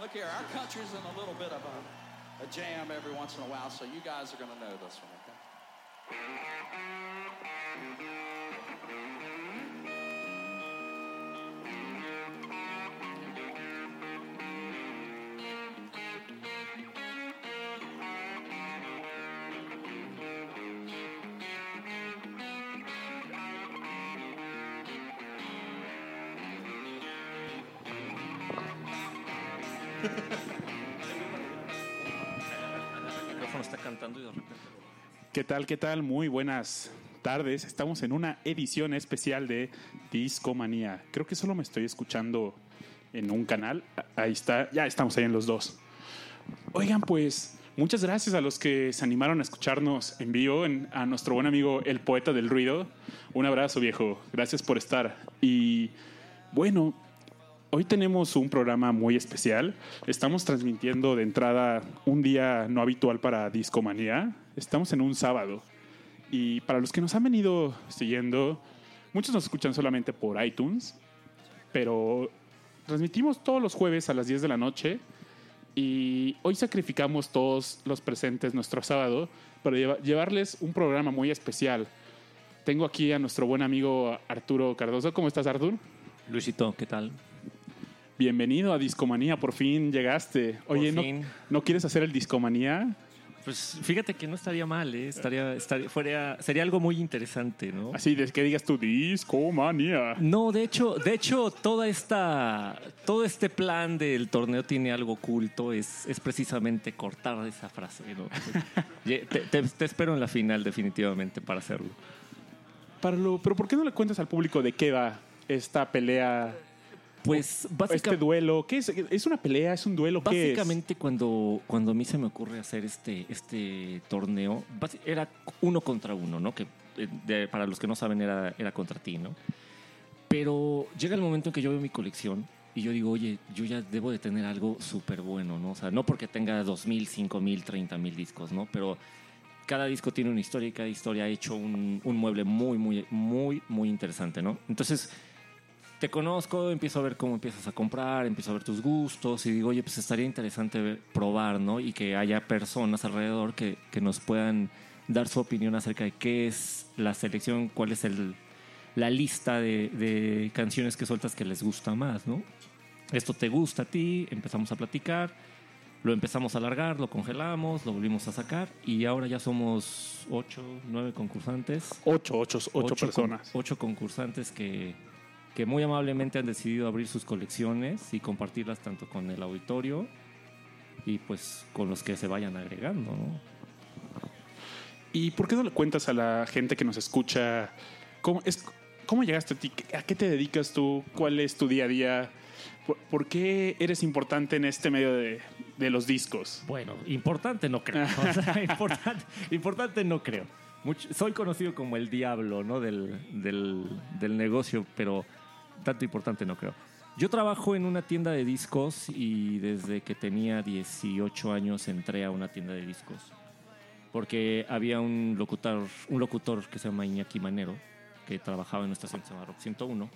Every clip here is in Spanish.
Look here, our country's in a little bit of a, a jam every once in a while, so you guys are going to know this one, okay? ¿Qué tal? ¿Qué tal? Muy buenas tardes. Estamos en una edición especial de Discomanía. Creo que solo me estoy escuchando en un canal. Ahí está, ya estamos ahí en los dos. Oigan, pues muchas gracias a los que se animaron a escucharnos en vivo, en- a nuestro buen amigo el poeta del ruido. Un abrazo, viejo. Gracias por estar. Y bueno, Hoy tenemos un programa muy especial. Estamos transmitiendo de entrada un día no habitual para Discomanía. Estamos en un sábado. Y para los que nos han venido siguiendo, muchos nos escuchan solamente por iTunes, pero transmitimos todos los jueves a las 10 de la noche y hoy sacrificamos todos los presentes nuestro sábado para lleva- llevarles un programa muy especial. Tengo aquí a nuestro buen amigo Arturo Cardoso. ¿Cómo estás, Artur? Luisito, ¿qué tal? Bienvenido a Discomanía, por fin llegaste. Oye, ¿no, fin. ¿no quieres hacer el Discomanía? Pues fíjate que no estaría mal, ¿eh? Estaría, estaría, fuera, sería algo muy interesante, ¿no? Así de que digas tu Discomanía. No, de hecho, de hecho, toda esta, todo este plan del torneo tiene algo oculto, es, es precisamente cortar esa frase, te, te- te espero en la final, definitivamente, para hacerlo. Para lo- pero ¿por qué no le cuentas al público de qué va esta pelea, Pues este básicamente. duelo? ¿Qué es? ¿Es una pelea? ¿Es un duelo? ¿Qué es? Básicamente cuando, cuando a mí se me ocurre hacer este, este torneo, era uno contra uno, ¿no? Que eh, de- para los que no saben era, era contra ti, ¿no? Pero llega el momento en que yo veo mi colección y yo digo, oye, yo ya debo de tener algo súper bueno, ¿no? O sea, no porque tenga 2.000, 5.000, 30.000 discos, ¿no? Pero cada disco tiene una historia y cada historia ha hecho un, un mueble muy, muy, muy, muy interesante, ¿no? Entonces te conozco, empiezo a ver cómo empiezas a comprar, empiezo a ver tus gustos y digo, oye, pues estaría interesante ver- probar, ¿no? Y que haya personas alrededor que, que nos puedan dar su opinión acerca de qué es la selección, cuál es el, la lista de, de canciones que sueltas que les gusta más, ¿no? Esto te gusta a ti, empezamos a platicar, lo empezamos a alargar, lo congelamos, lo volvimos a sacar y ahora ya somos ocho, nueve concursantes Ocho, ocho, ocho, personas. ocho concursantes que, que muy amablemente han decidido abrir sus colecciones y compartirlas tanto con el auditorio y pues con los que se vayan agregando, ¿no? ¿Y por qué no le cuentas a la gente que nos escucha cómo, es, cómo llegaste a ti? ¿A qué te dedicas tú? ¿Cuál es tu día a día? ¿Por, por qué eres importante en este medio de, de los discos? Bueno, importante no creo. O sea, importante, importante no creo. Mucho- soy conocido como el diablo ¿no? del, del, del negocio, pero tanto importante no creo. Yo trabajo en una tienda de discos y desde que tenía 18 años entré a una tienda de discos. Porque había un locutor, un locutor que se llama Iñaki Manero, que trabajaba en una estación que Rock 101.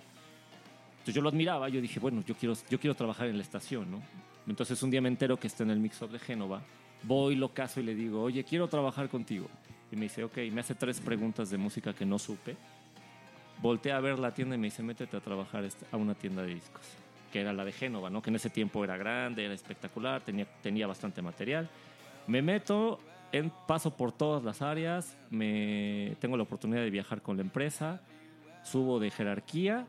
Entonces yo lo admiraba, yo dije, bueno, yo quiero, yo quiero trabajar en la estación, ¿no? Entonces un día me entero que está en el mix-up de Génova, voy, lo caso y le digo, oye, quiero trabajar contigo. Y me dice, ok, me hace tres preguntas de música que no supe. Volteé a ver la tienda y me dice, métete a trabajar a una tienda de discos, que era la de Génova, ¿no? Que en ese tiempo era grande, era espectacular, tenía, tenía bastante material. Me meto, en, paso por todas las áreas, me, tengo la oportunidad de viajar con la empresa, subo de jerarquía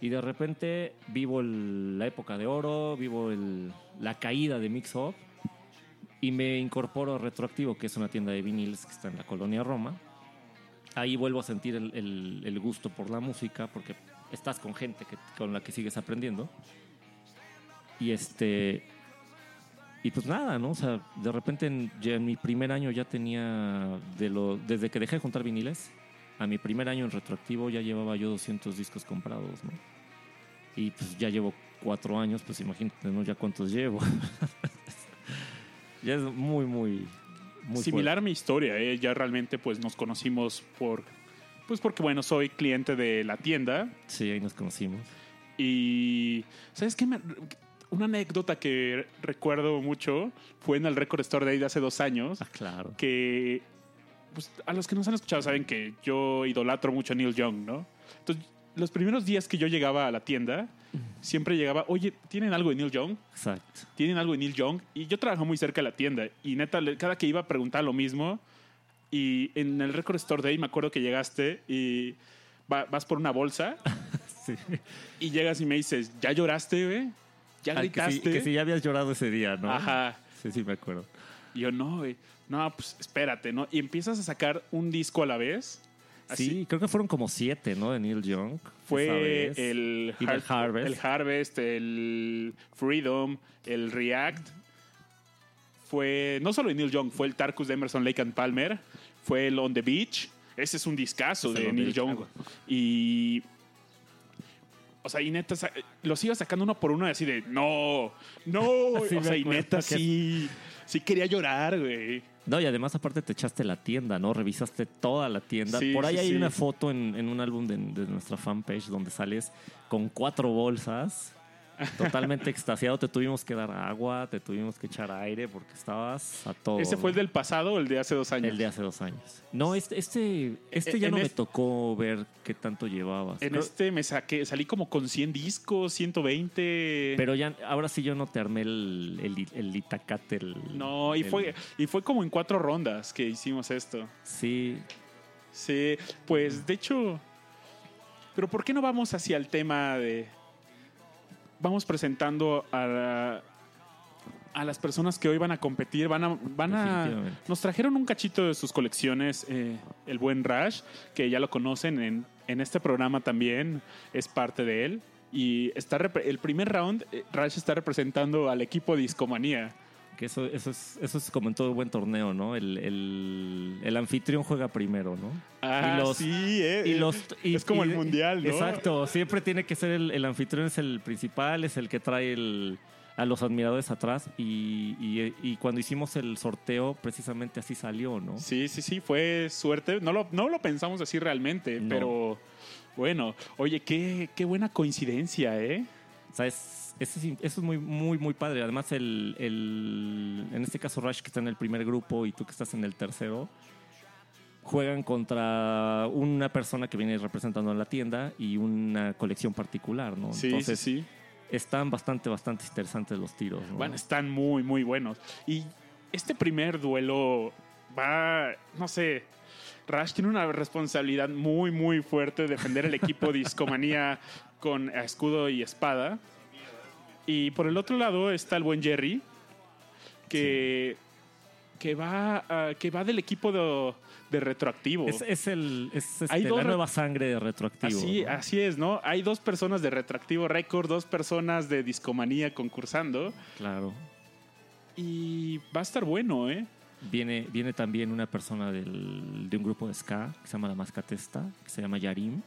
y de repente vivo el- la época de oro, vivo el- la caída de Mix Up y me incorporo a Retroactivo, que es una tienda de viniles que está en la colonia Roma. Ahí vuelvo a sentir el, gusto por la música porque estás con gente que, con la que sigues aprendiendo. Y este. Y pues nada, ¿no? O sea, de repente en, ya en mi primer año ya tenía. Desde que dejé de juntar viniles, a mi primer año en retroactivo ya llevaba yo 200 discos comprados, ¿no? Y pues ya llevo cuatro años, pues imagínate, ¿no? Ya cuántos llevo. ya es muy, muy. Muy Similar a mi historia, ¿eh? ya realmente pues nos conocimos por, pues porque bueno, soy cliente de la tienda. Sí, ahí nos conocimos. y, ¿sabes qué? Una anécdota que recuerdo mucho fue en el Record Store Day de hace dos años, Ah, claro. que pues, a los que nos han escuchado saben que yo idolatro mucho a Neil Young, ¿no? Entonces, los primeros días que yo llegaba a la tienda, siempre llegaba, oye, ¿tienen algo de Neil Young? Exacto. ¿Tienen algo de Neil Young? Y yo trabajo muy cerca de la tienda y neta, cada que iba a preguntar lo mismo, y en el Record Store Day me acuerdo que llegaste y va- vas por una bolsa Sí. y llegas y me dices, ¿ya lloraste, güey? ¿Ya Ah, que, gritaste? que sí, ya habías llorado ese día, ¿no? Ajá. Sí, sí, me acuerdo. Y yo, no, güey. No, pues espérate, ¿no? Y empiezas a sacar un disco a la vez. Así. Sí, creo que fueron como siete, ¿no? De Neil Young. Fue el, Harvest. el Harvest, el Freedom, el React. Fue no solo de Neil Young, fue el Tarkus de Emerson Lake and Palmer, fue el On the Beach. Ese es un discazo Es de Neil Beach, Young. Y. O sea, y neta, los iba sacando uno por uno y así de, no, no. Sí, o sea, y neta, sí, sí quería llorar, güey. No, y además aparte te echaste la tienda, ¿no? Revisaste toda la tienda. Sí, Por ahí sí, hay sí. una foto en, en un álbum de, de nuestra fanpage donde sales con cuatro bolsas, totalmente extasiado. Te tuvimos que dar agua, te tuvimos que echar aire porque estabas a todo. ¿Ese fue el del pasado o el de hace dos años? El de hace dos años. No, este, este, este ya no me tocó ver qué tanto llevabas. En este me saqué, salí como con 100 discos, 120. Pero ya, ahora sí yo no te armé el, el, el itacate. el- no, y el- fue, y fue como en cuatro rondas que hicimos esto. Sí, Sí, pues de hecho. Pero ¿por qué no vamos hacia el tema de. Vamos presentando a, la- a las personas que hoy van a competir. Van a. Van a nos trajeron un cachito de sus colecciones, eh, el buen Rash, que ya lo conocen en, en este programa también, es parte de él. Y está el primer round, eh, Rash está representando al equipo Discomanía. Que eso, eso, es, eso es como en todo buen torneo, ¿no? El, el, el anfitrión juega primero, ¿no? Ah, Y los- sí, eh, Y los, y- es como y- el mundial, ¿no? Exacto, siempre tiene que ser el, el anfitrión, es el principal, es el que trae el, a los admiradores atrás. Y, y- cuando hicimos el sorteo, precisamente así salió, ¿no? Sí, sí, sí, fue suerte. No lo, no lo pensamos así realmente, No. pero bueno, oye, qué, qué buena coincidencia, ¿eh? O sea, es, eso, es, eso es muy, muy, muy padre. Además, el, el- en este caso, Rush, que está en el primer grupo y tú que estás en el tercero, juegan contra una persona que viene representando a la tienda y una colección particular, ¿no? Sí, Entonces, sí, sí. están bastante, bastante interesantes los tiros, ¿no? Bueno, están muy, muy buenos. Y este primer duelo va, no sé, Rush tiene una responsabilidad muy, muy fuerte de defender el equipo Discomanía con escudo y espada. Y por el otro lado está el buen Jerry, que, que, va, ah, que va del equipo de, de retroactivo. Es, es el, es este, Hay dos la nueva sangre de retroactivo. Así, ¿no? así es, ¿no? Hay dos personas de Retroactivo Record, dos personas de Discomanía concursando. Claro. Y va a estar bueno, ¿eh? Viene, viene también una persona del- de un grupo de ska que se llama La Mascatesta, que se llama Yarim.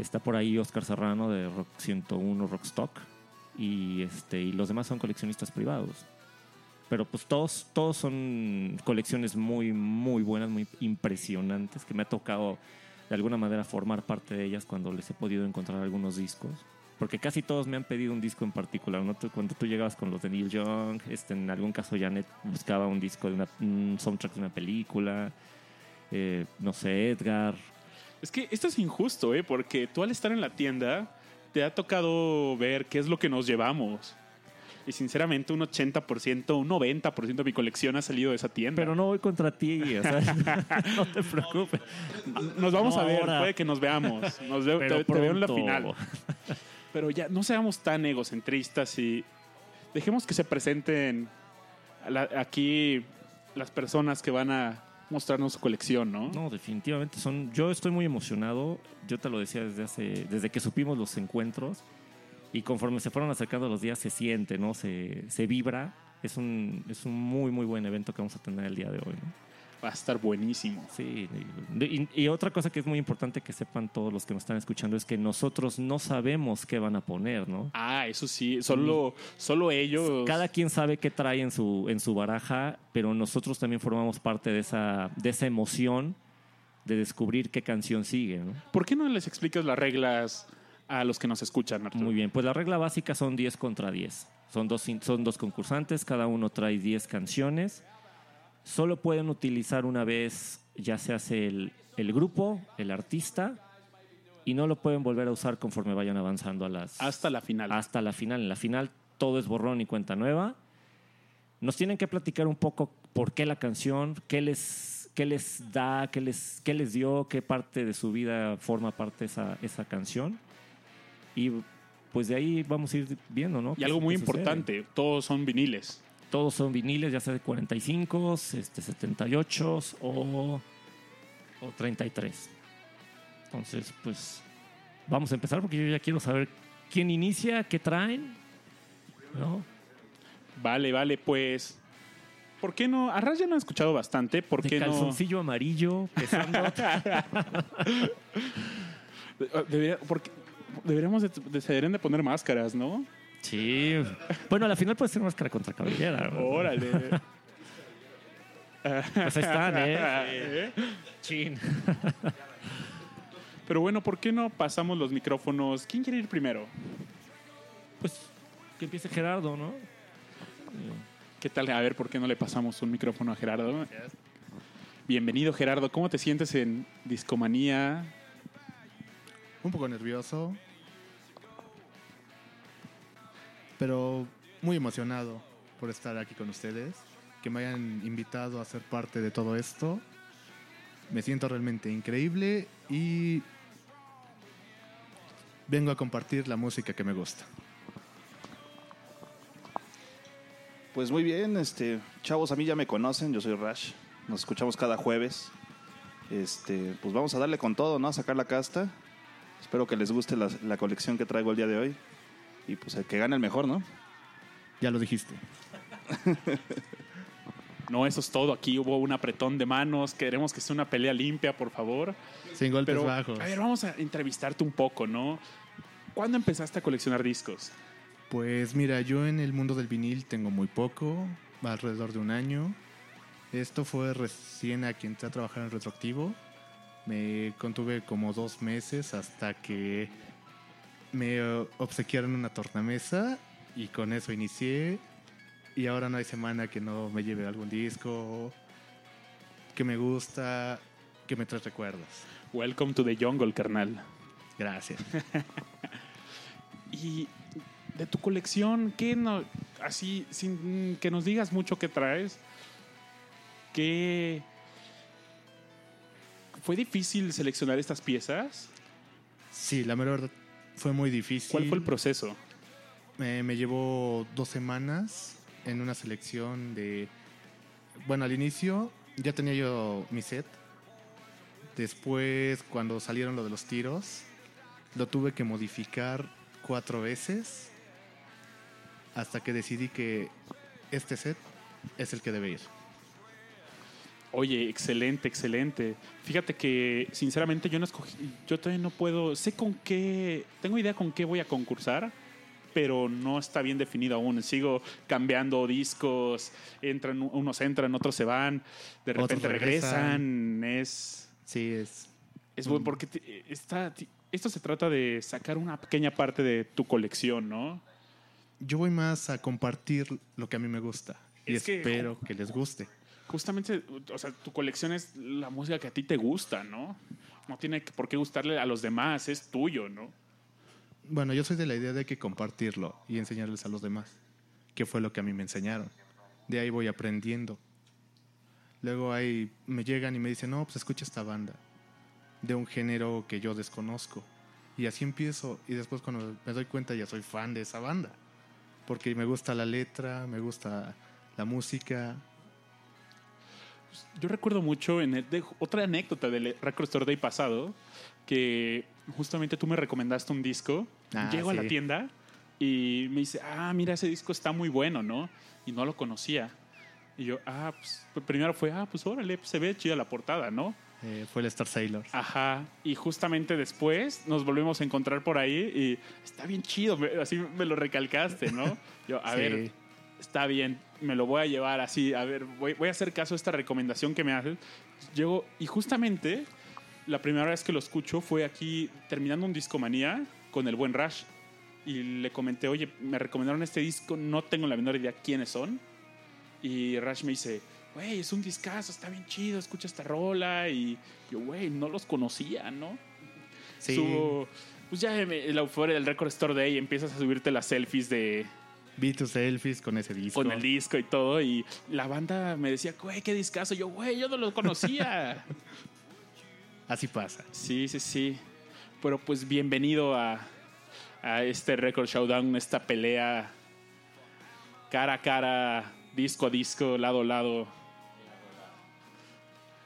Está por ahí Oscar Serrano de Rock 101 Rockstock. Y, este, y los demás son coleccionistas privados. Pero pues todos, todos son colecciones muy, muy buenas, muy impresionantes, que me ha tocado de alguna manera formar parte de ellas cuando les he podido encontrar algunos discos. Porque casi todos me han pedido un disco en particular. ¿no? Cuando tú llegabas con los de Neil Young, este, en algún caso Janet buscaba un disco de una, un soundtrack de una película. eh, no sé, Edgar. Es que esto es injusto, ¿eh? Porque tú al estar en la tienda te ha tocado ver qué es lo que nos llevamos. Y sinceramente un 80%, un 90% de mi colección ha salido de esa tienda. Pero no voy contra ti, o sea, no te preocupes. nos vamos No a ver, ahora. puede que nos veamos. Nos veo- te, te veo en la final. Pero ya no seamos tan egocentristas y dejemos que se presenten aquí las personas que van a mostrarnos su colección, ¿no? No, definitivamente son. Yo estoy muy emocionado. Yo te lo decía desde hace, desde que supimos los encuentros y conforme se fueron acercando los días se siente, ¿no? Se, se vibra. Es un, es un muy muy buen evento que vamos a tener el día de hoy, ¿no? Va a estar buenísimo. Sí. Y, otra cosa que es muy importante que sepan todos los que nos están escuchando es que nosotros no sabemos qué van a poner, ¿no? Ah, eso sí, solo, solo ellos. Cada quien sabe qué trae en su, en su baraja, pero nosotros también formamos parte de esa, de esa emoción de descubrir qué canción sigue, ¿no? ¿Por qué no les explicas las reglas a los que nos escuchan, Arturo? Muy bien, pues la regla básica son 10 contra 10. Son dos, son dos concursantes, cada uno trae 10 canciones. Solo pueden utilizar una vez, ya se hace el, el grupo, el artista, y no lo pueden volver a usar conforme vayan avanzando a las, Hasta la final. hasta la final. En la final todo es borrón y cuenta nueva. Nos tienen que platicar un poco por qué la canción, qué les, qué les da, qué les, qué les dio, qué parte de su vida forma parte esa, esa canción. Y pues de ahí vamos a ir viendo, ¿no? y algo muy importante, todos son viniles. Todos son viniles, ya sea de 45, este, 78 o, o 33. Entonces, pues vamos a empezar porque yo ya quiero saber quién inicia, qué traen. ¿No? Vale, vale, pues. ¿Por qué no? A ya no he escuchado bastante. ¿Por De qué no? calzoncillo amarillo, pesando. Debería- porque deberíamos de, de- se deberían de poner máscaras, ¿no? Sí. Bueno, a la final puede ser máscara contra cabellera. ¿no? Órale. Pues ahí están, ¿eh? Chin. Pero bueno, ¿por qué no pasamos los micrófonos? ¿Quién quiere ir primero? Pues que empiece Gerardo, ¿no? ¿Qué tal? A ver, ¿por qué no le pasamos un micrófono a Gerardo? Bienvenido, Gerardo. ¿Cómo te sientes en Discomanía? Un poco nervioso, pero muy emocionado por estar aquí con ustedes, que me hayan invitado a ser parte de todo esto. Me siento realmente increíble y vengo a compartir la música que me gusta. Pues muy bien, este, chavos, a mí ya me conocen, yo soy Rash, nos escuchamos cada jueves. Este, pues vamos a darle con todo, ¿no? A sacar la casta. Espero que les guste la, la colección que traigo el día de hoy. Y pues el que gane el mejor, ¿no? Ya lo dijiste. No, eso es todo. Aquí hubo un apretón de manos. Queremos que sea una pelea limpia, por favor. Sin golpes Pero, bajos. a ver, vamos a entrevistarte un poco, ¿no? ¿Cuándo empezaste a coleccionar discos? Pues mira, yo en el mundo del vinil tengo muy poco, alrededor de un año. Esto fue recién a que entré a trabajar en Retroactivo. Me contuve como dos meses hasta que me obsequiaron una tornamesa y con eso inicié. Y ahora no hay semana que no me lleve algún disco que me gusta, que me trae recuerdos. Welcome to the jungle, carnal. Gracias. Y de tu colección, ¿qué no, así, sin que nos digas mucho qué traes, qué fue difícil seleccionar estas piezas? Sí, la verdad fue muy difícil. ¿Cuál fue el proceso? Me, me llevó dos semanas en una selección de... Bueno, al inicio ya tenía yo mi set. Después, cuando salieron lo de los tiros, lo tuve que modificar cuatro veces hasta que decidí que este set es el que debe ir. Oye, excelente, excelente. Fíjate que sinceramente yo no escogí, yo todavía no puedo, sé con qué, tengo idea con qué voy a concursar, pero no está bien definido aún. Sigo cambiando discos, entran, unos entran, otros se van, de repente regresan. regresan. Es, Sí, es... es bueno porque está, esto se trata de sacar una pequeña parte de tu colección, ¿no? Yo voy más a compartir lo que a mí me gusta. Y que- espero que les guste. Justamente, o sea, tu colección es la música que a ti te gusta, ¿no? No tiene por qué gustarle a los demás, es tuyo, ¿no? Bueno, yo soy de la idea de que compartirlo y enseñarles a los demás, que fue lo que a mí me enseñaron. De ahí voy aprendiendo. Luego ahí me llegan y me dicen, no, pues escucha esta banda, de un género que yo desconozco. Y así empiezo, y después cuando me doy cuenta ya soy fan de esa banda, porque me gusta la letra, me gusta la música. Yo recuerdo mucho en el- de- otra anécdota del Record Store Day pasado, que justamente tú me recomendaste un disco. Ah, Llego a la tienda y me dice, ah, mira, ese disco está muy bueno, ¿no? Y no lo conocía. Y yo, ah, pues primero fue, ah, pues órale, pues, se ve chida la portada, ¿no? Eh, fue el Star Sailor. Ajá. Y justamente después nos volvimos a encontrar por ahí y está bien chido, así me lo recalcaste, ¿no? Yo, a Sí. ver, está bien, me lo voy a llevar así, a ver, voy, voy a hacer caso a esta recomendación que me haces. Llego, y justamente la primera vez que lo escucho fue aquí terminando un discomanía con el buen Rush. y le comenté, oye, me recomendaron este disco, no tengo la menor idea quiénes son. Y Rash me dice, güey, es un discazo, está bien chido, escucha esta rola. Y yo, güey, no los conocía, ¿no? Sí. Pues ya me- la euforia del Record Store Day, empiezas a subirte las selfies de, Vi tus selfies con ese disco. con el disco y todo. Y la banda me decía, güey, qué discazo. Yo, güey, yo no lo conocía. Así pasa. Sí, sí, sí. Pero pues bienvenido a, a este Record Showdown, esta pelea cara a cara, disco a disco, lado a lado.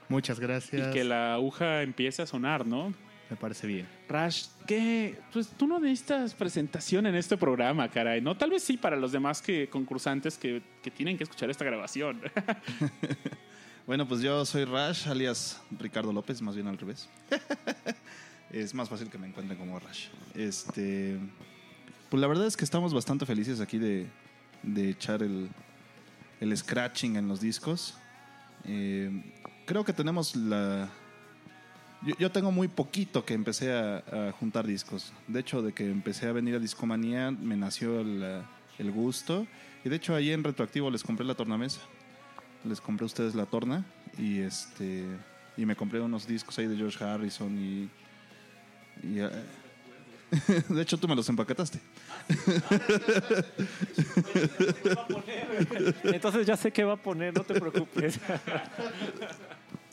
Muchas gracias. Y que la aguja empiece a sonar, ¿no? Me parece bien. Rash, ¿qué? Pues tú no necesitas presentación en este programa, caray, ¿no? Tal vez sí para los demás que concursantes que, que tienen que escuchar esta grabación. Bueno, pues yo soy Rash, alias Ricardo López, más bien al revés. es más fácil que me encuentren como Rash. Este, pues la verdad es que estamos bastante felices aquí de, de echar el, el scratching en los discos. Eh, creo que tenemos la... Yo, yo tengo muy poquito que empecé a, a juntar discos. De hecho, de que empecé a venir a Discomanía, me nació la- el gusto. Y de hecho, ahí en Retroactivo les compré la tornamesa les compré a ustedes la torna y este y me compré unos discos ahí de George Harrison y, y, eh, de hecho tú me los empaquetaste Entonces ya sé qué va a poner, no te preocupes.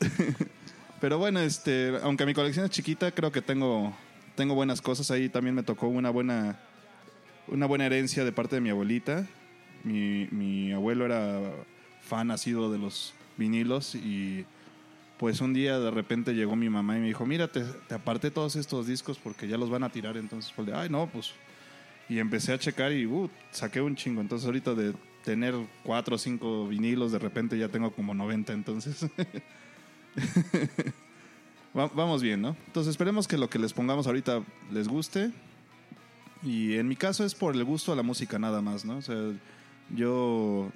pero bueno este aunque mi colección es chiquita creo que tengo tengo buenas cosas ahí también me tocó una buena una buena herencia de parte de mi abuelita mi, mi abuelo era fan nacido de los vinilos y pues un día de repente llegó mi mamá y me dijo, mira, te, te aparté todos estos discos porque ya los van a tirar. Entonces, pues, de, ay, no, pues. Y empecé a checar y uh, saqué un chingo. Entonces, ahorita de tener cuatro o cinco vinilos, de repente ya tengo como 90. Entonces, vamos bien, ¿no? Entonces, esperemos que lo que les pongamos ahorita les guste. Y en mi caso es por el gusto a la música nada más, ¿no? O sea, yo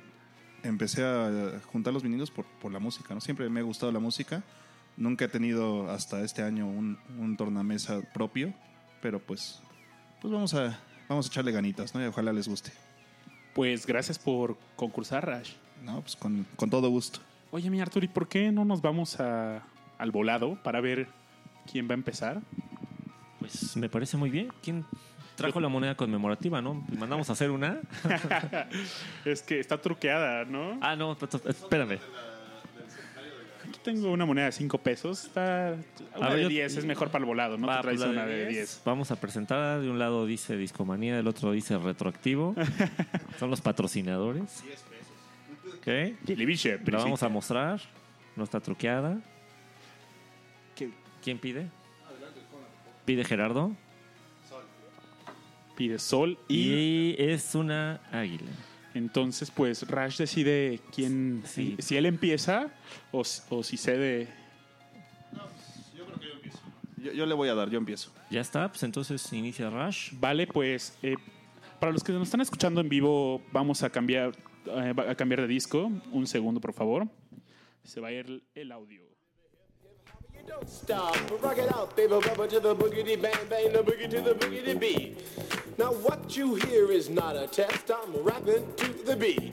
empecé a juntar los vinilos por, por la música, ¿no? Siempre me ha gustado la música. Nunca he tenido hasta este año un, un tornamesa propio, pero pues, pues vamos a, vamos a echarle ganitas, ¿no? Y ojalá les guste. Pues gracias por concursar, Rash. No, pues con, con todo gusto. Oye, mi Artur, ¿y por qué no nos vamos a, al volado para ver quién va a empezar? Pues me parece muy bien. ¿Quién trajo la moneda conmemorativa, no? ¿Mandamos a hacer una? Es que está truqueada, ¿no? Ah, no, espérame. espérame. Aquí tengo una moneda de 5 pesos. Está. Una ver, de yo- 10 es mejor para el volado, ¿no? Va, Te traes pues, la una de 10. Vamos a presentar. De un lado dice Discomanía, del otro dice Retroactivo. Son los patrocinadores. Ok. La vamos a mostrar. No está truqueada. ¿Qué? ¿Quién pide? Pide Gerardo. Pide sol y, Y es una águila. entonces pues Rash decide quién, Sí. si él empieza o, si cede. Yo, yo le voy a dar, yo empiezo. Ya está, pues entonces inicia Rush. Vale, pues eh, para los que nos están escuchando en vivo vamos a cambiar, eh, a cambiar de disco. Un segundo, por favor. Se va a ir el audio. Now what you hear is not a test, I'm rapping to the beat.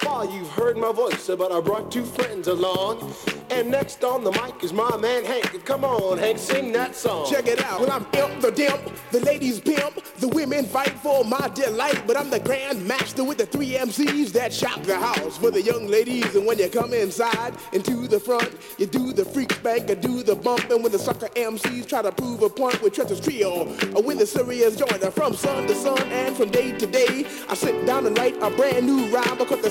far you've heard my voice, but I brought two friends along. And next on the mic is my man Hank. Come on, Hank, sing that song. Check it out. Well, I'm imp the dimp, the ladies pimp, the women fight for my delight. But I'm the grand master with the three MCs that shock the house for the young ladies. And when you come inside and the front, you do the freak spank and do the bump. And when the sucker MCs try to prove a point with Trevor's trio, or when the serious joiner from sun to sun and from day to day, I sit down and write a brand new rhyme because they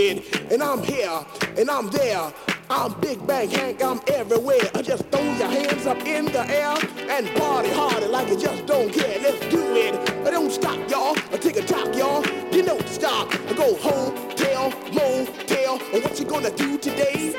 and I'm here and I'm there. I'm Big Bang Hank, I'm everywhere. I just throw your hands up in the air and party harder like you just don't care. Let's do it. I don't stop, y'all. I take a top, y'all. You don't stop. I go hotel, motel. And what you gonna do today?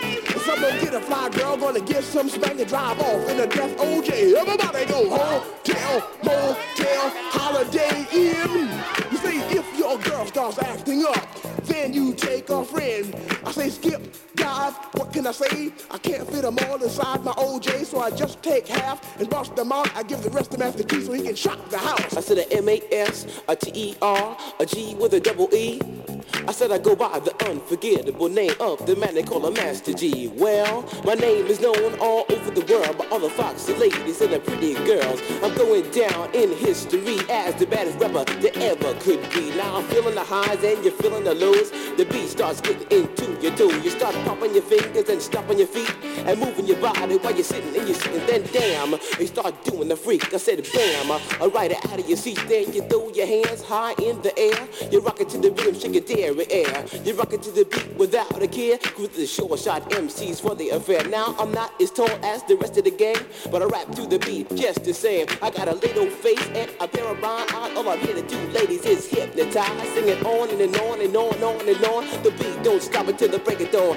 Someone get a fly girl, gonna get some spank and drive off in a death OJ. Everybody go hotel, motel, holiday inn. You if your girl starts acting up, then you take a friend. I say skip, dive, what can I say? I can't fit them all inside my OJ, so I just take half and bust them out. I give the rest to Master Key so he can shock the house. I said a M-A-S, a T-E-R, a G with a double E. I said I go by the unforgettable name of the man they call a Master G. Well, my name is known all over the world by all the foxy ladies and the pretty girls. I'm going down in history as the baddest rapper that ever could be. Now I'm feeling the highs and you're feeling the lows. The beat starts getting into your toe. You start popping your fingers and stomping your feet and moving your body while you're sitting and you're sitting. Then damn, you start doing the freak. I said bam, I ride it out of your seat. Then you throw your hands high in the air. You rock it to the rhythm, shake your dairy air. You rock it to the beat without a care. Cruise the short shot MCs for the affair. Now I'm not as tall as the rest of the gang, but I rap to the beat just the same. I got a little face and a pair of rhyme eyes. All I'm here to do, ladies, is hypnotize. Singing on and, and on and on and on and on. The beat don't stop until the break of dawn.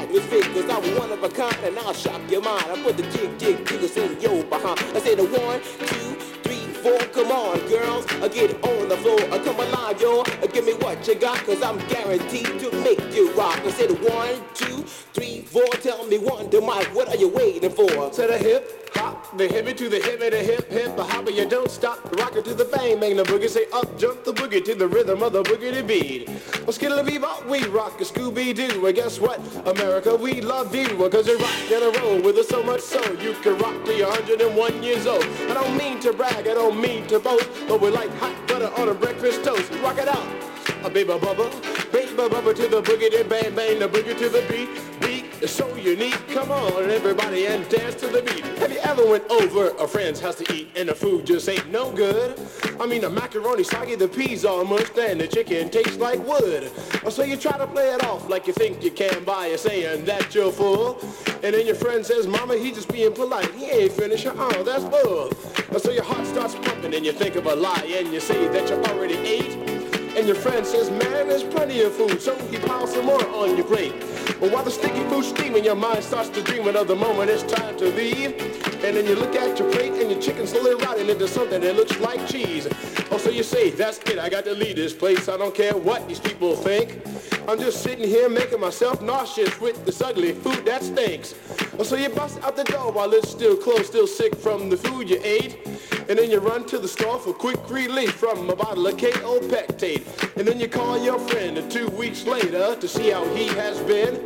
atmosphere, cause I'm one of a kind and I'll shock your mind. I put the jig, jig, jiggles in your behind. I say the one, two, four. Come on, girls, uh, get on the floor. Uh, come alive, yo. Uh, give me what you got, cause I'm guaranteed to make you rock. I said one, two, three, four. Tell me one, to Mike, what are you waiting for? To the hip, hop, the hippie to the hip, and the hip, hip, the hopper, you don't stop. Rock it to the bang, bang the boogie, say up, jump the boogie to the rhythm of the boogie beat. Well, skittle bebop, we rock a Scooby Doo, and guess what? America, we love you, cause you rock in a row with us so much so you can rock till you're 101 years old. I don't mean to brag, I don't mean to boast, but we're like hot butter on a breakfast toast. Rock it out, a baby bubba, baby bubba to the boogie, then bang, bang the boogie to the beat. Beat is so unique, come on everybody and dance to the beat. Have you ever went over a friend's house to eat and the food just ain't no good? I mean the macaroni soggy, the peas all mushed, and the chicken tastes like wood. Oh, so you try to play it off like you think you can by saying that you're full. And then your friend says, Mama, he just being polite. He ain't finished. Oh, that's bull. Oh, so your heart starts pumping and you think of a lie and you say that you already ate. And your friend says, man, there's plenty of food, so he piles some more on your plate. But while the sticky food's steaming, your mind starts to dreaming of the moment it's time to leave. And then you look at your plate and your chicken's slowly rotting into something that looks like cheese. Oh, so you say, that's it, I got to leave this place. I don't care what these people think. I'm just sitting here making myself nauseous with this ugly food that stinks. Oh, so you bust out the door while it's still closed, still sick from the food you ate. And then you run to the store for quick relief from a bottle of KO Pectate. And then you call your friend and two weeks later to see how he has been.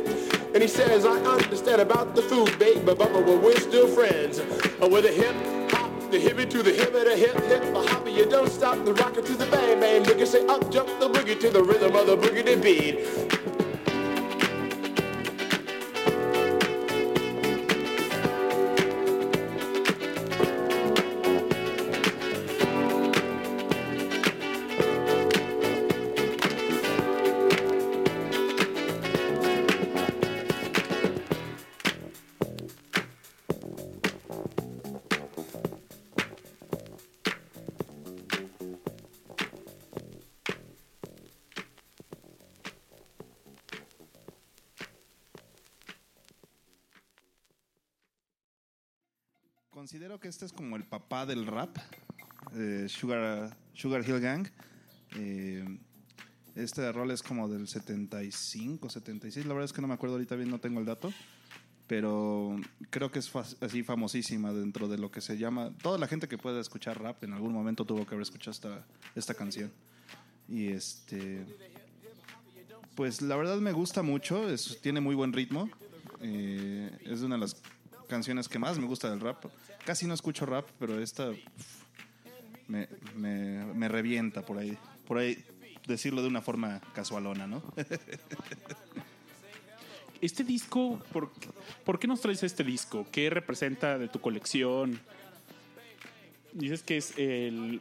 And he says, I understand about the food, babe, but, but, but we're still friends. Uh, with a hip hop, the hippie to the hip, the hip hip, the hopper, you don't stop, the rocker to the bang bang, boogie say up, jump the boogie to the rhythm of the boogie to beat. Este es como el papá del rap, eh, Sugar, Sugar Hill Gang. Eh, este rol es como del 75, 76. La verdad es que no me acuerdo ahorita bien, no tengo el dato. Pero creo que es así famosísima dentro de lo que se llama. Toda la gente que pueda escuchar rap en algún momento tuvo que haber escuchado esta, esta canción. Y este. Pues la verdad me gusta mucho, tiene muy buen ritmo. eh, es una de las canciones que más me gusta del rap. Casi no escucho rap, pero esta me, me- me revienta por ahí. Por ahí decirlo de una forma casualona, ¿no? Este disco, ¿por, ¿por qué nos traes este disco? ¿Qué representa de tu colección? Dices que es el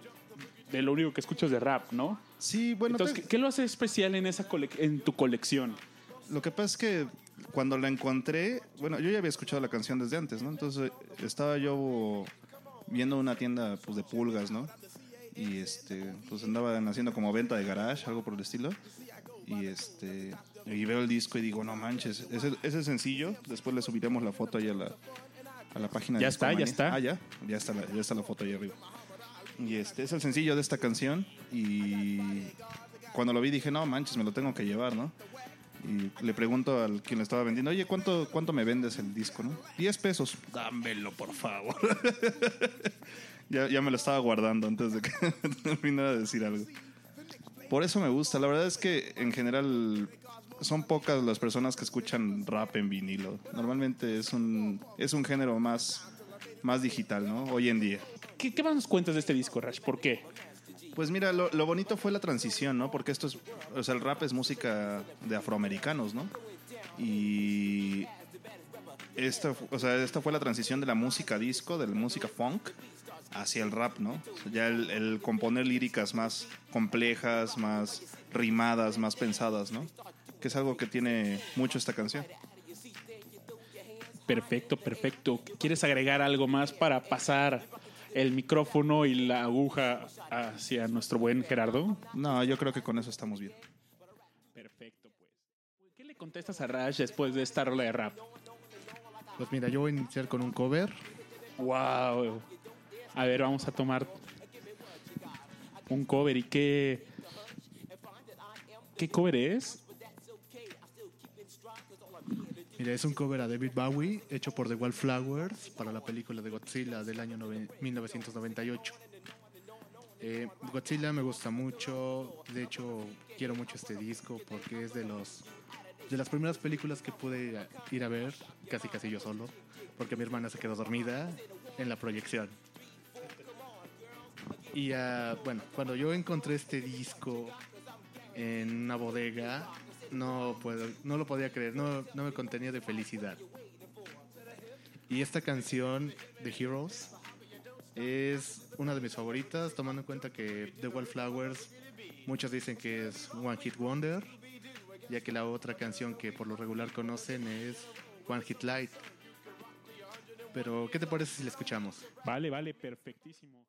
de lo único que escuchas de rap, ¿no? Sí, bueno, Entonces, te- ¿qué, qué lo hace especial en esa cole- en tu colección? Lo que pasa es que cuando la encontré, bueno, yo ya había escuchado la canción desde antes, ¿no? Entonces estaba yo viendo una tienda pues, de pulgas, ¿no? Y este, pues andaban haciendo como venta de garage, algo por el estilo. Y este, y veo el disco y digo, no manches, ese, ese sencillo, después le subiremos la foto ahí a la, a la página Ya de está, ya está. Ah, ya, ya está la, ya está la foto ahí arriba. Y este es el sencillo de esta canción y cuando lo vi dije, no manches, me lo tengo que llevar, ¿no? Y le pregunto al quien le estaba vendiendo, oye, ¿cuánto, cuánto me vendes el disco, no? 10 pesos. Dámelo, por favor. ya, ya me lo estaba guardando antes de que terminara de decir algo. Por eso me gusta. La verdad es que en general son pocas las personas que escuchan rap en vinilo. Normalmente es un, es un género más, más digital, ¿no? Hoy en día. ¿Qué, qué más nos cuentas de este disco, Rash? ¿Por qué? Pues mira, lo, lo bonito fue la transición, ¿no? Porque esto es, o sea, el rap es música de afroamericanos, ¿no? Y esta, o sea, esta fue la transición de la música disco, de la música funk, hacia el rap, ¿no? Ya el componer líricas más complejas, más rimadas, más pensadas, ¿no? Que es algo que tiene mucho esta canción. Perfecto, perfecto. ¿Quieres agregar algo más para pasar el micrófono y la aguja hacia nuestro buen Gerardo? No, yo creo que con eso estamos bien. Perfecto, pues. ¿Qué le contestas a Rash después de esta rola de rap? Pues mira, yo voy a iniciar con un cover. Wow. A ver, vamos a tomar un cover. ¿Y qué? ¿Qué cover es? Mira, es un cover a David Bowie hecho por The Wallflowers para la película de Godzilla del año nove- 1998. Eh, Godzilla me gusta mucho, de hecho quiero mucho este disco porque es de los de las primeras películas que pude ir a, ir a ver, casi casi yo solo, porque mi hermana se quedó dormida en la proyección. Y ah, bueno, cuando yo encontré este disco en una bodega, no puedo, no lo podía creer, no, no me contenía de felicidad. Y esta canción, The Heroes, es una de mis favoritas, tomando en cuenta que The Wallflowers, muchos dicen que es One Hit Wonder, ya que la otra canción que por lo regular conocen es One Hit Light. Pero, ¿qué te parece si la escuchamos? Vale, vale, perfectísimo.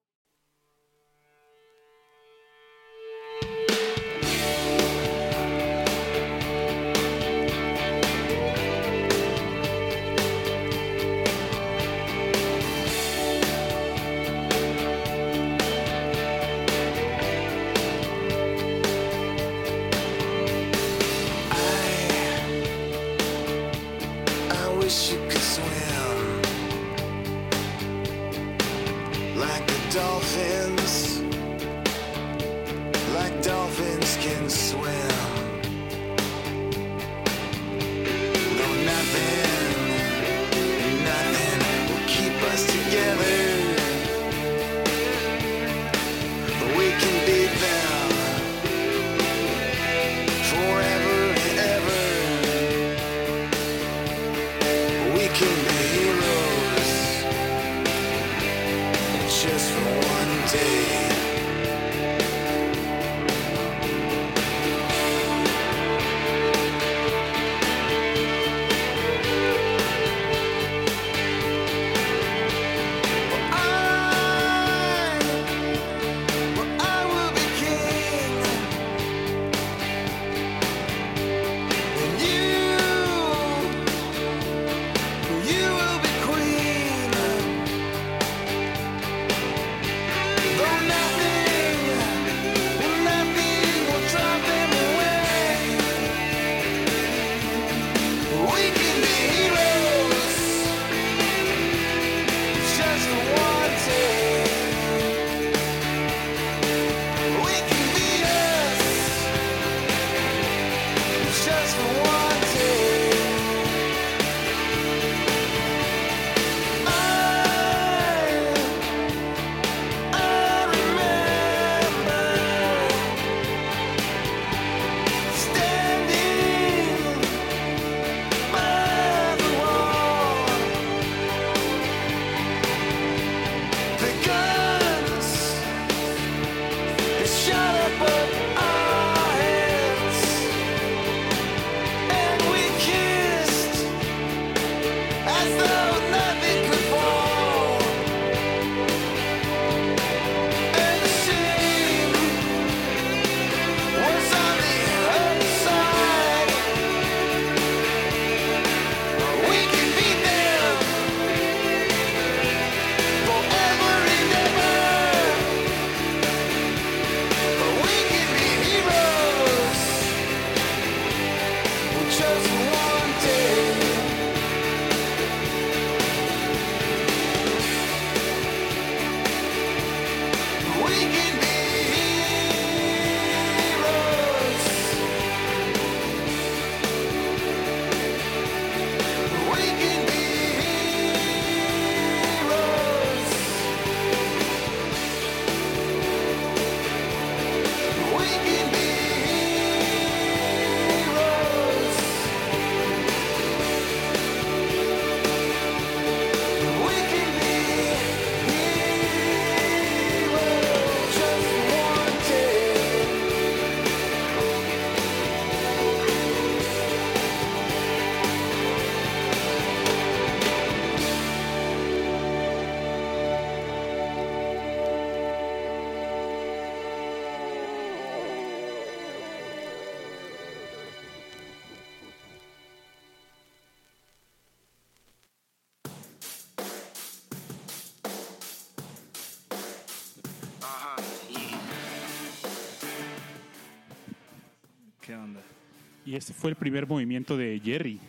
Y ese fue el primer movimiento de Jerry.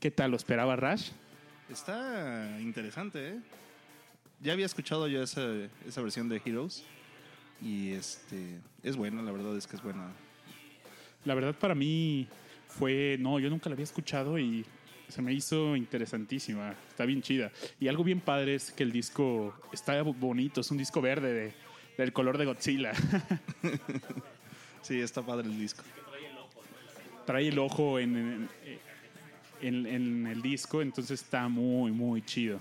¿Qué tal? ¿Lo esperaba Rash? Está interesante, ¿eh? Ya había escuchado yo esa, esa versión de Heroes. Y este es buena, la verdad es que es buena. La verdad para mí fue, no, yo nunca la había escuchado y se me hizo interesantísima, está bien chida. Y algo bien padre es que el disco está bonito, es un disco verde de- del color de Godzilla. Sí, está padre el disco. Trae el ojo en, en- en- el disco, entonces está muy, muy chido.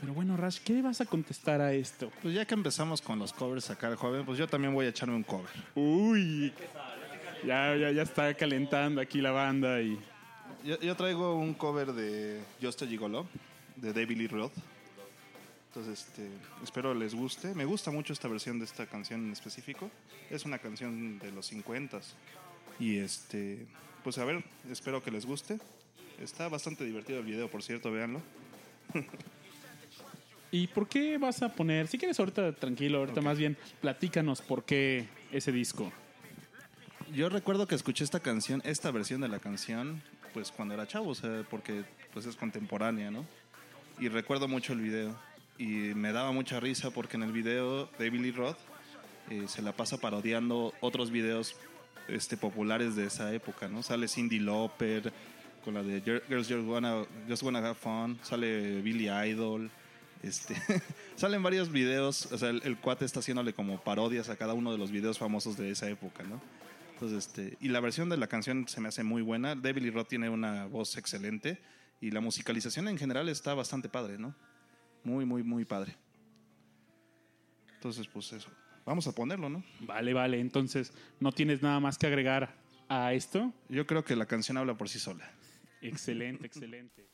Pero bueno, Rash, ¿qué vas a contestar a esto? Pues ya que empezamos con los covers acá joven, pues yo también voy a echarme un cover. Uy, ya, ya, ya está calentando aquí la banda y... Yo, yo traigo un cover de Just a Gigolo, de David Lee Roth. Entonces, este, espero les guste. Me gusta mucho esta versión de esta canción en específico. Es una canción de los 50 Y este, pues a ver, espero que les guste. Está bastante divertido el video, por cierto, véanlo. ¿Y por qué vas a poner, si quieres ahorita tranquilo, ahorita más bien, platícanos por qué ese disco? Yo recuerdo que escuché esta canción, esta versión de la canción, pues cuando era chavo, o sea, porque pues es contemporánea, ¿no? Y recuerdo mucho el video. Y me daba mucha risa porque en el video David Lee Roth eh, se la pasa parodiando otros videos este, populares de esa época, ¿no? Sale Cindy Lauper con la de Gir- Girls Just Wanna, Just Wanna Have Fun, sale Billy Idol, este, salen varios videos, o sea, el, cuate está haciéndole como parodias a cada uno de los videos famosos de esa época, ¿no? Entonces, este, y la versión de la canción se me hace muy buena. David Lee Roth tiene una voz excelente y la musicalización en general está bastante padre, ¿no? Muy, muy, muy padre. Entonces, pues eso. Vamos a ponerlo, ¿no? Vale, vale, entonces, ¿no tienes nada más que agregar a esto? Yo creo que la canción habla por sí sola. Excelente, excelente.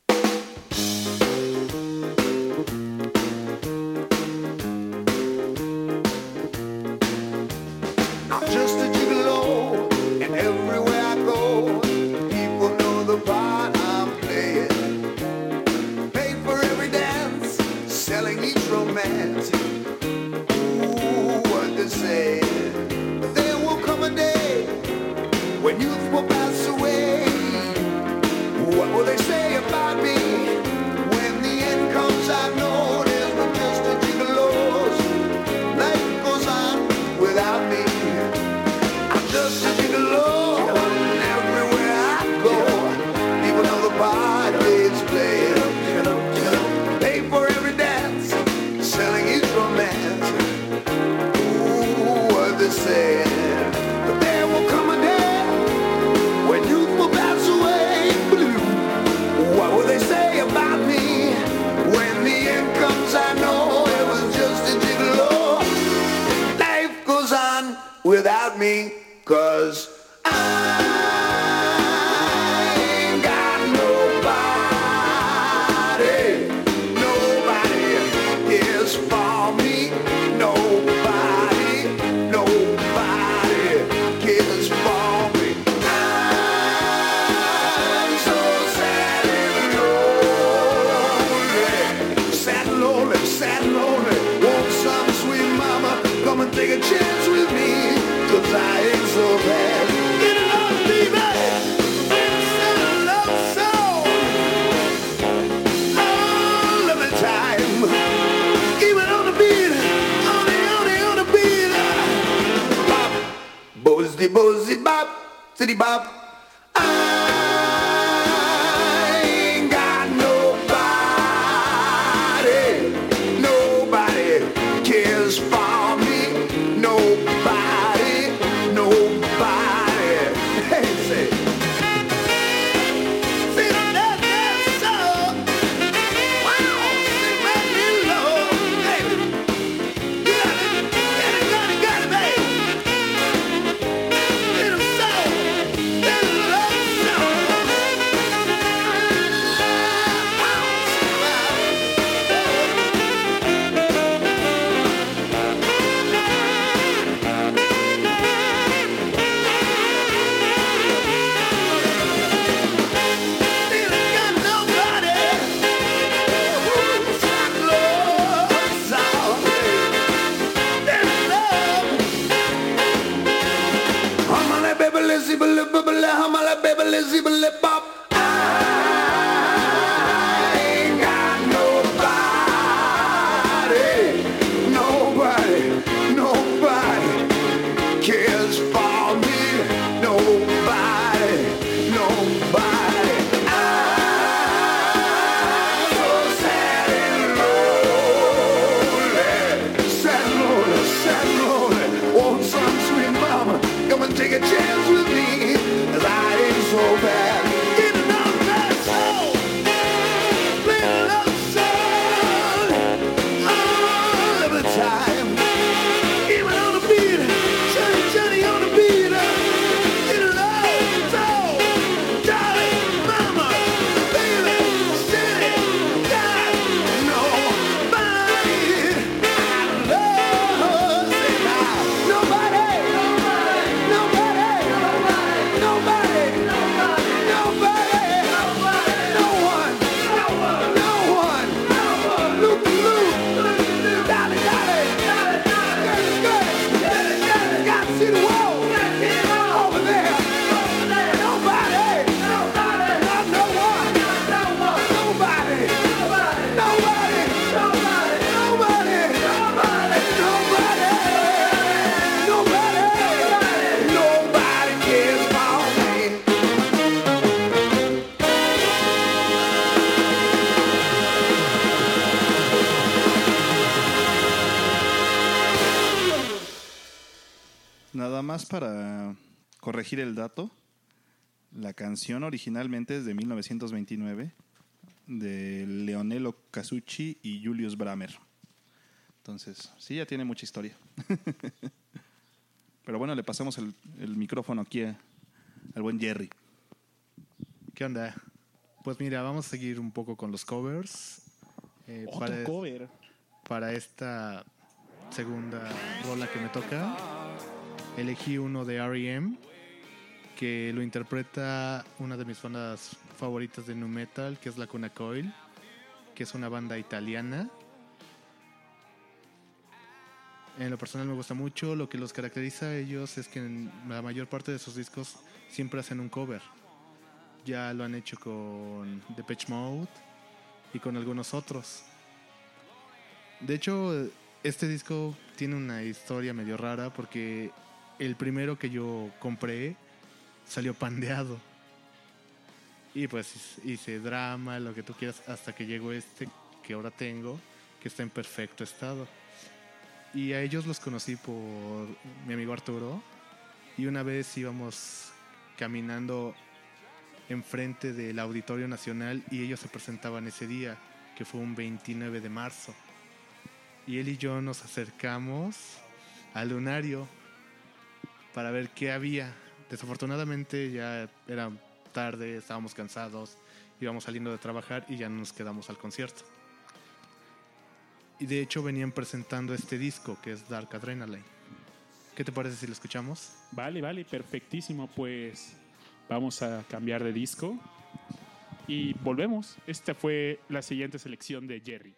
Corregir el dato, la canción originalmente es de 1929 de Leonello Casucci y Julius Bramer. Entonces, sí, ya tiene mucha historia. Pero bueno, le pasamos el, el micrófono aquí a- al buen Jerry. ¿Qué onda? Pues mira, vamos a seguir un poco con los covers. Eh, Otro para, cover. para esta segunda rola que me toca, elegí uno de R.E.M. que lo interpreta una de mis bandas favoritas de nu metal, que es la Cuna Coil, que es una banda italiana. En lo personal me gusta mucho. Lo que los caracteriza a ellos es que en la mayor parte de sus discos siempre hacen un cover. Ya lo han hecho con Depeche Mode y con algunos otros. De hecho, este disco tiene una historia medio rara porque el primero que yo compré salió pandeado. Y pues hice drama, lo que tú quieras, hasta que llegó este que ahora tengo, que está en perfecto estado. Y a ellos los conocí por mi amigo Arturo. Y una vez íbamos caminando enfrente del Auditorio Nacional y ellos se presentaban ese día, que fue un 29 de marzo. Y él y yo nos acercamos al lunario para ver qué había. Desafortunadamente ya era tarde, estábamos cansados, íbamos saliendo de trabajar y ya no nos quedamos al concierto. Y de hecho venían presentando este disco que es Dark Adrenaline. ¿Qué te parece si lo escuchamos? Vale, vale, perfectísimo. Pues vamos a cambiar de disco y volvemos. Esta fue la siguiente selección de Jerry.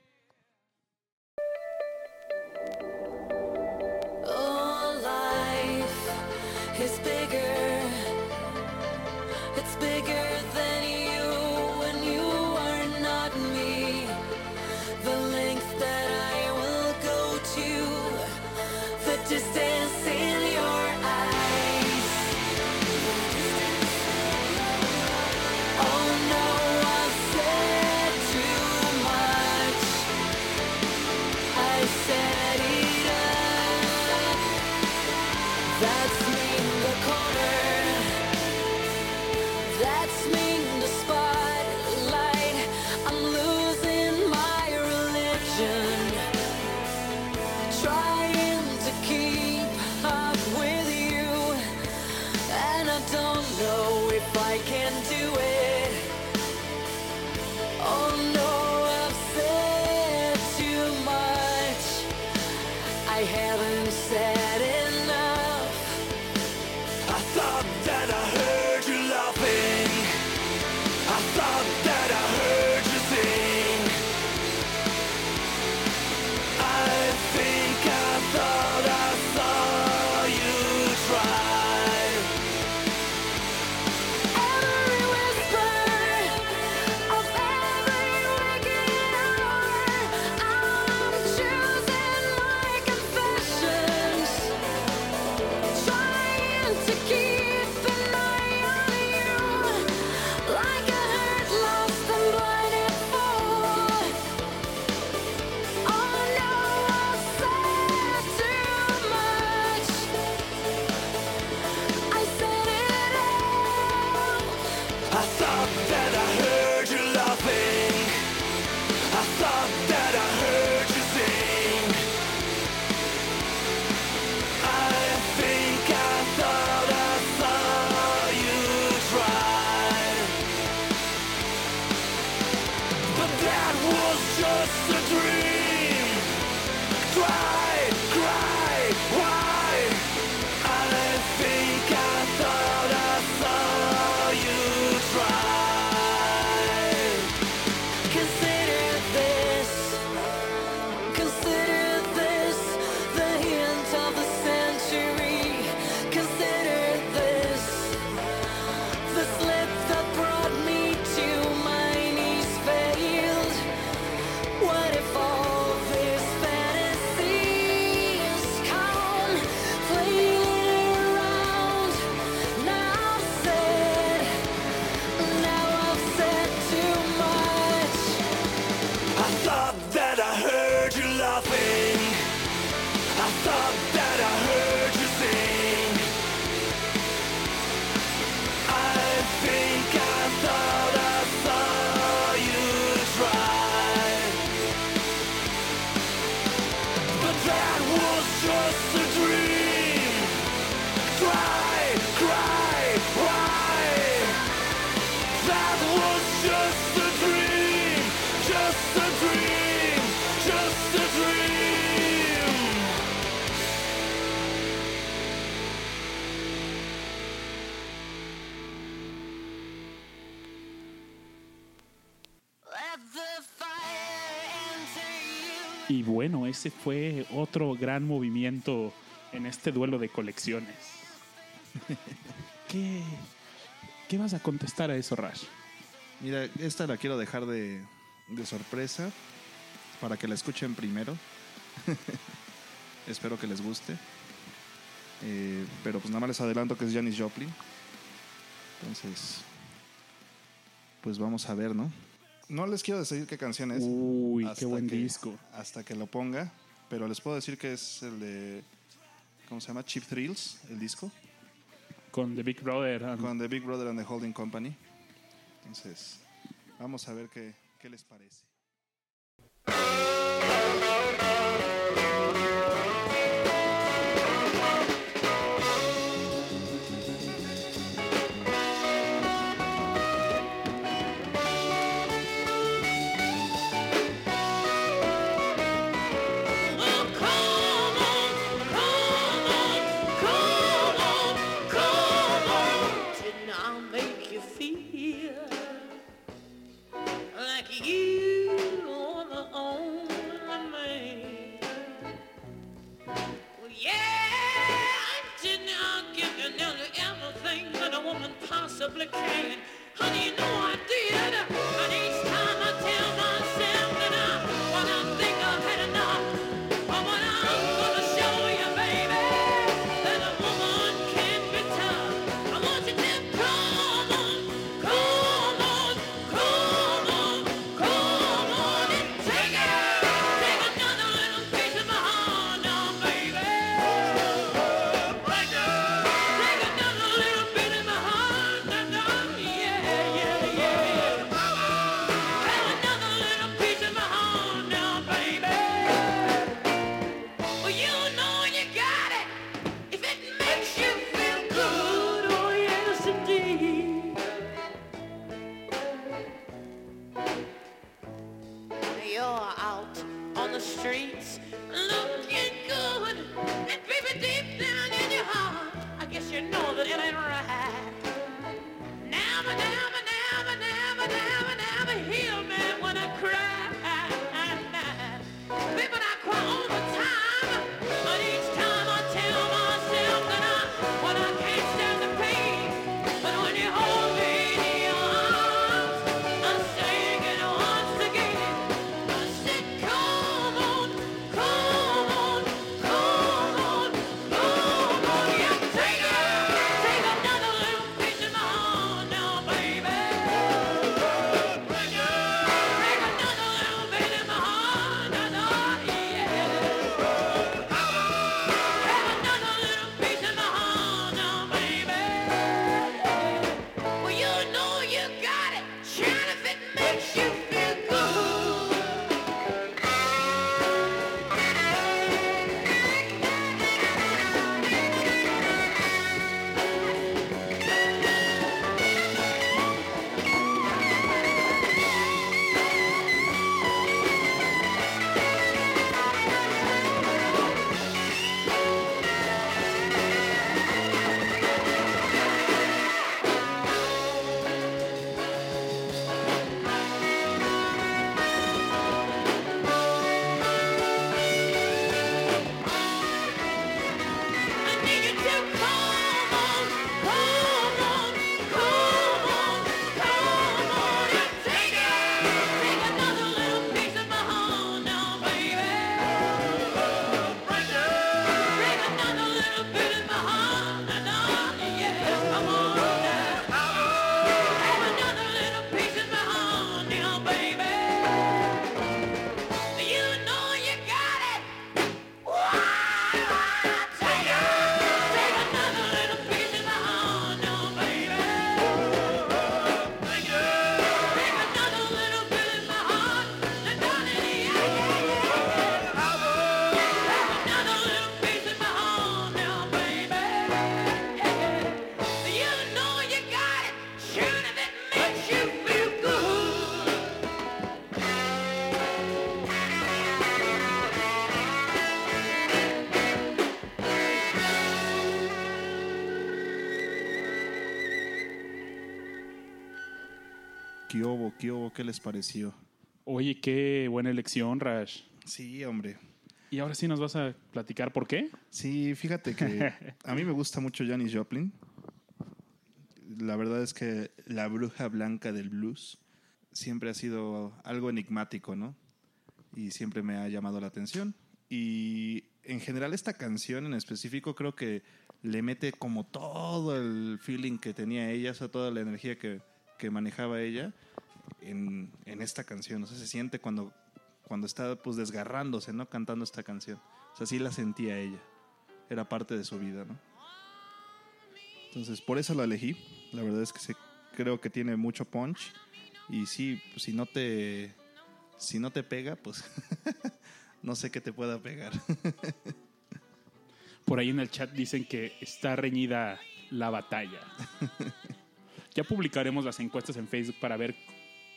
Ese fue otro gran movimiento en este duelo de colecciones. ¿Qué, qué vas a contestar a eso, Rash? Mira, esta la quiero dejar de, de sorpresa para que la escuchen primero. Espero que les guste. Eh, pero pues nada más les adelanto que es Janis Joplin. Entonces, pues vamos a ver, ¿no? No les quiero decir qué canción es. Uy, qué buen que- disco. Hasta que lo ponga. Pero les puedo decir que es el de. ¿Cómo se llama? Cheap Thrills, el disco. Con The Big Brother. and- Con The Big Brother and the Holding Company. Entonces, vamos a ver qué, qué les parece. ¿Qué hubo? ¿Qué les pareció? Oye, qué buena elección, Rash. Sí, hombre. Y ahora sí nos vas a platicar por qué. Sí, fíjate que a mí me gusta mucho Janis Joplin. La verdad es que la bruja blanca del blues siempre ha sido algo enigmático, ¿no? Y siempre me ha llamado la atención. Y en general esta canción en específico creo que le mete como todo el feeling que tenía ella, o sea, toda la energía que, que manejaba ella en, en esta canción. O sea, se siente cuando, cuando está pues desgarrándose, ¿no? Cantando esta canción. O sea, sí la sentía ella. Era parte de su vida, ¿no? Entonces, por eso la elegí. La verdad es que se- creo que tiene mucho punch. Y sí, pues, si no te si no te pega, pues no sé qué te pueda pegar. Por ahí en el chat dicen que está reñida la batalla. ya publicaremos las encuestas en Facebook para ver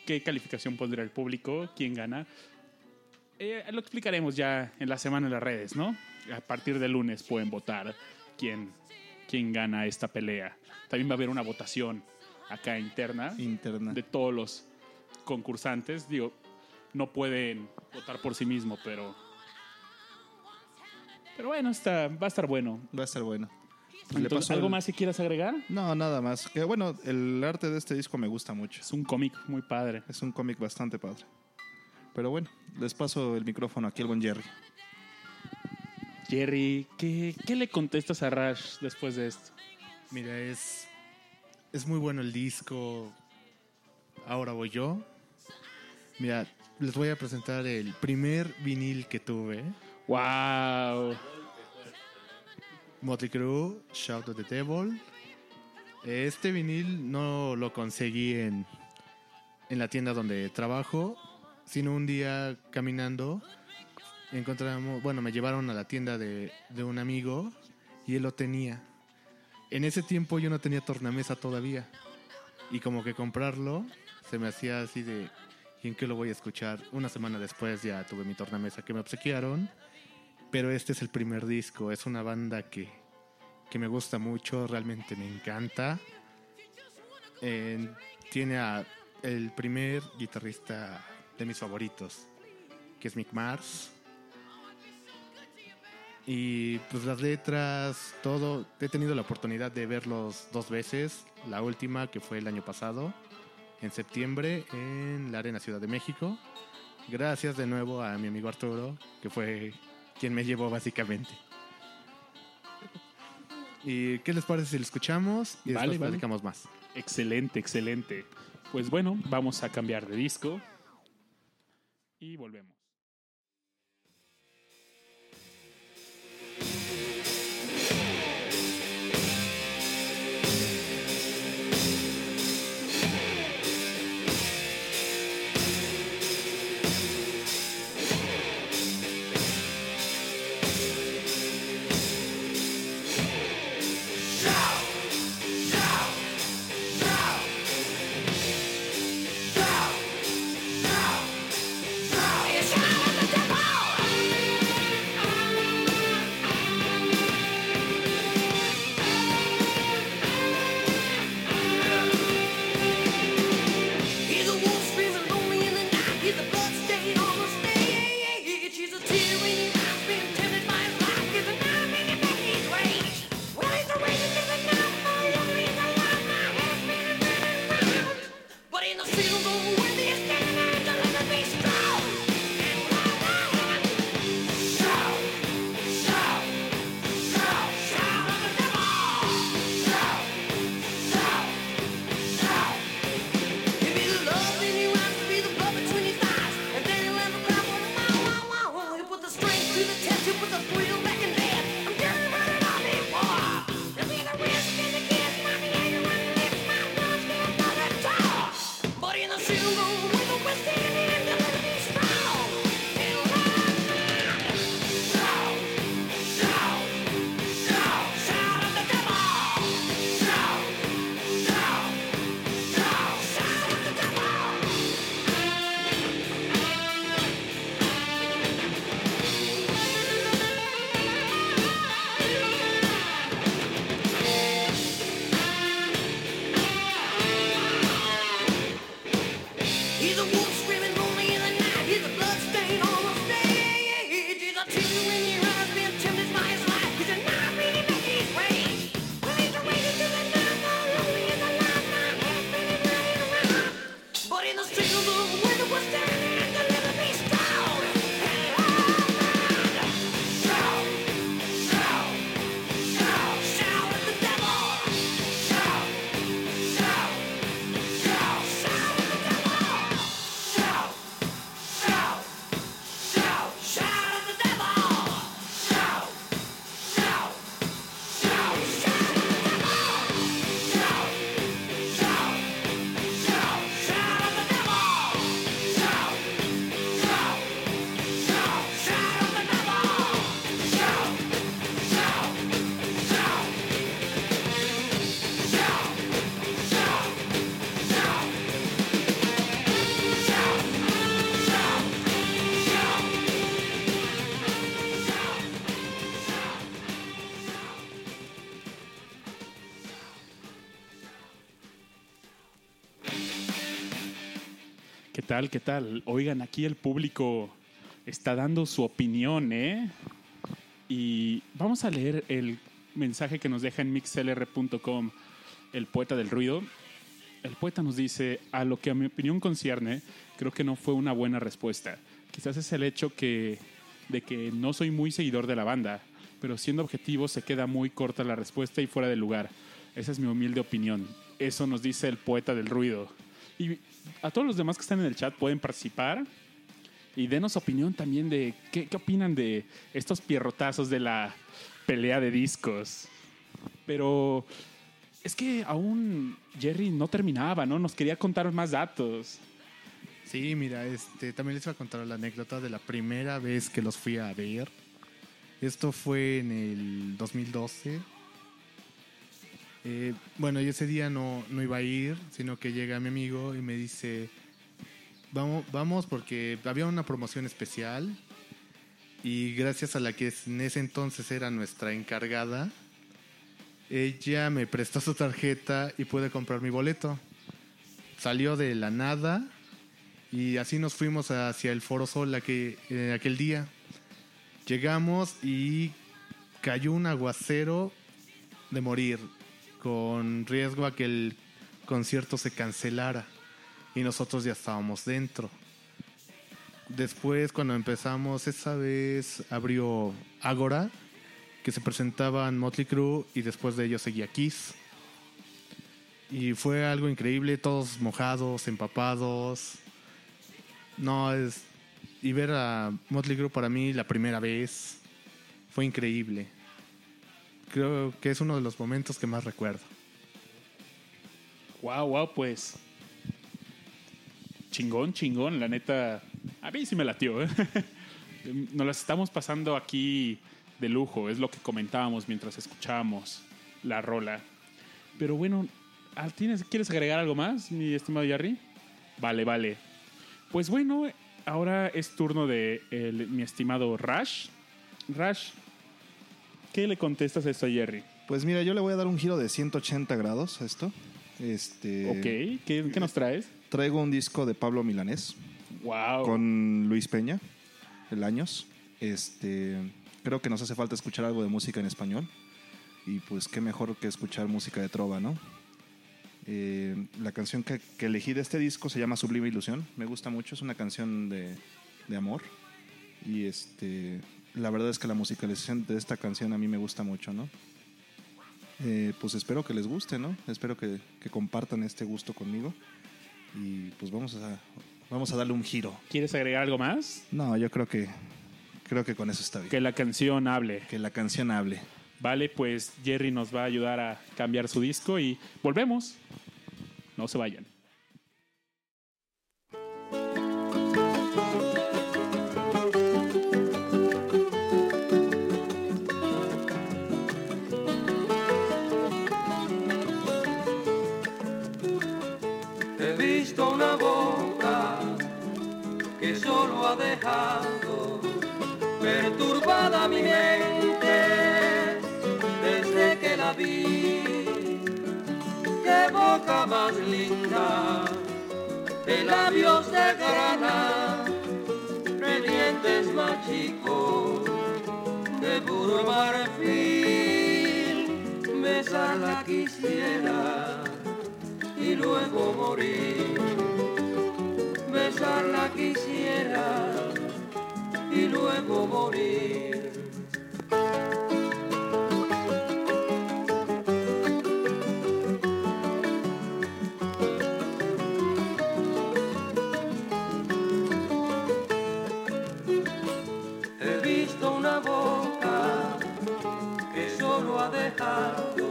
qué calificación pondrá el público, quién gana. Eh, lo explicaremos ya en la semana en las redes, ¿no? A partir de lunes pueden votar quién, quién gana esta pelea. También va a haber una votación acá interna Interna. de todos los concursantes. Digo, no pueden votar por sí mismo, pero. Pero bueno, está, va a estar bueno. Va a estar bueno. Entonces, ¿Algo el- más que quieras agregar? No, nada más. Que bueno, el arte de este disco me gusta mucho. Es un cómic muy padre. Es un cómic bastante padre. Pero bueno, les paso el micrófono aquí al buen Jerry. Jerry, ¿qué, qué le contestas a Rash después de esto? Mira, es, es muy bueno el disco. Ahora voy yo. Mira, les voy a presentar el primer vinil que tuve. ¡Wow! Motley Crue, Shout of the Devil. Este vinil no lo conseguí en, en la tienda donde trabajo, sino un día caminando encontramos, bueno, me llevaron a la tienda de, de un amigo y él lo tenía. En ese tiempo yo no tenía tornamesa todavía y como que comprarlo se me hacía así de, ¿y en qué lo voy a escuchar? Una semana después ya tuve mi tornamesa que me obsequiaron pero este es el primer disco. Es una banda que, que me gusta mucho, realmente me encanta. Eh, tiene a el primer guitarrista de mis favoritos, que es Mick Mars. Y pues las letras, todo. He tenido la oportunidad de verlos dos veces. La última, que fue el año pasado, en septiembre, en la Arena Ciudad de México. Gracias de nuevo a mi amigo Arturo, que fue quien me llevó básicamente. ¿Y qué les parece si lo escuchamos y Vale, después vale. platicamos más? Excelente, excelente. Pues bueno, vamos a cambiar de disco y volvemos. Tal? ¿Qué tal? Oigan, aquí el público está dando su opinión, ¿eh? Y vamos a leer el mensaje que nos deja en mixlr.com el poeta del ruido. El poeta nos dice, a lo que a mi opinión concierne, creo que no fue una buena respuesta. Quizás es el hecho de que no soy muy seguidor de la banda, pero siendo objetivo se queda muy corta la respuesta y fuera de lugar. Esa es mi humilde opinión. Eso nos dice el poeta del ruido. Y a todos los demás que están en el chat pueden participar y denos opinión también de qué, opinan de estos pierrotazos de la pelea de discos. Pero es que aún Jerry no terminaba, ¿no? Nos quería contar más datos. Sí, mira, este, también les voy a contar la anécdota de la primera vez que los fui a ver. Esto fue en el 2012. Eh, bueno, yo ese día no, no iba a ir, sino que llega mi amigo y me dice, vamos, vamos porque había una promoción especial y gracias a la que en ese entonces era nuestra encargada, ella me prestó su tarjeta y pude comprar mi boleto. Salió de la nada y así nos fuimos hacia el Foro Sol aquel, eh, aquel día. Llegamos y cayó un aguacero de morir, con riesgo a que el concierto se cancelara y nosotros ya estábamos dentro. Después, cuando empezamos, esa vez abrió Agora, que se presentaban Motley Crue y después de ellos seguía Kiss. Y fue algo increíble, todos mojados, empapados. No, es. Y ver a Motley Crue para mí la primera vez fue increíble. Creo que es uno de los momentos que más recuerdo. Wow, wow, pues. Chingón, chingón, la neta. A mí sí me latió, ¿eh? Nos las estamos pasando aquí de lujo, es lo que comentábamos mientras escuchábamos la rola. Pero bueno, ¿tienes, ¿quieres agregar algo más, mi estimado Jerry? Vale, vale. Pues bueno, ahora es turno de mi estimado Rash. Rash, ¿qué le contestas a esto a Jerry? Pues mira, yo le voy a dar un giro de 180 grados a esto. Este, Ok, ¿qué, qué nos traes? Traigo un disco de Pablo Milanés Wow. con Luis Peña, el Años. Este, creo que nos hace falta escuchar algo de música en español. Y pues qué mejor que escuchar música de trova, ¿no? Eh, la canción que, que elegí de este disco se llama Sublime Ilusión. Me gusta mucho, es una canción de, de amor. Y este, la verdad es que la musicalización de esta canción a mí me gusta mucho, ¿no? Eh, pues espero que les guste, ¿no? Espero que, que compartan este gusto conmigo. Y pues vamos a, vamos a darle un giro. ¿Quieres agregar algo más? No, yo creo que creo que con eso está bien. Que la canción hable. Que la canción hable. Vale, pues Jerry nos va a ayudar a cambiar su disco y volvemos. No se vayan. Solo ha dejado perturbada mi mente desde que la vi. Qué boca más linda, de labios de grana, de dientes más chicos, de puro marfil. Besarla quisiera y luego morir. Quisiera y luego morir. He visto una boca que solo ha dejado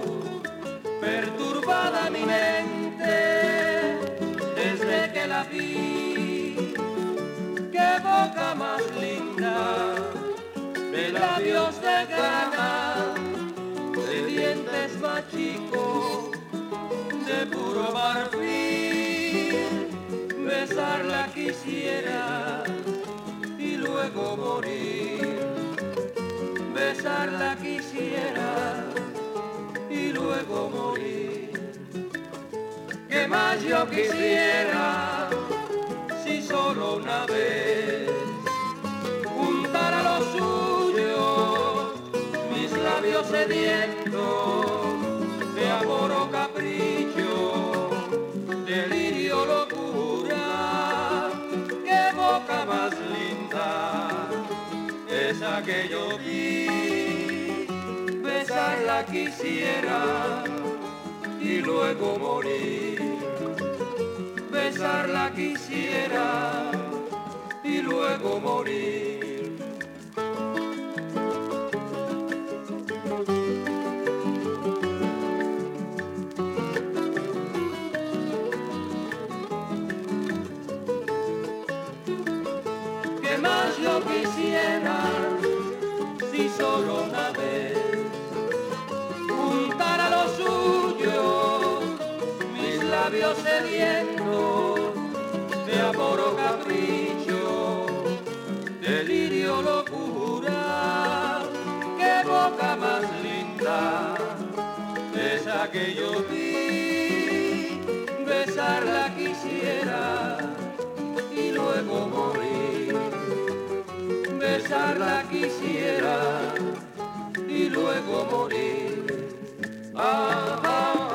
perturbada mi mente desde que la vi. Boca más linda, de labios de grana, de dientes más chicos, de puro marfil. Besarla quisiera y luego morir. Besarla quisiera y luego morir. ¿Qué más yo quisiera solo una vez. Juntar a los suyos mis labios sedientos de amor o capricho, delirio, locura, qué boca más linda, esa que yo vi, besarla quisiera y luego morir, besarla quisiera y luego morir. Sedientos de amor o capricho, delirio, locura, qué boca más linda, esa que yo vi, besarla quisiera y luego morir, besarla quisiera y luego morir. Ah, ah,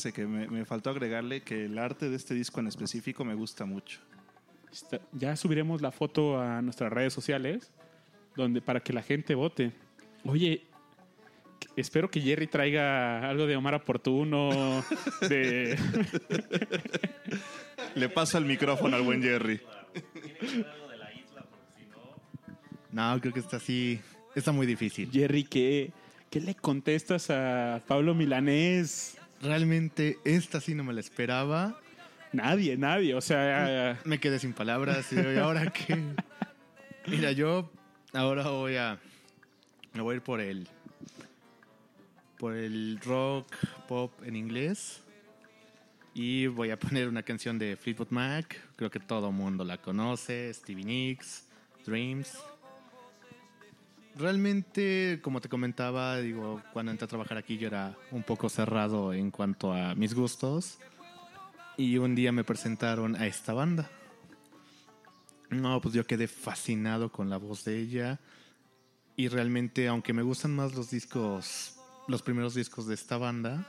Fíjense que me, me faltó agregarle que el arte de este disco en específico me gusta mucho. Está- ya subiremos la foto a nuestras redes sociales donde para que la gente vote. Oye, espero que Jerry traiga algo de Omar Oportuno, de Le paso el micrófono al buen Jerry. No, creo que está así. Está muy difícil. Jerry, ¿qué, ¿qué le contestas a Pablo Milanés? Realmente esta sí no me la esperaba. Nadie, nadie. O sea, Me quedé sin palabras. ¿y ahora qué? Mira, yo ahora voy a. Me voy a ir por el. Por el rock pop en inglés. Y voy a poner una canción de Fleetwood Mac. Creo que todo mundo la conoce. Stevie Nicks, Dreams. Realmente, como te comentaba, digo, cuando entré a trabajar aquí yo era un poco cerrado en cuanto a mis gustos. Y un día me presentaron a esta banda. No, pues yo quedé fascinado con la voz de ella. Y realmente, aunque me gustan más los discos, los primeros discos de esta banda,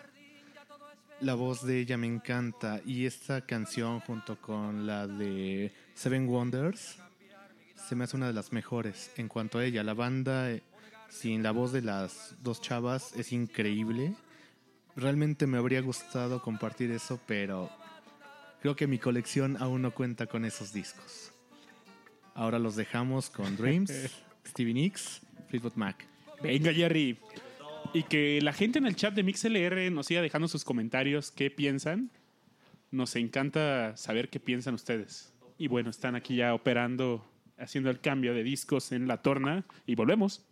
la voz de ella me encanta. Y esta canción junto con la de Seven Wonders se me hace una de las mejores. En cuanto a ella, la banda, eh, sin la voz de las dos chavas, es increíble. Realmente me habría gustado compartir eso, pero creo que mi colección aún no cuenta con esos discos. Ahora los dejamos con Dreams, Stevie Nicks, Fleetwood Mac. Venga, Jerry. Y que la gente en el chat de MixLR nos siga dejando sus comentarios, qué piensan. Nos encanta saber qué piensan ustedes. Y bueno, están aquí ya operando, haciendo el cambio de discos en la torna. Y volvemos.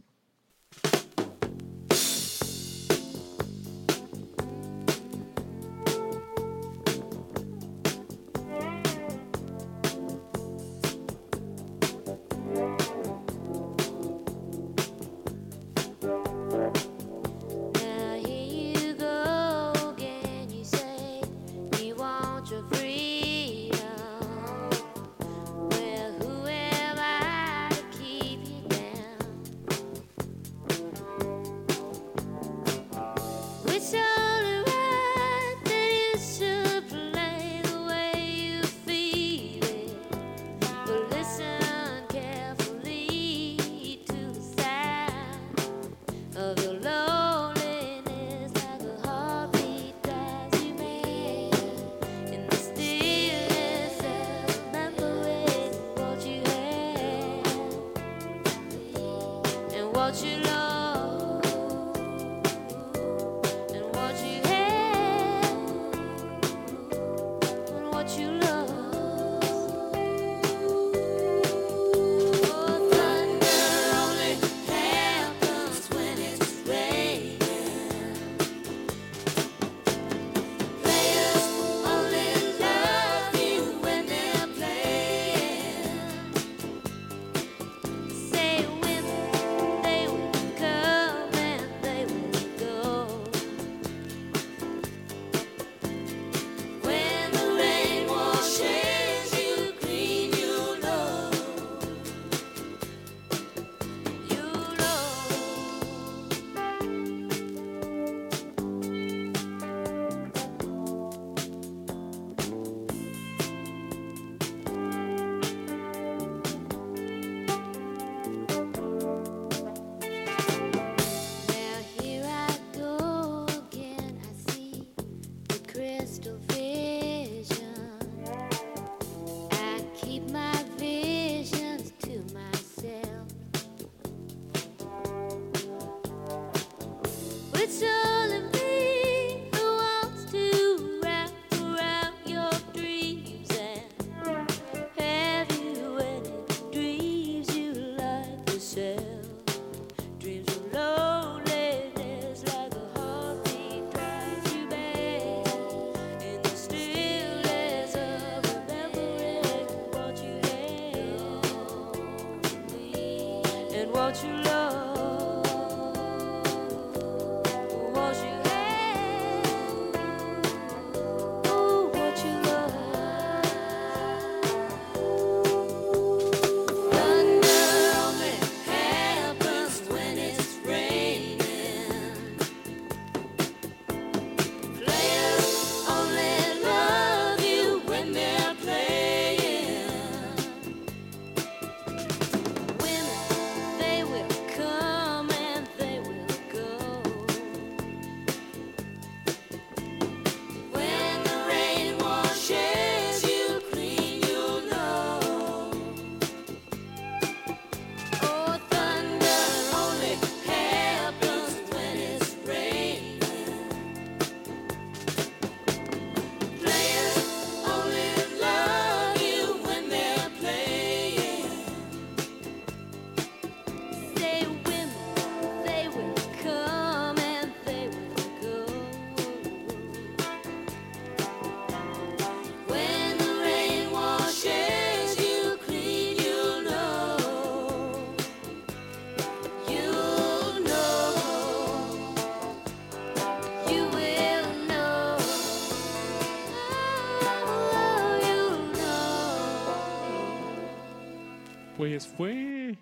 Pues fue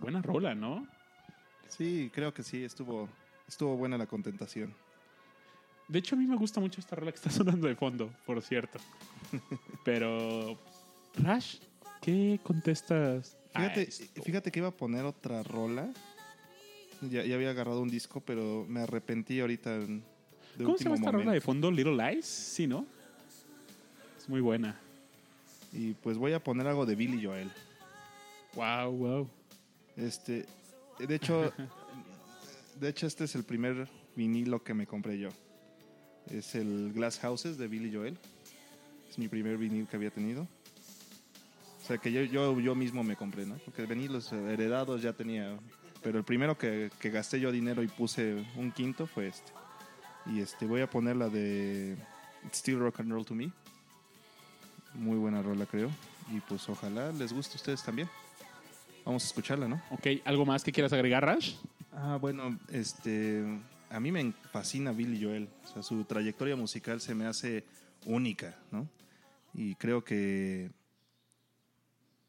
buena rola, ¿no? Sí, creo que sí, estuvo, estuvo buena la contentación. De hecho, a mí me gusta mucho esta rola que está sonando de fondo, por cierto. Pero, Rash, ¿qué contestas Fíjate, esto. fíjate que iba a poner otra rola. Ya, ya había agarrado un disco, pero me arrepentí ahorita de ¿Cómo se llama esta rola de fondo? Little Lies, sí, ¿no? Es muy buena. Y pues voy a poner algo de Billy Joel. Wow, wow. Este, de hecho, de hecho este es el primer vinilo que me compré yo. Es el Glass Houses de Billy Joel. Es mi primer vinil que había tenido. O sea que yo, yo, yo mismo me compré, ¿no? Porque vinilos heredados ya tenía. Pero el primero que, que gasté yo dinero y puse un quinto fue este. Y este voy a poner la de Still Rock and Roll to Me. Muy buena rola, creo. Y pues ojalá les guste a ustedes también. Vamos a escucharla, ¿no? Ok, ¿algo más que quieras agregar, Rash? Ah, bueno, este, a mí me fascina Billy Joel. O sea, su trayectoria musical se me hace única, ¿no? Y creo que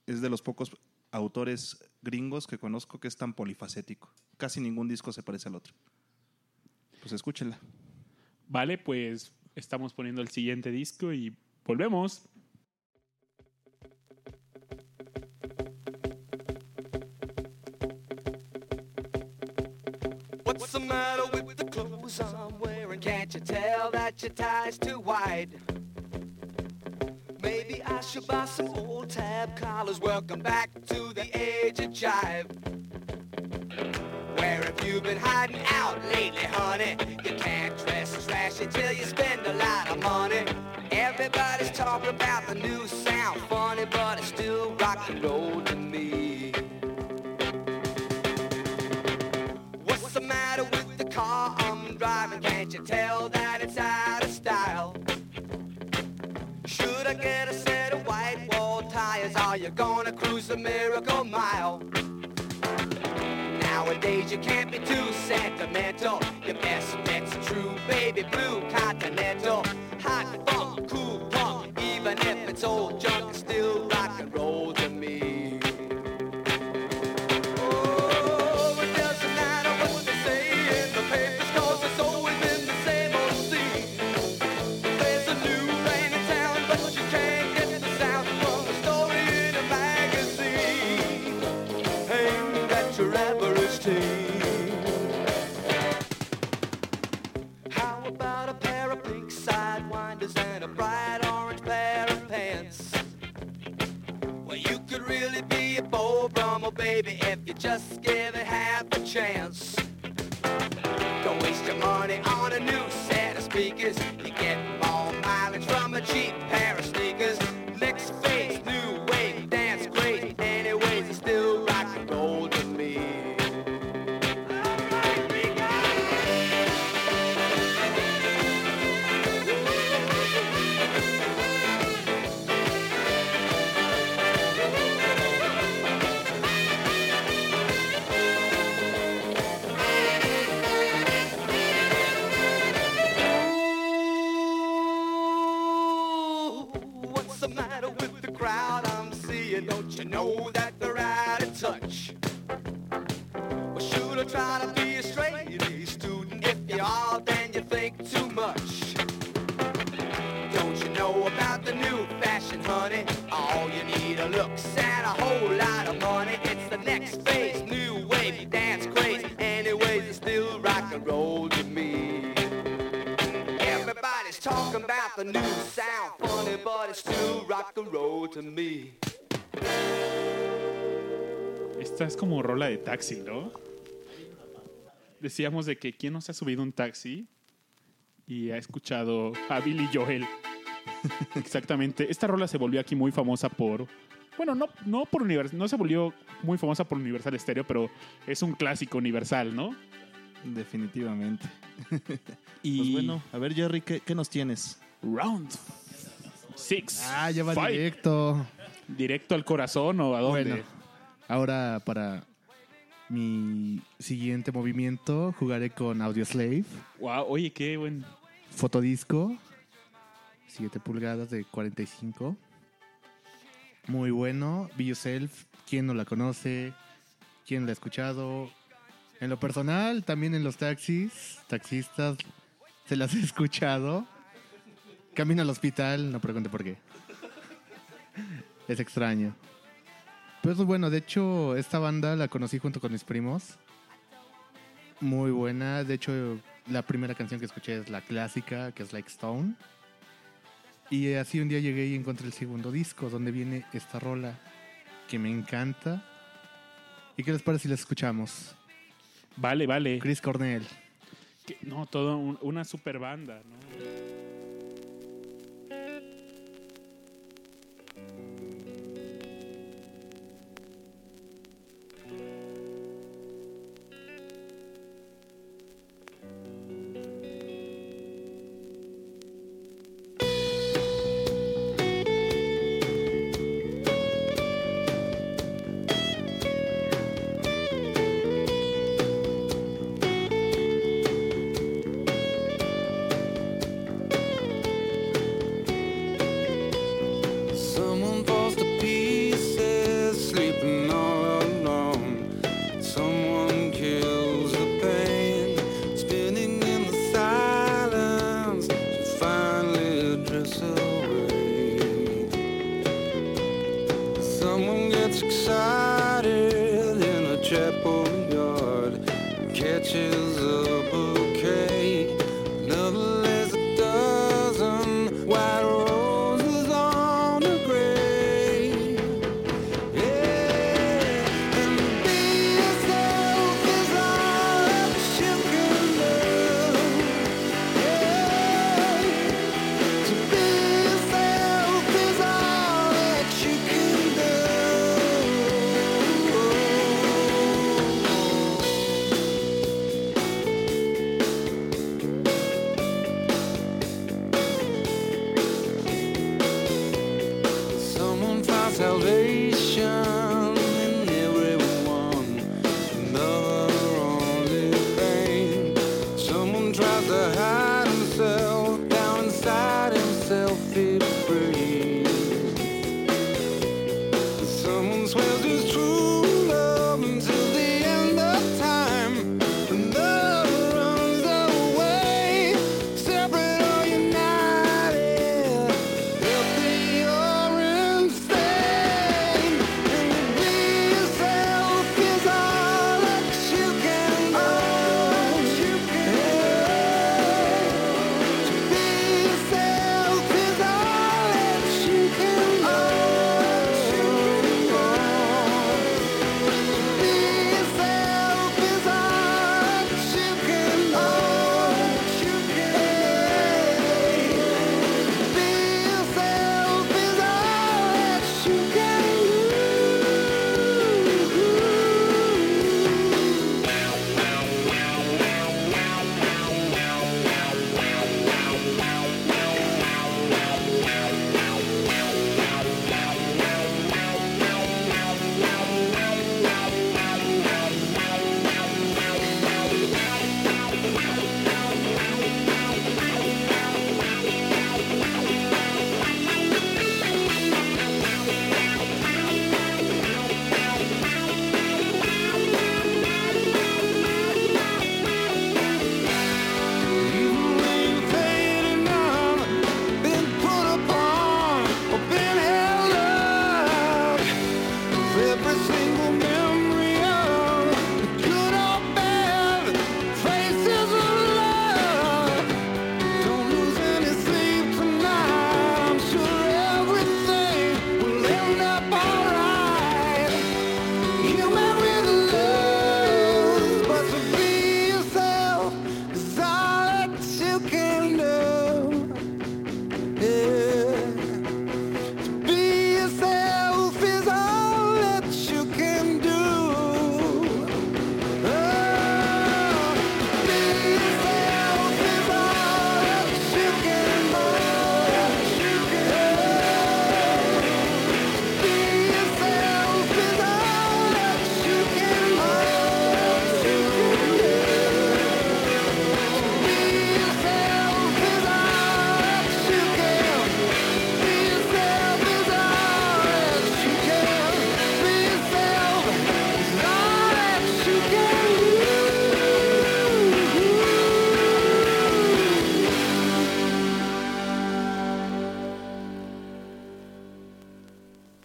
es de los pocos autores gringos que conozco que es tan polifacético. Casi ningún disco se parece al otro. Pues escúchenla. Vale, pues estamos poniendo el siguiente disco y volvemos. Clothes I'm? Can't you tell that your tie's too wide? Maybe I should buy some old tab collars. Welcome back to the age of jive. Where have you been hiding out lately, honey? You can't dress trashy till you spend a lot of money. Everybody's talking about the new sound, funny, but it's still rock and roll to me. Tell that it's out of style? Should I get a set of white wall tires? Are you gonna cruise the miracle mile? Nowadays you can't be too sentimental. Your best bet's true, baby blue continental. Baby, if you just give Decíamos de que quién no se ha subido un taxi y ha escuchado a Billy Joel. Exactamente. Esta rola se volvió aquí muy famosa por. Bueno, no, no por Universal, no se volvió muy famosa por Universal Stereo, pero es un clásico universal, ¿no? Definitivamente. Y Pues bueno, a ver Jerry, ¿qué, qué nos tienes? Round Six. Ah, ya va Fight. directo. ¿Directo al corazón o a dónde? Bueno, ahora para mi siguiente movimiento jugaré con Audioslave, Wow, oye, qué buen. fotodisco, 7 pulgadas de 45. Muy bueno. Be Yourself, ¿quién no la conoce? ¿Quién la ha escuchado? En lo personal, también en los taxis, taxistas, se las he escuchado. Camino al hospital, no pregunte por qué. Es extraño. Pues bueno, de hecho, esta banda la conocí junto con mis primos. Muy buena. De hecho, la primera canción que escuché es la clásica, que es Like Stone. Y así un día llegué y encontré el segundo disco, donde viene esta rola que me encanta. ¿Y qué les parece si la escuchamos? Vale, vale. Chris Cornell. Que- No, toda un- una super banda, ¿no?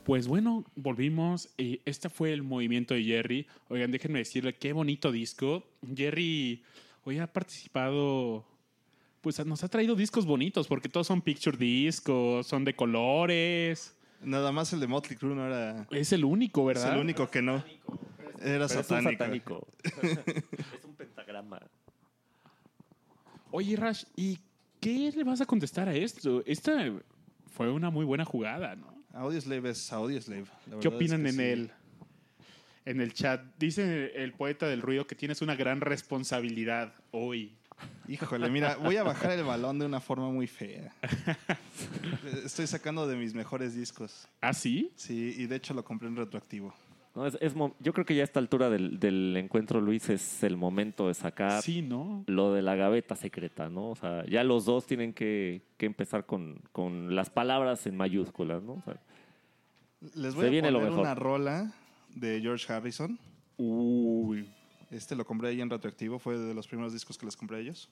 Pues bueno, volvimos y este fue el movimiento de Jerry. Oigan, déjenme decirle qué bonito disco. Jerry hoy ha participado, pues nos ha traído discos bonitos porque todos son picture discos, son de colores. Nada más el de Motley Crue no era. Es el único, Es ¿verdad? el único que no. Era Pero es un satánico. satánico. es un pentagrama. Oye, Rash, ¿y qué le vas a contestar a esto? Esta fue una muy buena jugada, ¿no? Audioslave es Audioslave. La ¿Qué opinan es en sí. el en el chat? Dice el poeta del ruido que tienes una gran responsabilidad hoy. Híjole, mira, voy a bajar el balón de una forma muy fea. Estoy sacando de mis mejores discos. ¿Ah, sí? Sí, y de hecho lo compré en retroactivo. No, es- es yo creo que ya a esta altura del, del encuentro, Luis, es el momento de sacar Sí, ¿no? lo de la gaveta secreta, ¿no? O sea, ya los dos tienen que, que empezar con, con las palabras en mayúsculas, ¿no? O sea, Les Se voy a viene lo poner mejor. una rola de George Harrison. Uy. Este lo compré ahí en retroactivo, fue de los primeros discos que les compré a ellos.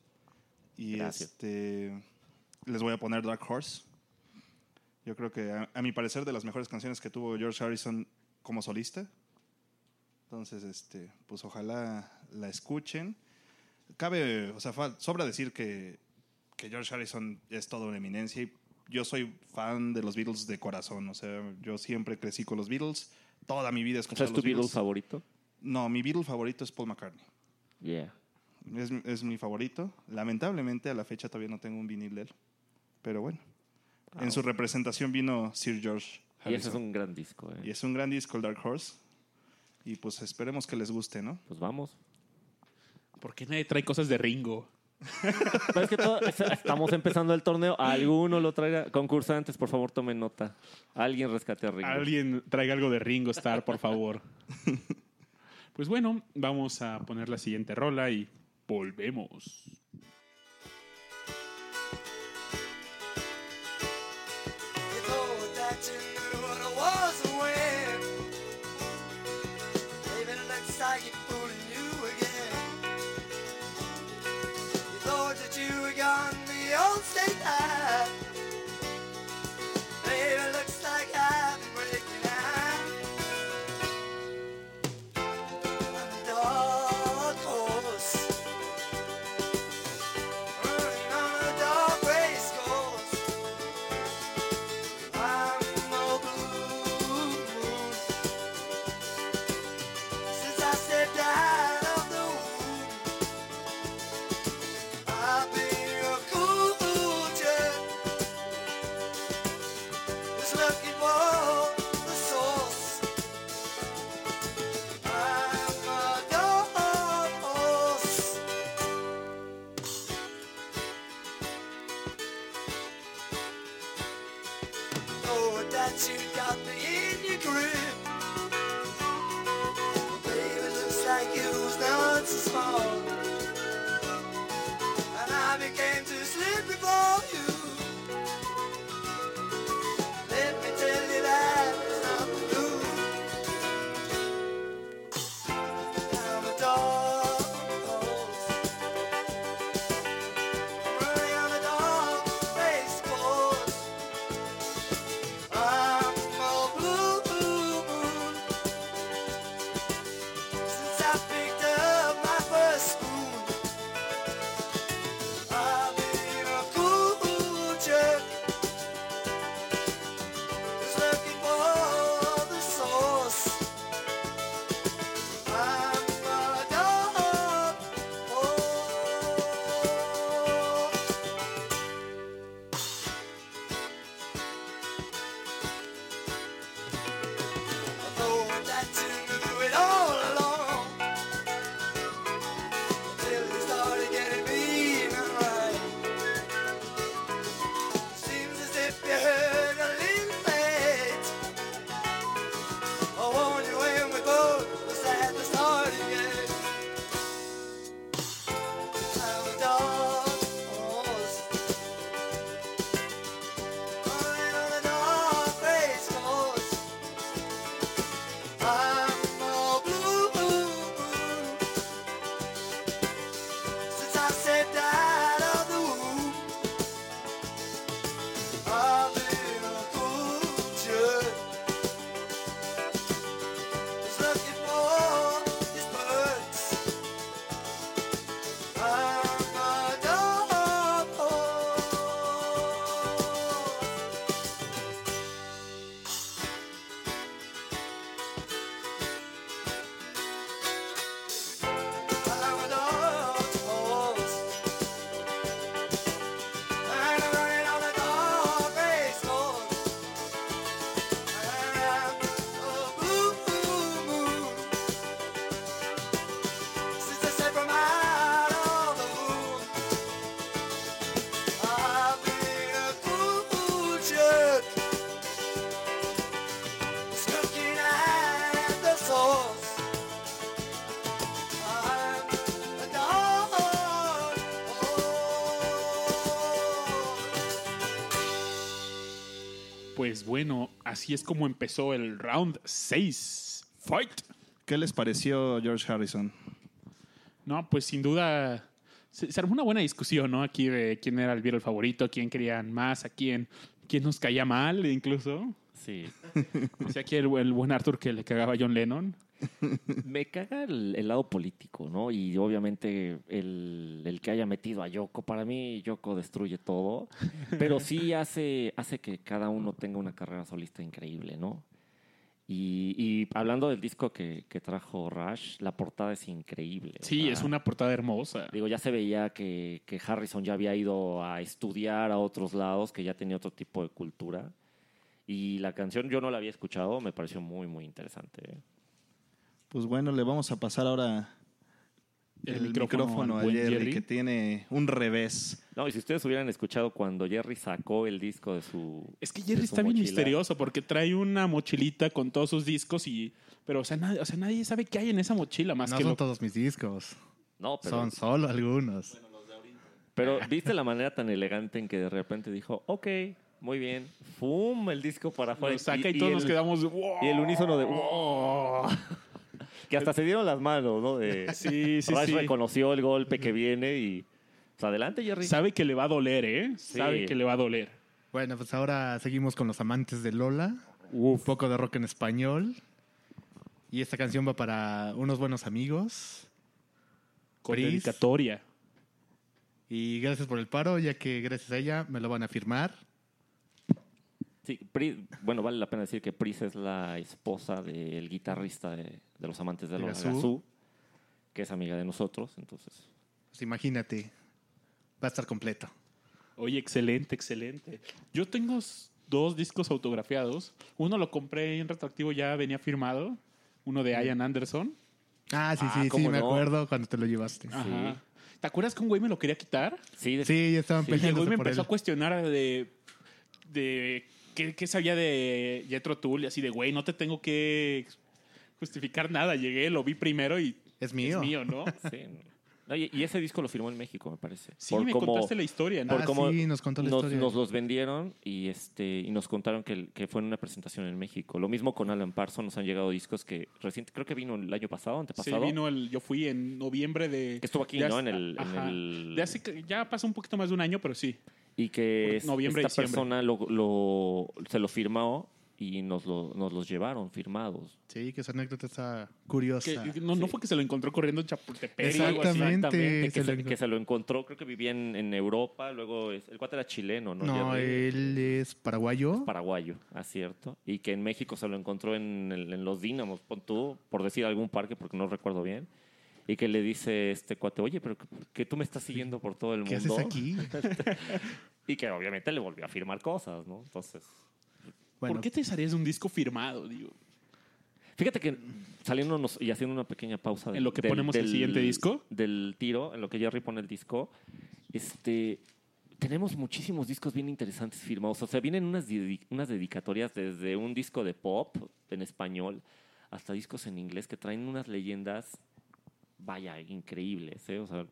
Y Gracias. este les voy a poner Dark Horse. Yo creo que a, a mi parecer de las mejores canciones que tuvo George Harrison como solista. Entonces, este, pues ojalá la escuchen. Cabe, o sea, sobra decir que, que George Harrison es toda una eminencia y yo soy fan de los Beatles de corazón. O sea, yo siempre crecí con los Beatles. Toda mi vida escuchado ¿es tu Beatles. favorito? No, mi Beatle favorito es Paul McCartney. Yeah. Es, es mi favorito. Lamentablemente a la fecha todavía no tengo un vinil de él. Pero bueno. En su representación vino Sir George Y ese es un gran disco, ¿eh? Y es un gran disco el Dark Horse. Y pues esperemos que les guste, ¿no? Pues vamos. ¿Por qué nadie trae cosas de Ringo? Pero es que todo- es- estamos empezando el torneo. Alguno lo traiga. Concursantes, por favor, tomen nota. Alguien rescate a Ringo. Alguien traiga algo de Ringo Starr, por favor. pues bueno, vamos a poner la siguiente rola y volvemos. Bueno, así es como empezó el round 6. Fight. ¿Qué les pareció George Harrison? No, pues sin duda se, se armó una buena discusión, ¿no? Aquí de quién era el Beatle favorito, quién querían más, a quién, quién nos caía mal, incluso. Sí. O sea, aquí el, el buen Arthur que le cagaba a John Lennon. Me caga el, el lado político, ¿no? Y obviamente el, el que haya metido a Yoko, para mí Yoko destruye todo, pero sí hace, hace que cada uno tenga una carrera solista increíble, ¿no? Y, y hablando del disco que, que trajo Rush, la portada es increíble. Sí, es una portada hermosa. Digo, ya se veía que, que Harrison ya había ido a estudiar a otros lados, que ya tenía otro tipo de cultura. Y la canción yo no la había escuchado, me pareció muy, muy interesante. Pues bueno, le vamos a pasar ahora El el, micrófono a Jerry, Jerry. que tiene un revés. No, y si ustedes hubieran escuchado cuando Jerry sacó el disco de su. Es que Jerry está bien mochila, misterioso porque trae una mochilita con todos sus discos y... Pero, o sea, nadie, o sea, nadie sabe qué hay en esa mochila más No que son lo- todos mis discos. No, pero, Son solo algunos. pero viste la manera tan elegante en que de repente dijo, ok, muy bien, fum, el disco para afuera. lo saca y, todos nos el- quedamos... "Wow". Y el unísono de. "Wow". que hasta se dieron las manos, ¿no? De, Sí, sí, Rush sí. reconoció el golpe que viene y. Pues adelante, Jerry. Sabe que le va a doler, ¿eh? Sabe que le va a doler. Bueno, pues ahora seguimos con los amantes de Lola. Un poco de rock en español. Y esta canción va para unos buenos amigos. Con Pris. dedicatoria. Y gracias por el paro, ya que gracias a ella me lo van a firmar. Sí, Pri- bueno, vale la pena decir que Pris es la esposa del guitarrista de, de Los Amantes de De Lola, Gazú. Gazú, que es amiga de nosotros, entonces. Pues imagínate, va a estar completo. Oye, excelente, excelente. Yo tengo dos discos autografiados. Uno lo compré en retroactivo, ya venía firmado. Uno de Ian Anderson. Ah, sí, Ah, sí, sí, ¿cómo me no? acuerdo cuando te lo llevaste. Ajá. ¿Te acuerdas que un güey me lo quería quitar? Sí, de- Sí, ya estaban Sí, Y llegó y peleándose me él. empezó a cuestionar de, de qué, qué sabía de Jethro Tull y así de, güey, no te tengo que justificar nada. Llegué, lo vi primero y Es mío. es mío, ¿no? sí. No, y, y ese disco lo firmó en México, me parece. Sí, Por me cómo- contaste la historia, ¿no? por Ah, cómo sí, nos contó la nos, historia. nos los vendieron y este y nos contaron que, que fue en una presentación en México. Lo mismo con Alan Parsons, nos han llegado discos que reciente, creo que vino el año pasado, Sí, antepasado. vino el, yo fui en noviembre de... Que estuvo aquí, de ¿no? hace- En el- en ajá. el- De hace que- ya pasó un poquito más de un año, pero sí. Y que es- noviembre, esta diciembre. persona lo, lo- se lo firmó y nos, lo, nos los llevaron firmados. Sí, que esa anécdota está curiosa. Que- no, no fue que se lo encontró corriendo en Chapultepec así. Exactamente. que, se se, lo que se lo encontró, creo que vivía en, en Europa, luego es- el cuate era chileno, ¿no? No, él es paraguayo. paraguayo, acierto, y que en México se lo encontró en, el- en los Dínamos, pon tú, por decir algún parque, porque no recuerdo bien, y que le dice este cuate, oye, pero que, que tú me estás siguiendo por todo el ¿Qué mundo. haces aquí? Y que obviamente le volvió a firmar cosas, ¿no? Entonces, Bueno, ¿Por qué te desharías de un disco firmado? Digo, fíjate que saliéndonos y haciendo una pequeña pausa. ¿En lo que ponemos el siguiente disco? Del tiro, en lo que Jerry pone el disco, este... Tenemos muchísimos discos bien interesantes firmados. O sea, vienen unas, unas dedicatorias desde un disco de pop en español hasta discos en inglés que traen unas leyendas, vaya, increíbles. ¿eh? O sea,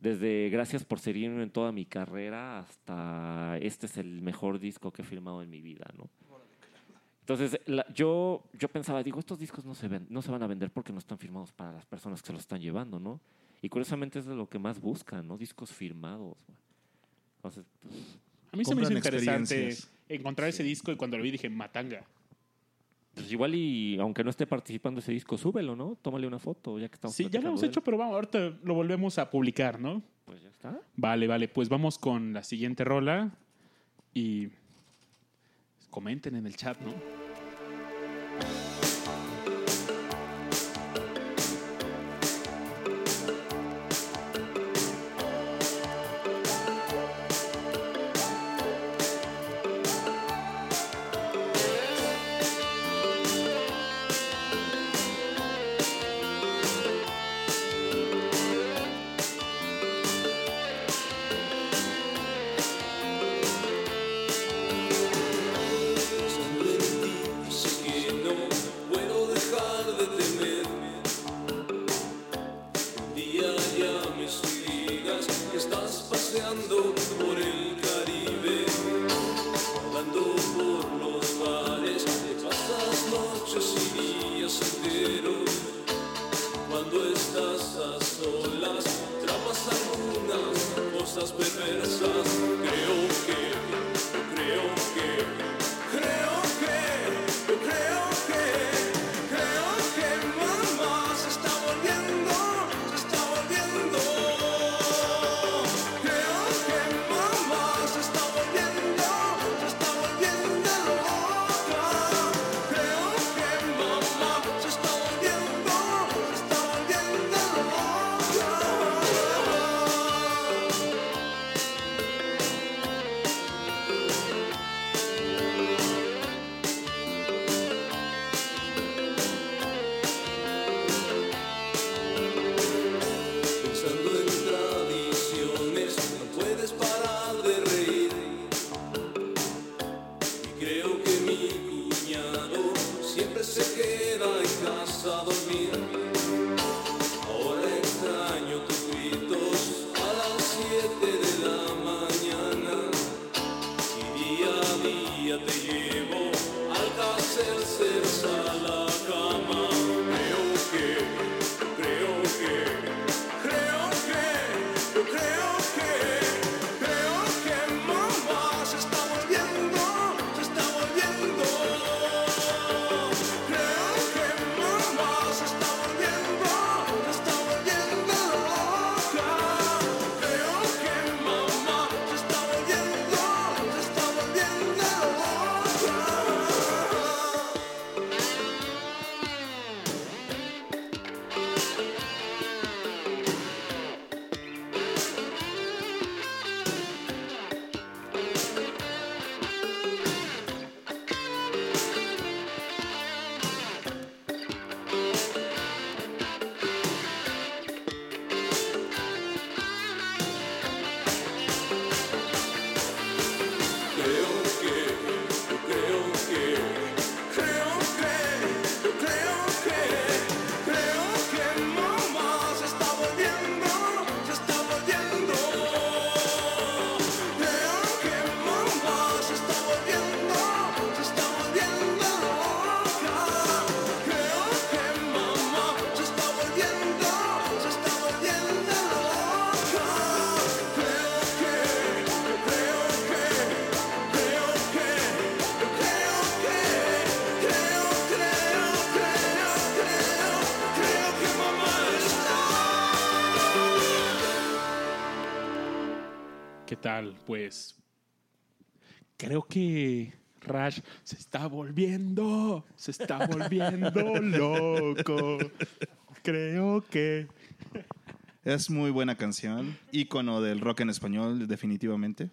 desde Gracias por seguirme en toda mi carrera hasta este es el mejor disco que he firmado en mi vida, ¿no? Entonces, la- yo, yo pensaba, digo, estos discos no se, ven, no se van a vender porque no están firmados para las personas que se los están llevando, ¿no? Y curiosamente es de lo que más buscan, ¿no? Discos firmados. Entonces, pues, a mí se me hizo interesante encontrar ese disco y cuando lo vi dije, matanga. Pues igual y aunque no esté participando ese disco, súbelo, ¿no? Tómale una foto, ya que estamos Sí, ya lo hemos hecho, pero vamos, ahorita lo volvemos a publicar, ¿no? Pues ya está. Vale, vale, pues vamos con la siguiente rola y comenten en el chat, ¿no? Pues creo que Rash se está volviendo, se está volviendo loco. Creo que Es muy buena canción, ícono del rock en español, definitivamente.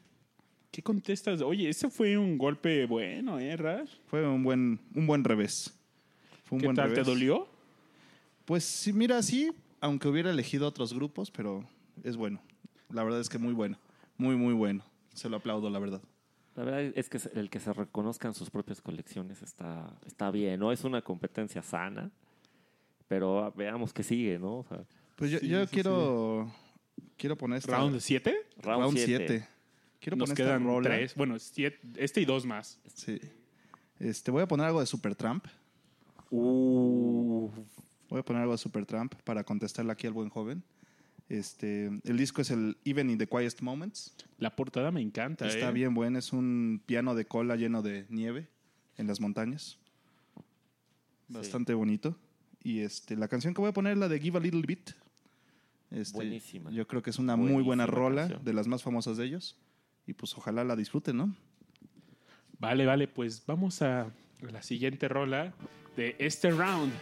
¿Qué contestas? Oye, ese fue un golpe bueno, ¿eh, Rash? Fue un buen, un buen revés. Fue un ¿Qué buen tal? ¿Te dolió? Pues sí, mira, sí, aunque hubiera elegido otros grupos, pero es bueno. La verdad es que muy bueno. Muy, muy bueno. Se lo aplaudo, la verdad. La verdad es que el que se reconozcan sus propias colecciones está, está bien, ¿no? Es una competencia sana, pero veamos qué sigue, ¿no? O sea, Pues yo, Sí, yo sí, quiero, quiero poner esta, ¿Round 7? round round 7. 7. Quiero Nos poner esta quedan rola. tres. Bueno, siete- este y dos más. Sí. Este, voy a poner algo de Supertramp. Uh, Voy a poner algo de Supertramp para contestarle aquí al buen joven. Este, el disco es el Even in the Quietest Moments. La portada me encanta. Está ¿eh? bien bueno, es un piano de cola lleno de nieve en las montañas. Bastante bonito. Y este, la canción que voy a poner es la de Give a Little Bit. Este, Buenísima. Yo creo que es una muy buena rola, canción. de las más famosas de ellos. Y pues ojalá la disfruten, ¿no? Vale, vale, pues vamos a la siguiente rola de este round.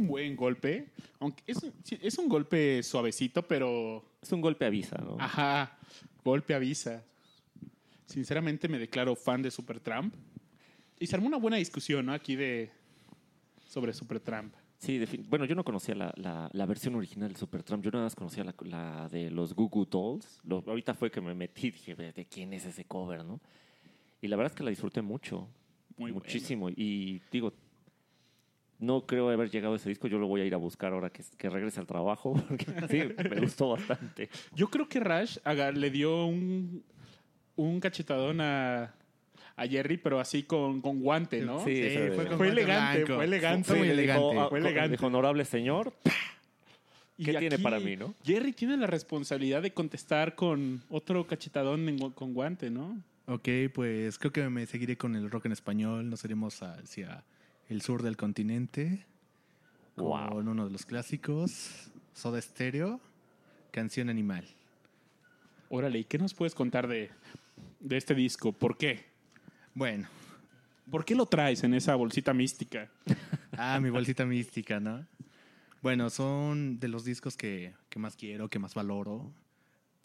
Un buen golpe. Aunque es, un- sí, es un golpe suavecito, pero. Es un golpe avisa, ¿no? Ajá. Golpe avisa. Sinceramente me declaro fan de Supertramp. Y se armó una buena discusión, ¿no? Aquí de. sobre Supertramp. Sí, bueno, yo no conocía la, la- la versión original de Supertramp, yo nada más conocía la, la de los Goo Goo Dolls. Lo- ahorita fue que me metí y dije, ¿de quién es ese cover, no? Y la verdad es que la disfruté mucho, Muy muchísimo. Y digo, no creo haber llegado a ese disco, yo lo voy a ir a buscar ahora que, que regrese al trabajo, porque sí, me gustó bastante. Yo creo que Rush haga- le dio un, un cachetadón a, a Jerry, pero así con, con guante, ¿no? Sí, fue con Fue elegante, fue elegante. Fue muy Sí, le dijo, elegante. "Ah, Fue elegante. dijo, honorable señor, Y ¿Qué tiene para mí, no? Jerry tiene la responsabilidad de contestar con otro cachetadón en con guante, ¿no? Ok, pues creo que me seguiré con el rock en español. Nos iremos hacia el sur del continente. Wow. Con uno de los clásicos. Soda Stereo. Canción Animal. Órale, ¿y qué nos puedes contar de, de este disco? ¿Por qué? Bueno. ¿Por qué lo traes en esa bolsita mística? Ah, mi bolsita mística, ¿no? Bueno, son de los discos que, que más quiero, que más valoro.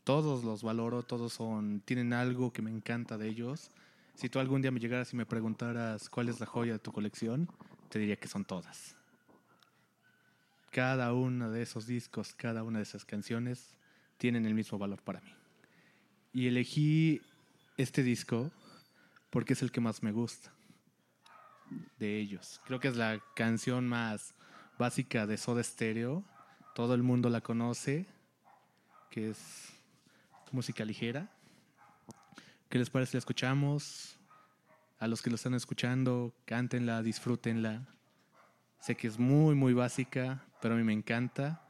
Todos los valoro, todos son, tienen algo que me encanta de ellos. Si tú algún día me llegaras y me preguntaras cuál es la joya de tu colección, te diría que son todas. Cada uno de esos discos, cada una de esas canciones tienen el mismo valor para mí. Y elegí este disco porque es el que más me gusta de ellos. Creo que es la canción más básica de Soda Stereo. Todo el mundo la conoce, que es música ligera. ¿Qué les parece si la escuchamos? A los que lo están escuchando, cántenla, disfrútenla. Sé que es muy, muy básica, pero a mí me encanta.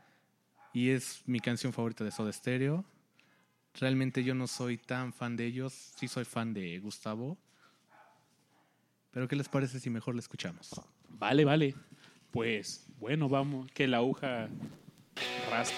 Y es mi canción favorita de Soda Stereo. Realmente yo no soy tan fan de ellos, sí soy fan de Gustavo. Pero ¿qué les parece si mejor la escuchamos? Vale, vale. Pues bueno, vamos, que la aguja raspa.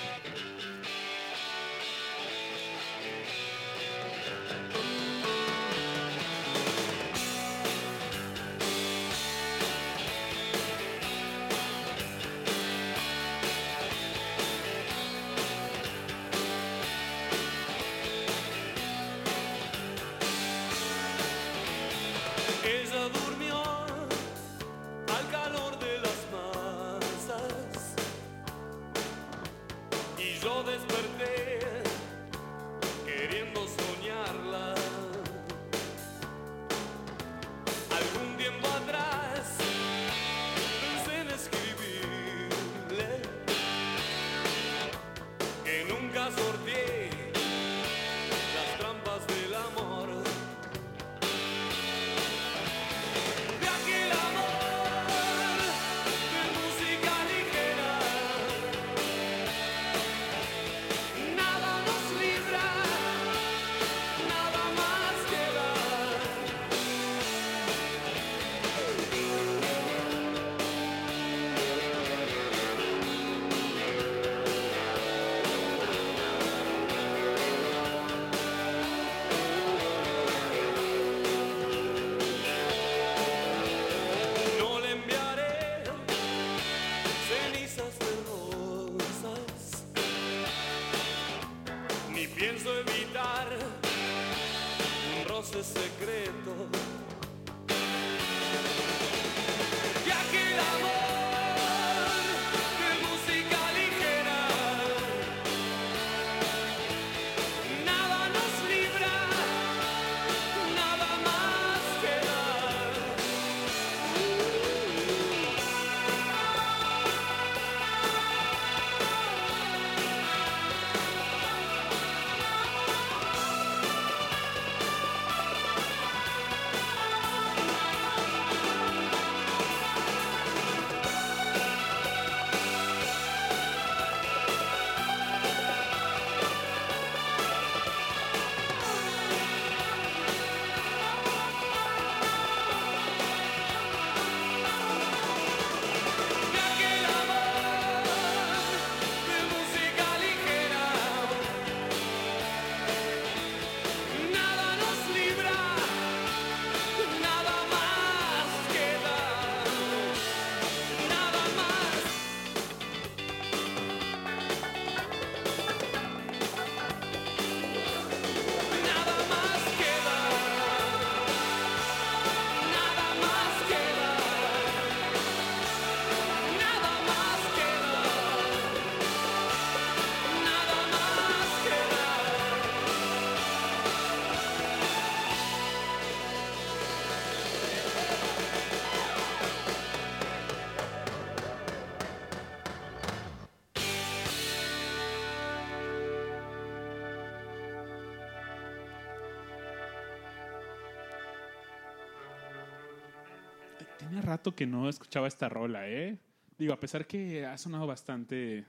Rato que no escuchaba esta rola, ¿eh? Digo, a pesar que ha sonado bastante.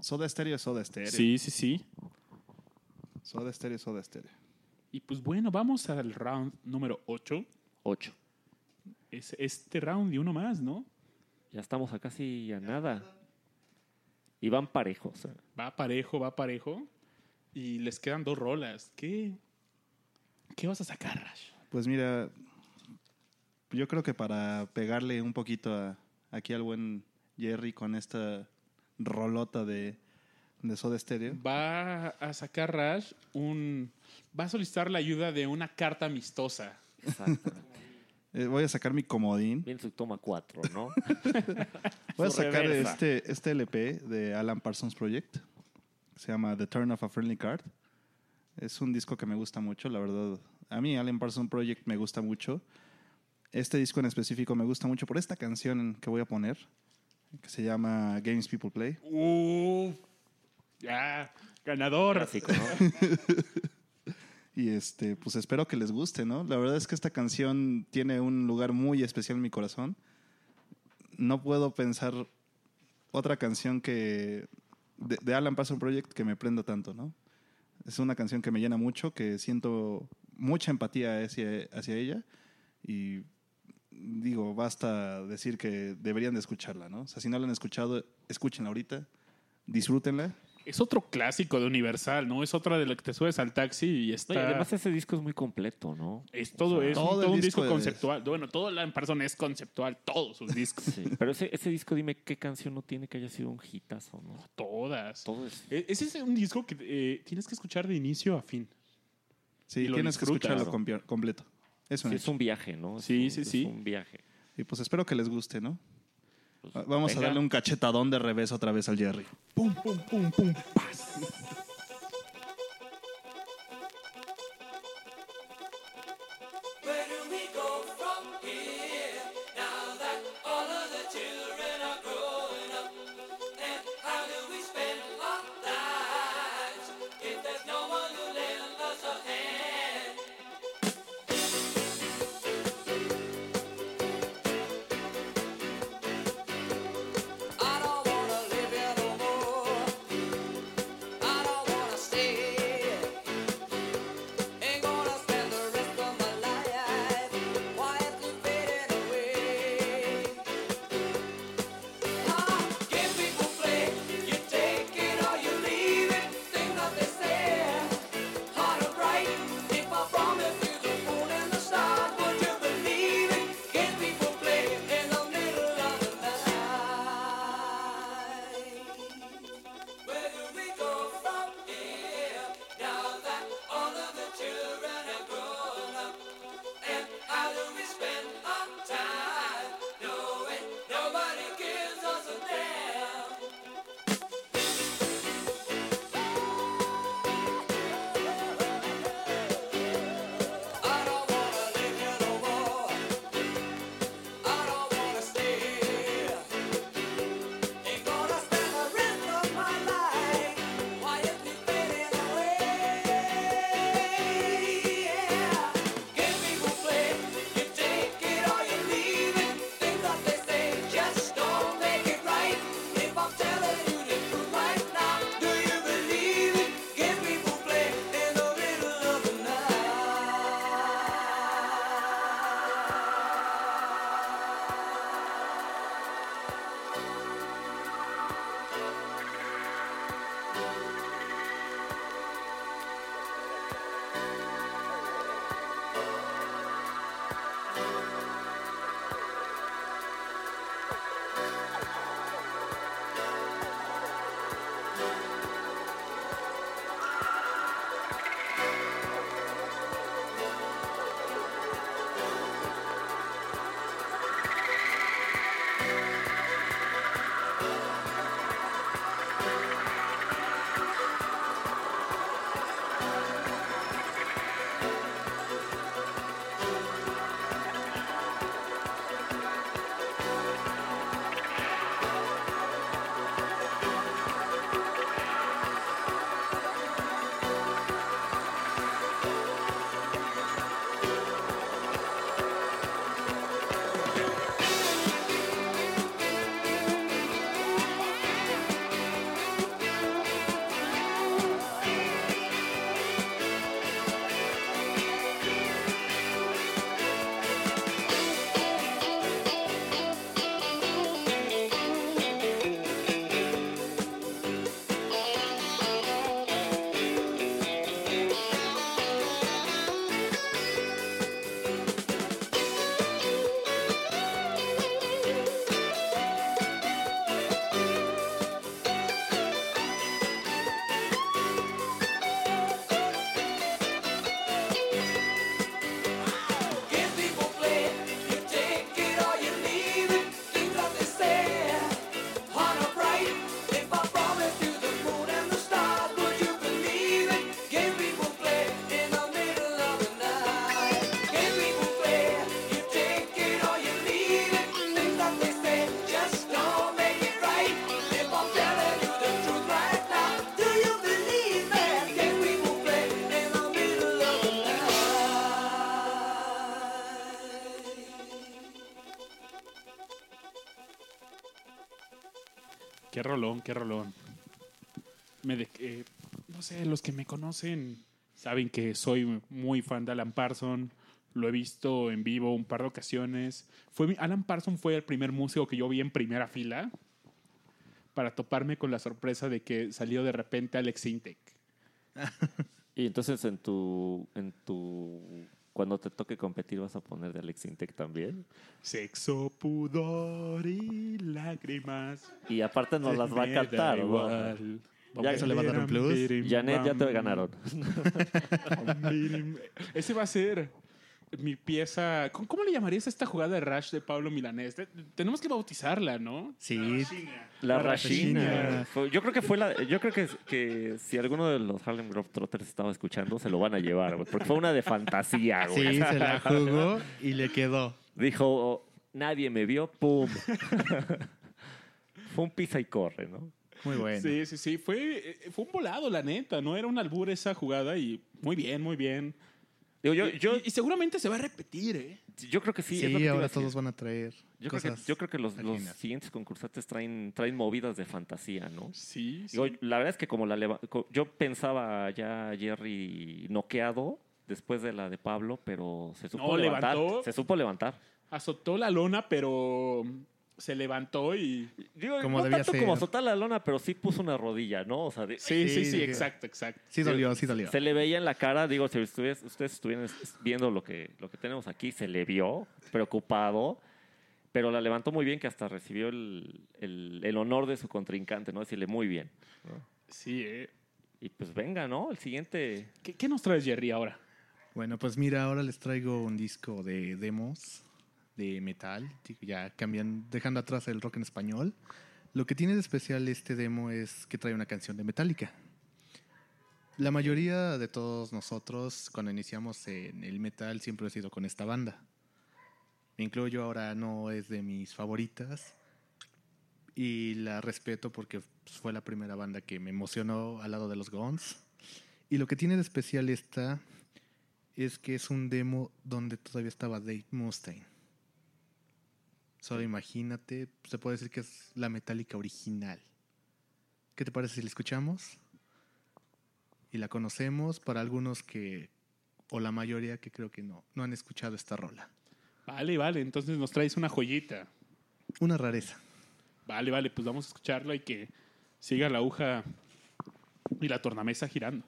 Soda Stereo es Soda Stereo. Sí, sí, sí. Soda Stereo es Soda Stereo. Y pues bueno, vamos al round número 8. 8. Es este round y uno más, ¿no? Ya estamos a casi a nada. Y van parejos. ¿eh? Va parejo, va parejo. Y les quedan dos rolas. ¿Qué, qué vas a sacar, Rash? Pues mira, yo creo que para pegarle un poquito a- aquí al buen Jerry con esta rolota de, de Soda Stereo. Va a sacar Rash un. Va a solicitar la ayuda de una carta amistosa. Exacto. Eh, voy a sacar mi comodín. Bien su toma 4, ¿no? Voy a sacar reversa. este, este LP de Alan Parsons Project. Se llama The Turn of a Friendly Card. Es un disco que me gusta mucho, la verdad. A mí Alan Parsons Project me gusta mucho. Este disco en específico me gusta mucho por esta canción que voy a poner, que se llama Games People Play. ¡Uf! Ya, ganador. Clásico, ¿no? Y este, pues espero que les guste, ¿no? La verdad es que esta canción tiene un lugar muy especial en mi corazón. No puedo pensar otra canción que de, de Alan Parsons Project que me prenda tanto, ¿no? Es una canción que me llena mucho, que siento mucha empatía hacia, hacia ella y digo, basta decir que deberían de escucharla, ¿no? O sea, si no la han escuchado, escúchenla ahorita, disfrútenla. Es otro clásico de Universal, ¿no? Es otra de la que te subes al taxi y está. No, y además ese disco es muy completo, ¿no? es todo, es un- todo un disco disco es- conceptual. Bueno, todo la persona es conceptual, todos sus discos. Sí. Pero ese, ese disco, dime qué canción no tiene que haya sido un hitazo, ¿no? Todas. Todo es. E- Ese es un disco que eh, tienes que escuchar de inicio a fin. Sí, Y lo tienes que escucharlo completo. Es un Sí, es un viaje, ¿no? Es Sí, un- sí, es sí. un viaje. Y pues espero que les guste, ¿no? Pues, Va- Vamos venga. a darle un cachetadón de revés otra vez al Jerry. Pum, pum, pum, pum, paz. Qué rolón, eh, no sé, los que me conocen saben que soy muy fan de Alan Parson. Lo he visto en vivo un par de ocasiones. Fue, Alan Parson fue el primer músico que yo vi en primera fila para toparme con la sorpresa de que salió de repente Alex Intec. Y entonces en tu, en tu, cuando te toque competir vas a poner de Alex Intec también. Sexo, pudor y lágrimas. Y aparte nos las va a cantar. Ya- Eso le va a dar un plus. Janet, ya te ganaron. Ese va a ser mi pieza. ¿Cómo, cómo le llamarías a esta jugada de Rush de Pablo Milanés? Te- tenemos que bautizarla, ¿no? Sí, La La Rashina. Rashina. Fue- Yo creo que fue la. Yo creo que, que si alguno de los Harlem Globetrotters estaba escuchando, se lo van a llevar, güey. Porque fue una de fantasía, güey. sí, se la jugó y le quedó. Dijo, nadie me vio, pum. fue un pisa y corre, ¿no? Muy bueno. Sí, sí, sí. Fue, eh, fue un volado, la neta. No era un albur esa jugada y muy bien, muy bien. Digo, yo, Y- yo, y, y seguramente se va a repetir, ¿eh? yo creo que sí. Que ahora todos van a traer Yo creo, que, cosas yo creo que los, los siguientes concursantes traen, traen movidas de fantasía, ¿no? Sí, la verdad es que como la yo pensaba ya Jerry noqueado después de la de Pablo, pero se supo No, levantar. levantó. Se supo levantar. Azotó la lona, pero se levantó y... Digo, Como no debía tanto ser. como azotar la lona, pero sí puso una rodilla, ¿no? O sea, de- Sí, sí, sí, Sí, exacto, exacto. Sí dolió, sí dolió. se le veía en la cara, digo, si ustedes, ustedes estuvieran viendo lo que, lo que tenemos aquí, se le vio preocupado, pero la levantó muy bien que hasta recibió el, el- el honor de su contrincante, ¿no? Decirle muy bien. Sí, ¿eh? Y pues venga, ¿no? El siguiente... ¿Qué, qué nos traes, Jerry, ahora? Bueno, pues mira, ahora les traigo un disco de demos de metal, ya cambian, dejando atrás el rock en español. Lo que tiene de especial este demo es que trae una canción de Metallica. La mayoría de todos nosotros, cuando iniciamos en el metal, siempre he sido con esta banda. Me incluyo ahora, no es de mis favoritas. Y la respeto porque pues, fue la primera banda que me emocionó al lado de los Guns. Y lo que tiene de especial esta es que es un demo donde todavía estaba Dave Mustaine. Solo imagínate, se puede decir que es la metálica original. ¿Qué te parece si la escuchamos? Y la conocemos para algunos que, o la mayoría que creo que no, no han escuchado esta rola. Vale, vale, entonces nos traes una joyita. Una rareza. Vale, vale, pues vamos a escucharla y que siga la aguja y la tornamesa girando.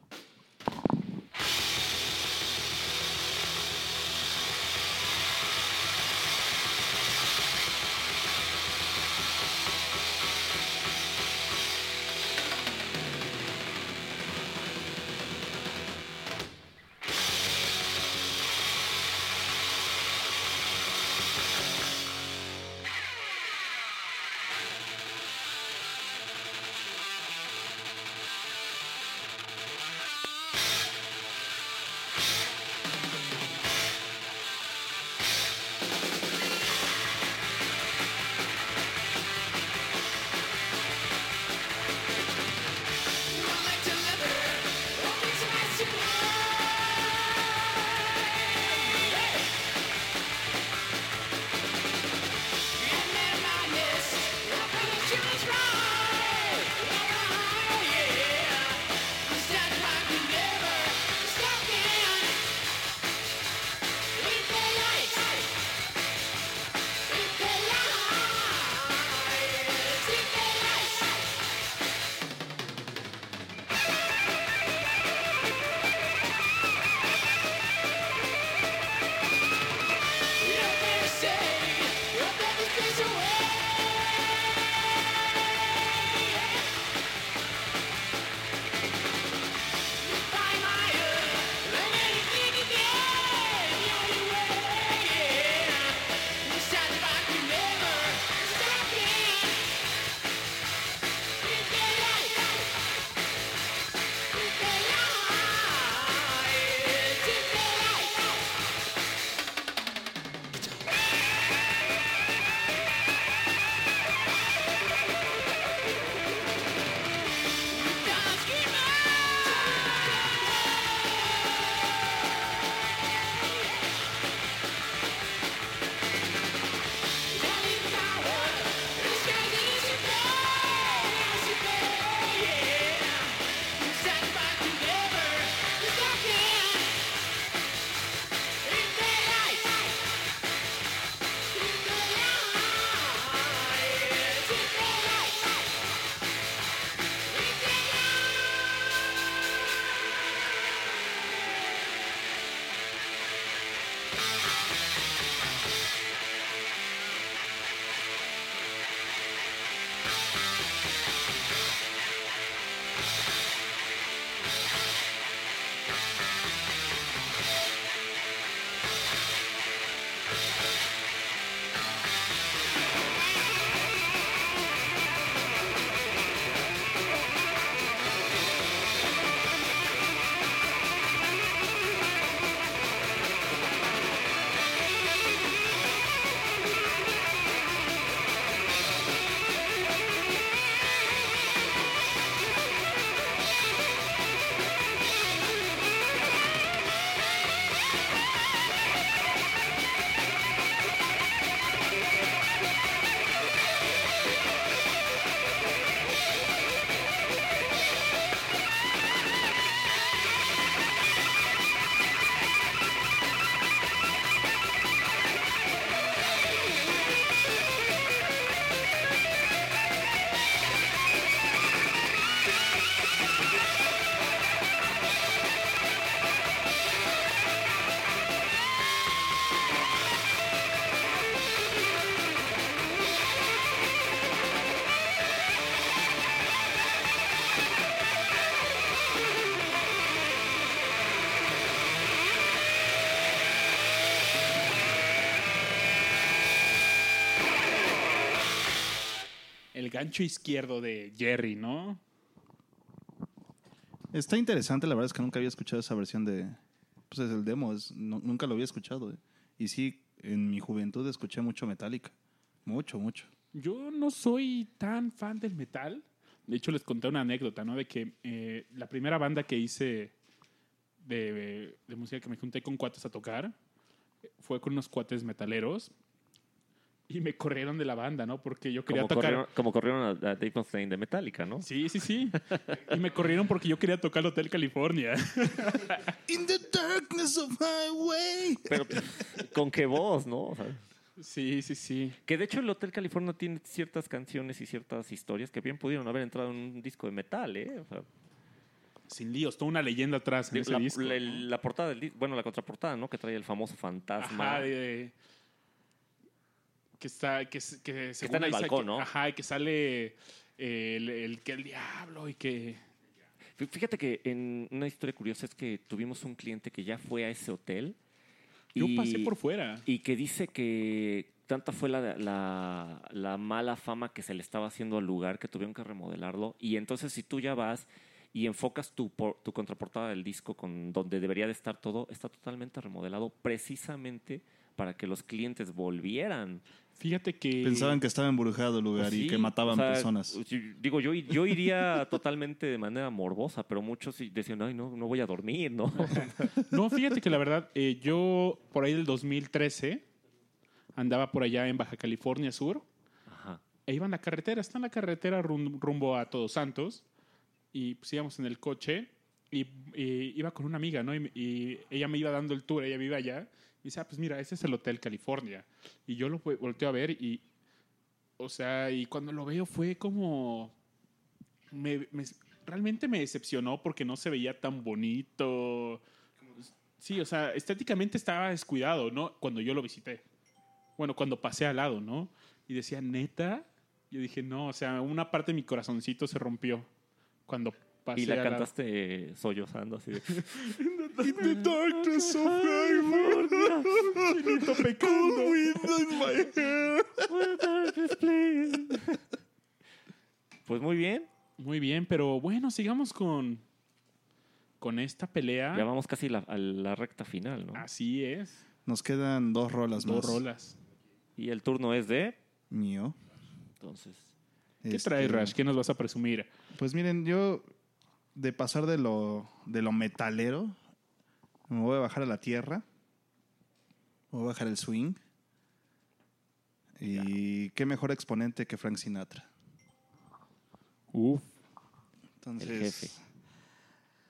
Gancho izquierdo de Jerry, ¿no? Está interesante, la verdad es que nunca había escuchado esa versión de. Pues es el demo, es- no- nunca lo había escuchado. eh. Y sí, en mi juventud escuché mucho Metallica. Mucho, mucho. Yo no soy tan fan del metal. De hecho, les conté una anécdota, ¿no? De que eh, la primera banda que hice de, de música que me junté con cuates a tocar fue con unos cuates metaleros y me corrieron de la banda, ¿no? Porque yo quería Como tocar. corrieron, como corrieron a, a Dave Mustaine de Metallica, ¿no? Sí, sí, sí. Y me corrieron porque yo quería tocar Hotel California. In the darkness of my way. Pero con qué voz, ¿no? O sea, Sí, sí, sí. que de hecho el Hotel California tiene ciertas canciones y ciertas historias que bien pudieron haber entrado en un disco de metal, ¿eh? O sea, Sin líos, toda una leyenda atrás en ese la, disco. la- ¿no? la portada del disco, bueno, la contraportada, ¿no? Que trae el famoso fantasma. Ajá, de- que está, que, que, según está en el balcón, que- ¿no? Ajá, y que sale el, el que el diablo y que. Fí- Fíjate que en una historia curiosa es que tuvimos un cliente que ya fue a ese hotel. Yo y- pasé por fuera. Y que dice que tanta fue la, la, la mala fama que se le estaba haciendo al lugar que tuvieron que remodelarlo. Y entonces si tú ya vas y enfocas tu, por- tu contraportada del disco con donde debería de estar todo, está totalmente remodelado precisamente para que los clientes volvieran. Fíjate que. Pensaban que estaba embrujado el lugar y Sí, que mataban o sea, personas. Digo, yo, yo iría totalmente de manera morbosa, pero muchos decían, ay, no, no voy a dormir, ¿no? No, fíjate que la verdad, eh, yo por ahí del 2013 andaba por allá en Baja California Sur Ajá. e iba en la carretera. Está en la carretera rum- rumbo a Todos Santos y pues íbamos en el coche y, y iba con una amiga, ¿no? Y, y ella me iba dando el tour, ella vive allá. Y dice, ah, pues mira, ese es el Hotel California. Y yo lo vo- volteo a ver y, o sea, y cuando lo veo fue como... me- realmente me decepcionó porque no se veía tan bonito. Sí, o sea, estéticamente estaba descuidado, ¿no? Cuando yo lo visité. Bueno, cuando pasé al lado, ¿no? Y decía, neta. Yo dije, no, o sea, una parte de mi corazoncito se rompió cuando pasé Y la cantaste sollozando así de... In the darkness of my Chinito pecando. in my hair. Pues muy bien, Muy bien, pero bueno, sigamos con, con esta pelea. ya vamos casi la- a la recta final, ¿no? Así es. Nos quedan dos rolas Dos más. rolas. Y el turno es de... Mío. Entonces, ¿Qué Este, traes, Rash? ¿Qué nos vas a presumir? Pues miren, yo de pasar de lo, de lo metalero, me voy a bajar a la tierra. Me voy a bajar el swing. Y qué mejor exponente que Frank Sinatra. Uf. Entonces, El jefe.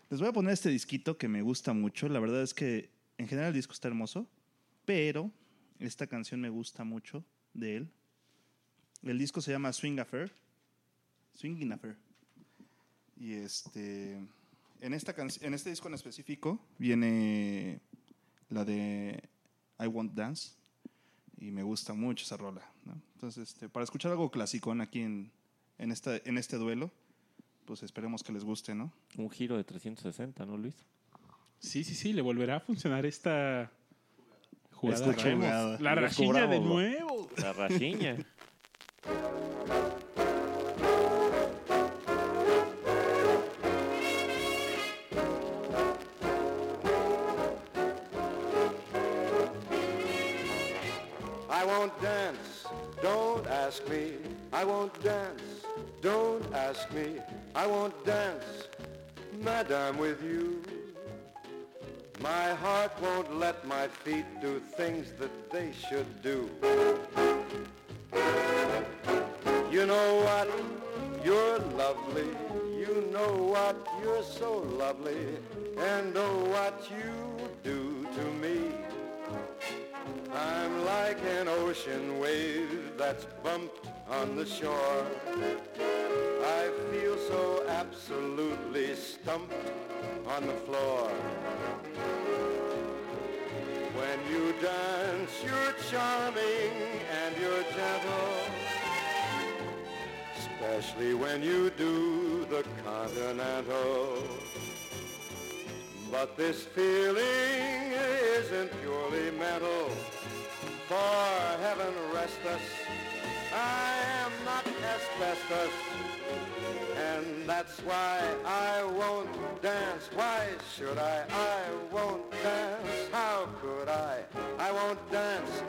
les voy a poner este disquito que me gusta mucho. La verdad es que en general el disco está hermoso, pero esta canción me gusta mucho de él. El disco se llama Swing Affair. Swinging Affair. Y este en esta en este disco en específico viene la de I Won't Dance y me gusta mucho esa rola. ¿no? Entonces, este, para escuchar algo clasicón aquí en, en, esta, en este duelo, pues esperemos que les guste, ¿no? un giro de 360, ¿no, Luis? Sí, sí, sí, le volverá a funcionar esta jugada. Esta jugada. La rajilla de nuevo. La rachiña. Ask me. I won't dance, don't ask me. I won't dance, madame, with you. My heart won't let my feet do things that they should do. You know what? You're lovely. You know what? You're so lovely. And oh, what you like an ocean wave that's bumped on the shore. I feel so absolutely stumped on the floor. When you dance, you're charming and you're gentle. Especially when you do the continental. But this feeling isn't purely mental. For heaven rest us, I am not asbestos, and that's why I won't dance. Why should I? I won't dance. How could I? I won't dance.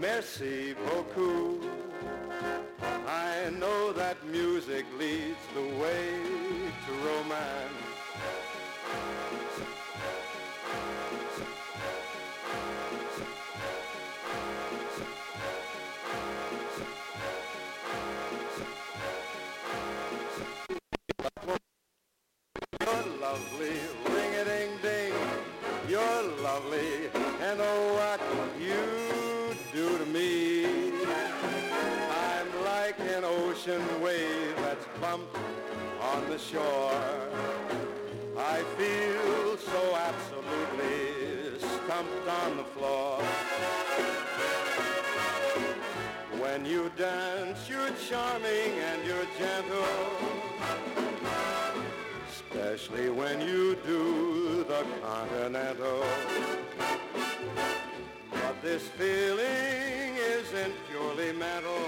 Merci beaucoup. I know that music leads the way to romance. Lovely, and oh, what you do to me. I'm like an ocean wave that's bumped on the shore. I feel so absolutely stumped on the floor. When you dance, you're charming and you're gentle especially when you do the continental. But this feeling isn't purely mental.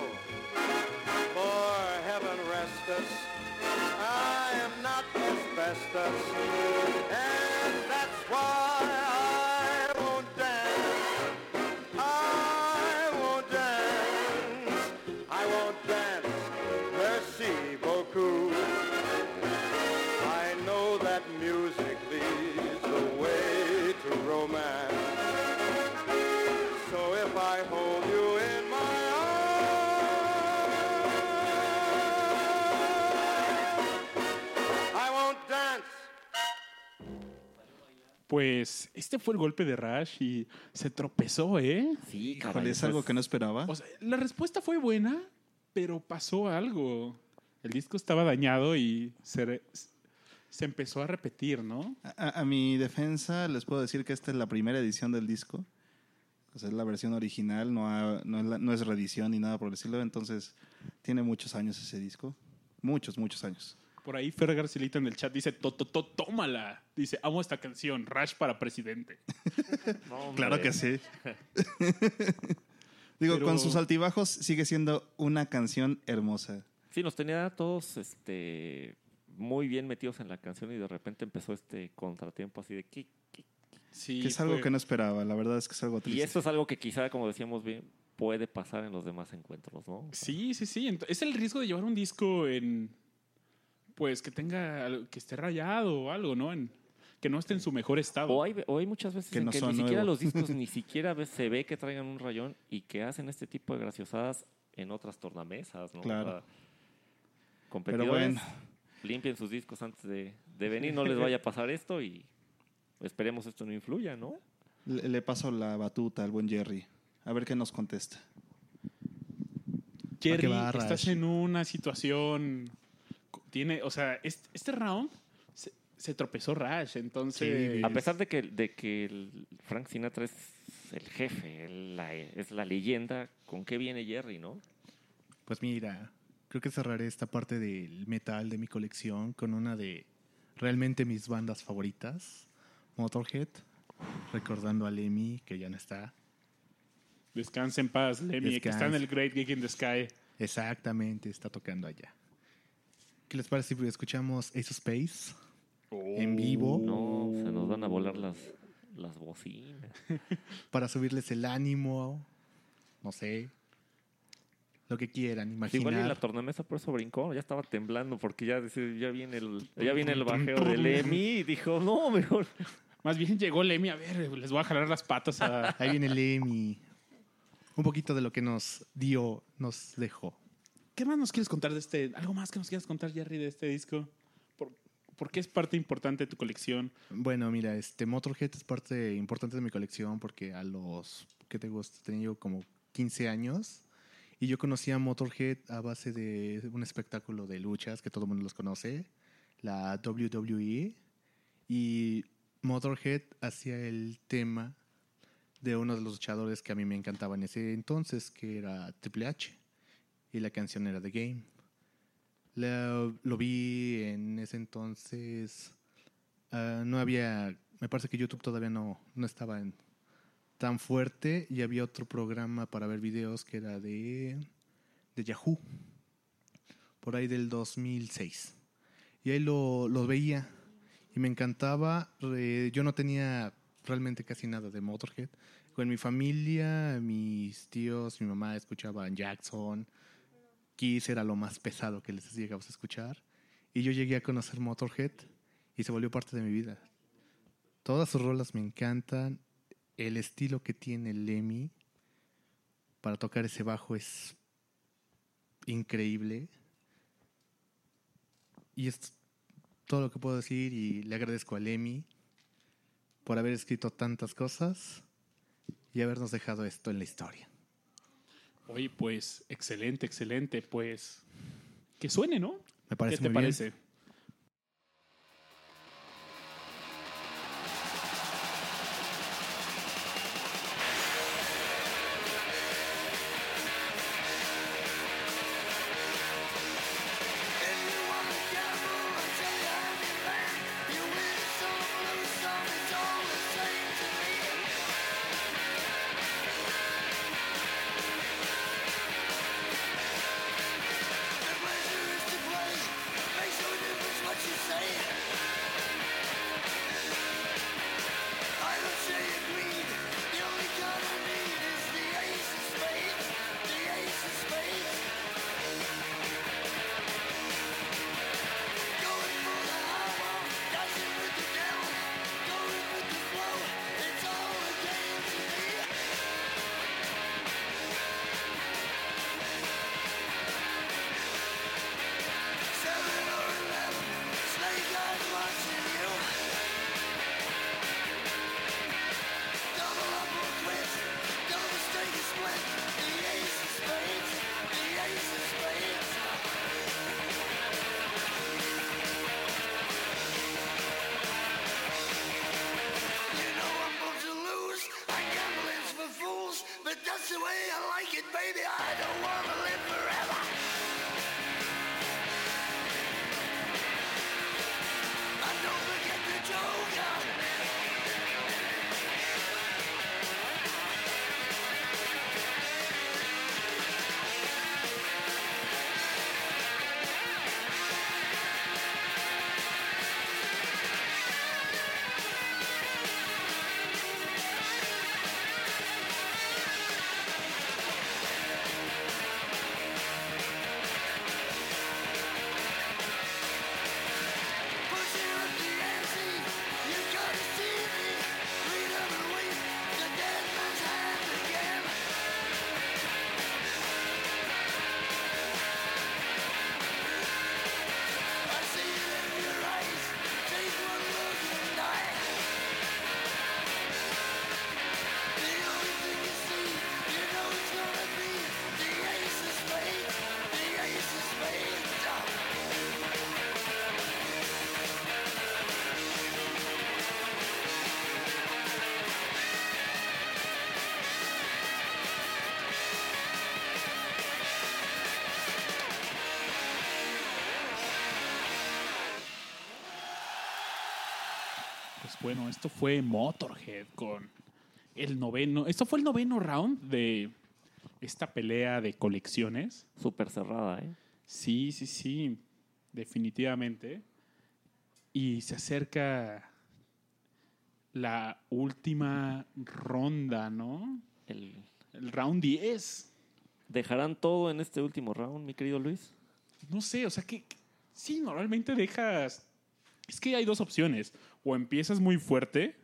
For heaven rest us, I am not asbestos, and that's why Pues este fue el golpe de Rush y se tropezó, ¿eh? Sí, caray, es algo que no esperaba. O sea, la respuesta fue buena, pero pasó algo. El disco estaba dañado y se, re- se empezó a repetir, ¿no? A, a mi defensa les puedo decir que esta es la primera edición del disco. O sea, es la versión original, no, ha- no, es la- no es reedición ni nada por decirlo. Entonces, tiene muchos años ese disco. Muchos, muchos años. Por ahí Fer Garcilita en el chat dice, "To- to- to- tómala. Dice, amo esta canción, Rush para presidente. no. Claro que sí. Digo, Pero- con sus altibajos sigue siendo una canción hermosa. Sí, nos tenía todos este, muy bien metidos en la canción y de repente empezó este contratiempo así de ¿qué, qué? Sí, que es algo fue- que no esperaba. La verdad es que es algo triste. Y esto es algo que quizá, como decíamos bien, puede pasar en los demás encuentros, ¿no? O sea, Sí, sí, sí. Es el riesgo de llevar un disco en. Pues que tenga. que esté rayado o algo, ¿no? En- que no esté en su mejor estado. O hay, o hay muchas veces Que en no que ni siquiera los discos ni siquiera se ve que traigan un rayón y que hacen este tipo de graciosadas en otras tornamesas, ¿no? O Claro. sea, competidores, bueno. limpien sus discos antes de, de venir, no les vaya a pasar esto y esperemos esto no influya, ¿no? Le, le paso la batuta al buen Jerry. A ver qué nos contesta. Jerry, estás en una situación. Tiene. O sea, este, este round se, se tropezó Rush. Entonces. A pesar de que, de que el Frank Sinatra es el jefe, el- la- es la leyenda, ¿con qué viene Jerry, no? Pues mira, creo que cerraré esta parte del metal de mi colección con una de realmente mis bandas favoritas, Motorhead, recordando a Lemmy, que ya no está. Descansa en paz, Lemmy, que está en el Great Gig in the Sky. Exactamente, está tocando allá. ¿Qué les parece si escuchamos Ace of Space en vivo No, se nos van a volar las, las bocinas. para subirles el ánimo? No sé. Lo que quieran, Sí, igual y imaginar. la tornamesa por eso brincó, ya estaba temblando porque ya, ya viene el ya viene el bajeo del Emi y dijo, no, mejor. Más bien llegó Lemmy, a ver, les voy a jalar las patas a. Ahí viene Lemmy. Un poquito de lo que nos dio, nos dejó. ¿Qué más nos quieres contar de este? ¿Algo más que nos quieras contar, Jerry, de este disco? ¿Por, por qué es parte importante de tu colección? Bueno, mira, este Motorhead es parte importante de mi colección porque a los que te gusta tenía yo como 15 años y yo conocí a Motorhead a base de un espectáculo de luchas que todo el mundo los conoce, la WWE y Motorhead hacía el tema de uno de los luchadores que a mí me encantaba en ese entonces, que era Triple H y la canción era The Game. Lo vi en ese entonces Ah, no había, me parece que YouTube todavía no, no estaba tan fuerte y había otro programa para ver videos que era de de Yahoo, por ahí del 2006. Y ahí lo, veía y me encantaba. yo no tenía realmente casi nada de Motorhead. Con mi familia, mis tíos, mi mamá escuchaban Jackson, Kiss era lo más pesado que les llegamos a escuchar. Y yo llegué a conocer Motorhead y se volvió parte de mi vida. Todas sus rolas me encantan. El estilo que tiene Lemmy para tocar ese bajo es increíble. Y es todo lo que puedo decir y le agradezco a Lemmy por haber escrito tantas cosas y habernos dejado esto en la historia. Oye, pues, excelente, excelente. Pues, que suene, ¿no? Me parece ¿Qué te muy parece? Bueno, esto fue Motorhead con el noveno. Esto fue el noveno round de esta pelea de colecciones. Súper cerrada, ¿eh? Sí, sí, sí, definitivamente. Y se acerca la última ronda, ¿no? El- El round 10. ¿Dejarán todo en este último round, mi querido Luis? No sé, o sea que que- sí, normalmente dejas. Es que hay dos opciones. O empiezas muy fuerte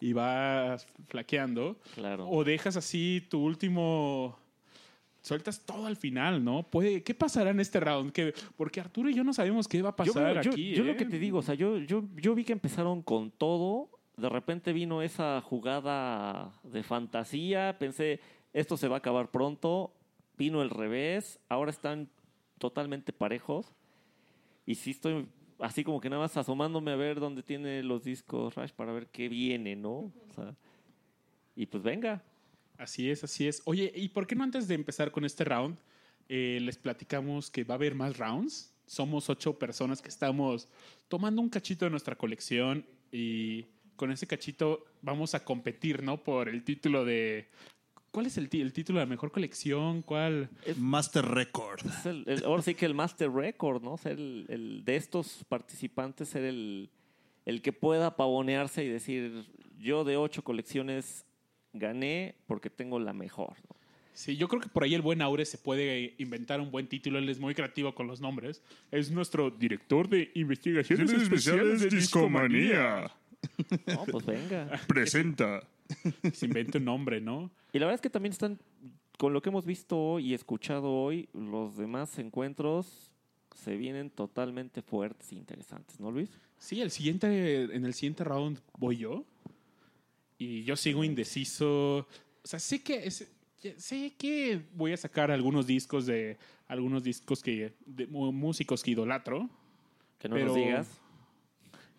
y vas flaqueando. Claro. O dejas así tu último. Sueltas todo al final, ¿no? Puede, ¿Qué pasará en este round? Que, porque Arturo y yo no sabemos qué va a pasar yo- aquí. yo ¿eh? lo que te digo, o sea, yo, yo, yo vi que empezaron con todo. De repente vino esa jugada de fantasía. Pensé, esto se va a acabar pronto. Vino el revés. Ahora están totalmente parejos. Y sí estoy así como que nada más asomándome a ver dónde tiene los discos Rush para ver qué viene, ¿no? O sea, y pues venga. Así es, así es. Oye, ¿y por qué no antes de empezar con este round eh, les platicamos que va a haber más rounds? Somos ocho personas que estamos tomando un cachito de nuestra colección y con ese cachito vamos a competir, ¿no? Por el título de ¿Cuál es el, título de la mejor colección? ¿Cuál? Master Record. Es el- el- ahora sí que el Master Record, ¿no? Ser el, el- de estos participantes, ser el, el que pueda pavonearse y decir, yo de ocho colecciones gané porque tengo la mejor. ¿no? Sí, yo creo que por ahí el buen Aure se puede inventar un buen título. Él es muy creativo con los nombres. Es nuestro director de investigaciones especiales de discomanía. No, pues venga. Presenta. Se inventa un nombre, ¿no? Y la verdad es que también están, con lo que hemos visto y escuchado hoy, los demás encuentros se vienen totalmente fuertes e interesantes, ¿no, Luis? Sí, el siguiente, en el siguiente round voy yo. Y yo sigo indeciso. O sea, sé que es- sé que voy a sacar algunos discos de algunos discos que de músicos que idolatro. Que no Pero- nos digas.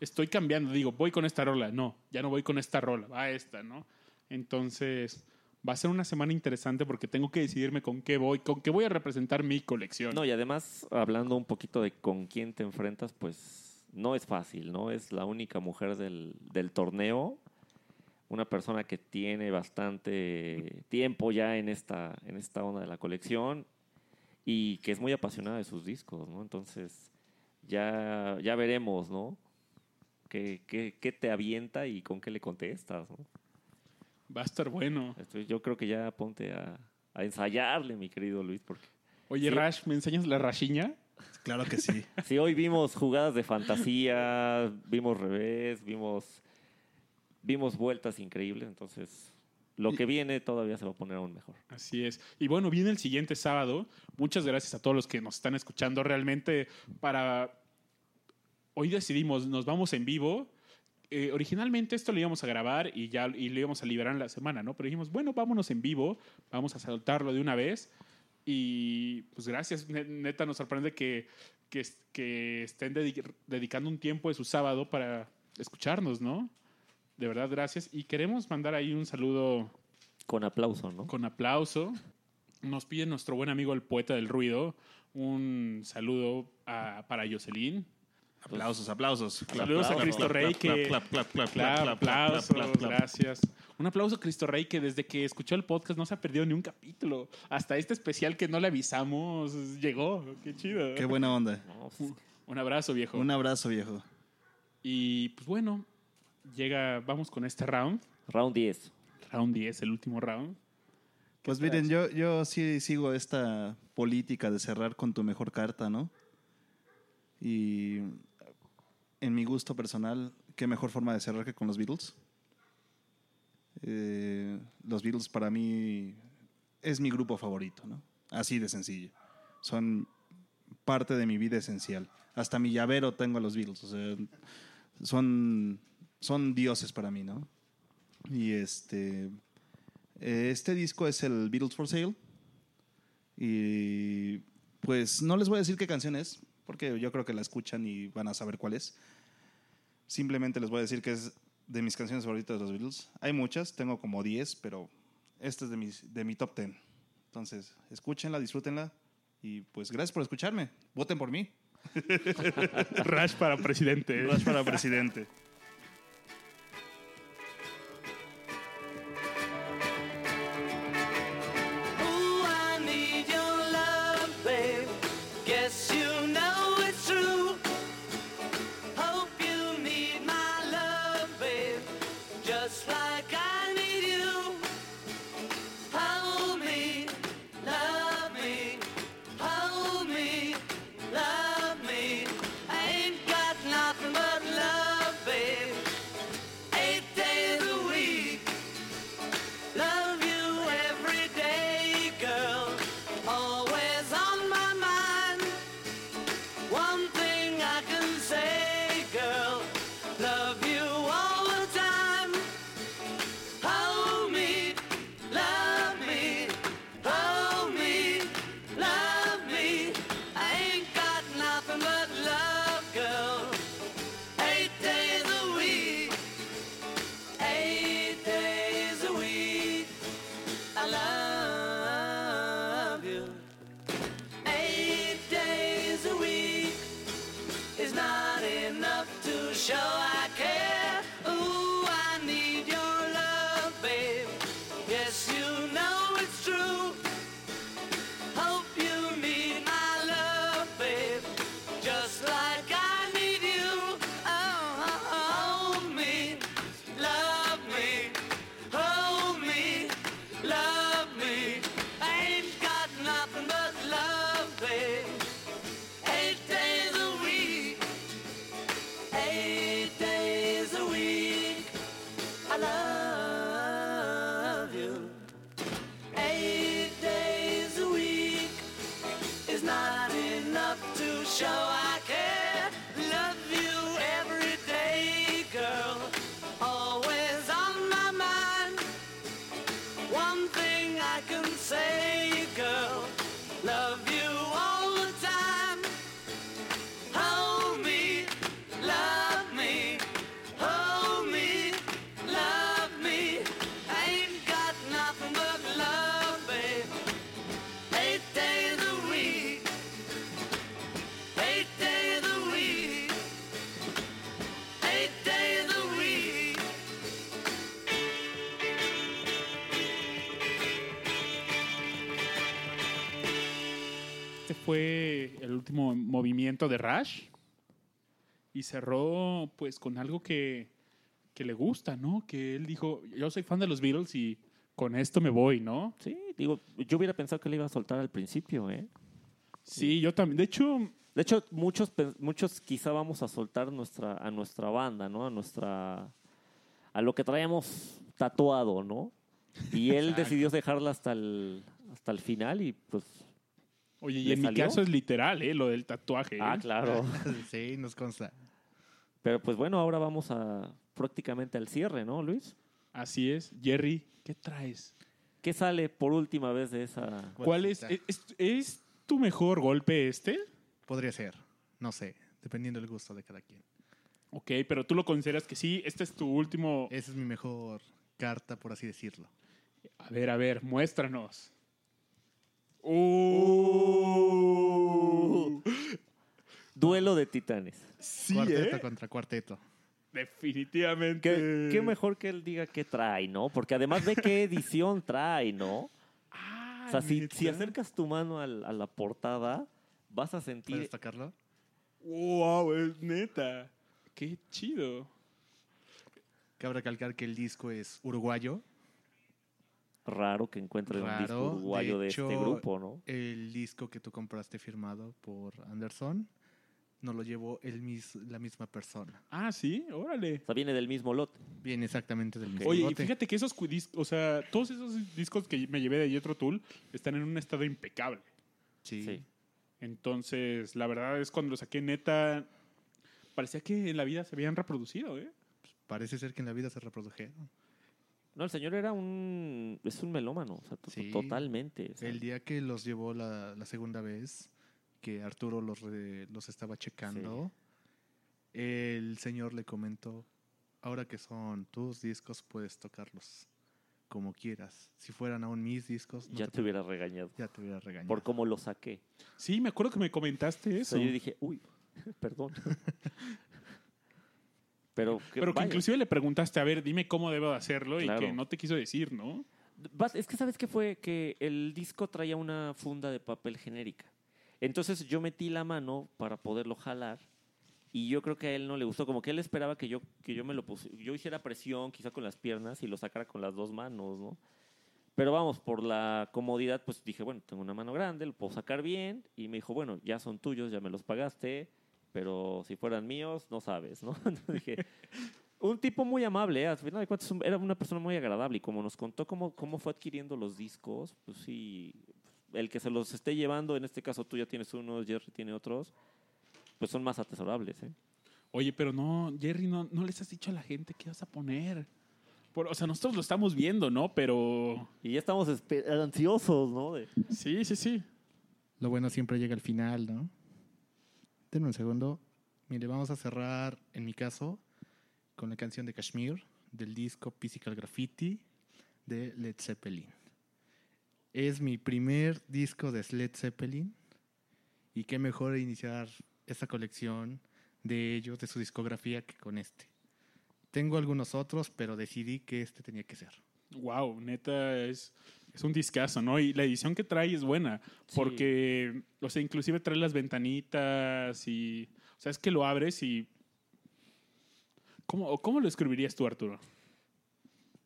Estoy cambiando, digo, voy con esta rola. No, ya no voy con esta rola, va esta, ¿no? Entonces, va a ser una semana interesante porque tengo que decidirme con qué voy, con qué voy a representar mi colección. No, y además, hablando un poquito de con quién te enfrentas, pues no es fácil, ¿no? Es la única mujer del, del torneo, una persona que tiene bastante tiempo ya en esta, en esta onda de la colección y que es muy apasionada de sus discos, ¿no? Entonces, ya, ya veremos, ¿no? ¿Qué, qué, qué te avienta y con qué le contestas, ¿no? Va a estar bueno. Estoy- yo creo que ya ponte a, a ensayarle, mi querido Luis, porque... Oye, Sí. Rash, ¿me enseñas la rashiña? Claro que sí. Sí, hoy vimos jugadas de fantasía, vimos revés, vimos, vimos vueltas increíbles, entonces lo que viene todavía se va a poner aún mejor. Así es. Y bueno, viene el siguiente sábado. Muchas gracias a todos los que nos están escuchando. Realmente, para. Hoy decidimos, nos vamos en vivo. Eh, originalmente esto lo íbamos a grabar y ya y lo íbamos a liberar en la semana, ¿no? Pero dijimos, bueno, vámonos en vivo, vamos a saltarlo de una vez. Y pues gracias, Ne- neta, nos sorprende que, que, es- que estén dedi- dedicando un tiempo de su sábado para escucharnos, ¿no? De verdad, gracias. Y queremos mandar ahí un saludo Con aplauso, ¿no? con aplauso. Nos pide nuestro buen amigo el poeta del ruido un saludo a- para Jocelyn. Aplausos, aplausos. Saludos a Cristo Rey que... Clap, clap, clap, clap, Claro, clap, clap, aplauso, clap, clap. gracias. Un aplauso a Cristo Rey que desde que escuchó el podcast no se ha perdido ni un capítulo. Hasta este especial que no le avisamos llegó. Qué chido. Qué buena onda. Un abrazo, viejo. Un abrazo, viejo. Y pues bueno, llega, vamos con este round. round 10. Round 10, el último round. Pues miren, yo, yo sí sigo esta política de cerrar con tu mejor carta, ¿no? Y en mi gusto personal, qué mejor forma de cerrar que con los Beatles. Eh, los Beatles para mí es mi grupo favorito, ¿no? Así de sencillo. Son parte de mi vida esencial. Hasta mi llavero tengo a los Beatles. O sea, son, son dioses para mí, ¿no? Y este... Eh, Este disco es el Beatles for Sale. Y pues no les voy a decir qué canción es, porque yo creo que la escuchan y van a saber cuál es. Simplemente les voy a decir que es de mis canciones favoritas de los Beatles. Hay muchas, tengo como 10, pero esta es de, mis, de mi top 10. Entonces, escúchenla, disfrútenla y pues gracias por escucharme. Voten por mí. Rash para presidente. Rush para presidente. De Rush. Y cerró pues con algo que, que le gusta, ¿no? Que él dijo, yo soy fan de los Beatles y con esto me voy, ¿no? Sí, digo, yo hubiera pensado que le iba a soltar al principio, ¿eh? Sí, yo también. De hecho, De hecho, muchos, muchos quizá vamos a soltar nuestra, a nuestra banda, ¿no? A nuestra. a lo que traíamos tatuado, ¿no? Y él decidió dejarla hasta el, hasta el final y pues. Oye, y ¿Le en mi caso es literal, ¿eh? Lo del tatuaje. Ah, ¿eh? claro. sí, nos consta. Pero pues bueno, ahora vamos a prácticamente al cierre, ¿no, Luis? Así es. Jerry, ¿qué traes? ¿Qué sale por última vez de esa? ¿Cuál es, es? ¿Es tu mejor golpe este? Podría ser, no sé, dependiendo del gusto de cada quien. Ok, pero tú lo consideras que sí, este es tu último... Esa es mi mejor carta, por así decirlo. A ver, a ver, muéstranos. Uh, Duelo de titanes. sí, cuarteto ¿eh? contra cuarteto. Definitivamente. ¿Qué, qué mejor que él diga qué trae, ¿no? Porque además ve qué edición trae, ¿no? Ah, O sea, si, si acercas tu mano al- a la portada, vas a sentir ¿Puedes tocarlo? Wow, es neta. Qué chido. Cabe recalcar que el disco es uruguayo. Raro que encuentre un disco Raro. uruguayo de, hecho, este grupo, ¿no? El disco que tú compraste firmado por Anderson no lo llevó el mis, la misma persona. Ah, sí, órale. O sea, viene del mismo lote. Viene exactamente del mismo Oye, y lote. fíjate que esos cu- dis- o sea, todos esos discos que me llevé de Jethro Tull están en un estado impecable. Sí. Sí. Entonces, la verdad es cuando lo saqué neta, parecía que en la vida se habían reproducido, ¿eh? Parece ser que en la vida se reprodujeron. No, el señor era un... es un melómano, o sea, Sí. totalmente. o sea, El día que los llevó la, la segunda vez, que Arturo los, re- los estaba checando, el señor le comentó, ahora que son tus discos, puedes tocarlos como quieras. Si fueran aún mis discos, no ya te hubiera regañado. ya te hubiera regañado. Por cómo lo saqué. Sí, me acuerdo que me comentaste O eso. sea, yo dije, uy, perdón. Pero, que Pero que vaya. inclusive le preguntaste, a ver, dime cómo debo de hacerlo y Claro. que no te quiso decir, ¿no? Es que sabes qué fue que el disco traía una funda de papel genérica. Entonces yo metí la mano para poderlo jalar y yo creo que a él no le gustó, como que él esperaba que yo que yo me lo puse, yo hiciera presión quizá con las piernas y lo sacara con las dos manos, ¿no? Pero vamos, por la comodidad, pues dije, bueno, tengo una mano grande, lo puedo sacar bien. Y me dijo, bueno, ya son tuyos, ya me los pagaste, pero si fueran míos, no sabes, ¿no? Entonces dije, un tipo muy amable, ¿eh? al final de cuentas era una persona muy agradable y como nos contó cómo, cómo fue adquiriendo los discos, pues sí, el que se los esté llevando, en este caso tú ya tienes unos, Jerry tiene otros, pues son más atesorables, ¿eh? Oye, pero no, Jerry, no, no les has dicho a la gente qué vas a poner. Por- o sea, nosotros lo estamos viendo, ¿no? Pero Y ya estamos ansiosos, ¿no? De- sí, sí, sí. Lo bueno siempre llega al final, ¿no? Denme un segundo. Mire, vamos a cerrar, en mi caso, con la canción de Kashmir del disco Physical Graffiti de Led Zeppelin. Es mi primer disco de Led Zeppelin y qué mejor iniciar esta colección de ellos, de su discografía, que con este. Tengo algunos otros, pero decidí que este tenía que ser. Wow, neta, es, es un discazo, ¿no? Y la edición que trae es buena, Sí. porque, o sea, inclusive trae las ventanitas y, o sea, es que lo abres y... ¿Cómo, cómo lo escribirías tú, Arturo?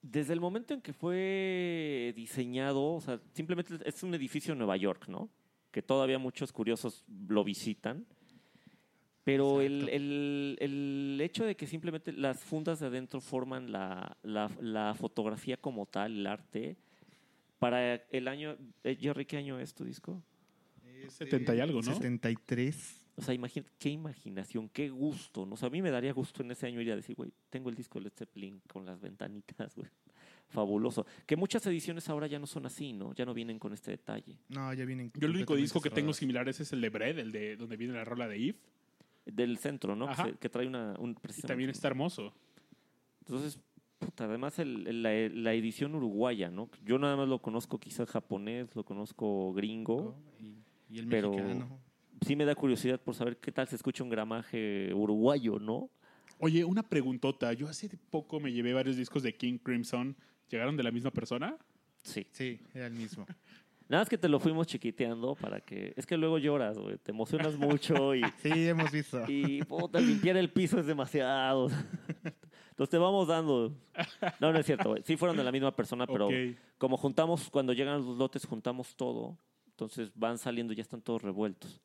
Desde el momento en que fue diseñado, o sea, simplemente es un edificio en Nueva York, ¿no? Que todavía muchos curiosos lo visitan. Pero el, el- el hecho de que simplemente las fundas de adentro forman la, la- la fotografía como tal, el arte, para el año... eh, Jerry, ¿qué año es tu disco? 70 y algo, ¿no? 73. O sea, imagínate, qué imaginación, qué gusto, ¿no? O sea, a mí me daría gusto en ese año ir a decir, güey, tengo el disco de Led Zeppelin con las ventanitas, güey. Fabuloso. Que muchas ediciones ahora ya no son así, ¿no? Ya no vienen con este detalle. No, ya vienen. Yo el único disco que tengo similar ese es el de Bread, el de donde viene la rola de Eve, Del centro, ¿no? Que, se- que trae una... Un, y también está hermoso. Entonces, además la, edición uruguaya, ¿no? Yo nada más lo conozco quizás japonés, lo conozco gringo. Oh, y, y el pero. Sí me da curiosidad por saber qué tal se escucha un gramaje uruguayo, ¿no? Oye, una preguntota. Yo hace poco me llevé varios discos de King Crimson. ¿Llegaron de la misma persona? Sí. Sí, era el mismo. Nada más que te lo fuimos chiquiteando para que. Es que luego lloras, güey. Te emocionas mucho y. sí, hemos visto. Y puta, limpiar el piso es demasiado. Entonces te vamos dando. No, no es cierto. Sí fueron de la misma persona, pero como juntamos, cuando llegan los lotes, juntamos todo. Entonces van saliendo, ya están todos revueltos.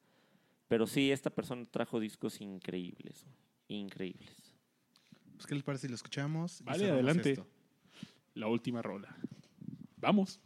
Pero sí, esta persona trajo discos increíbles. Increíbles. Pues, ¿qué les parece si lo escuchamos? Vale, adelante. La última rola. Vamos.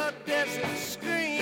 a desert scream.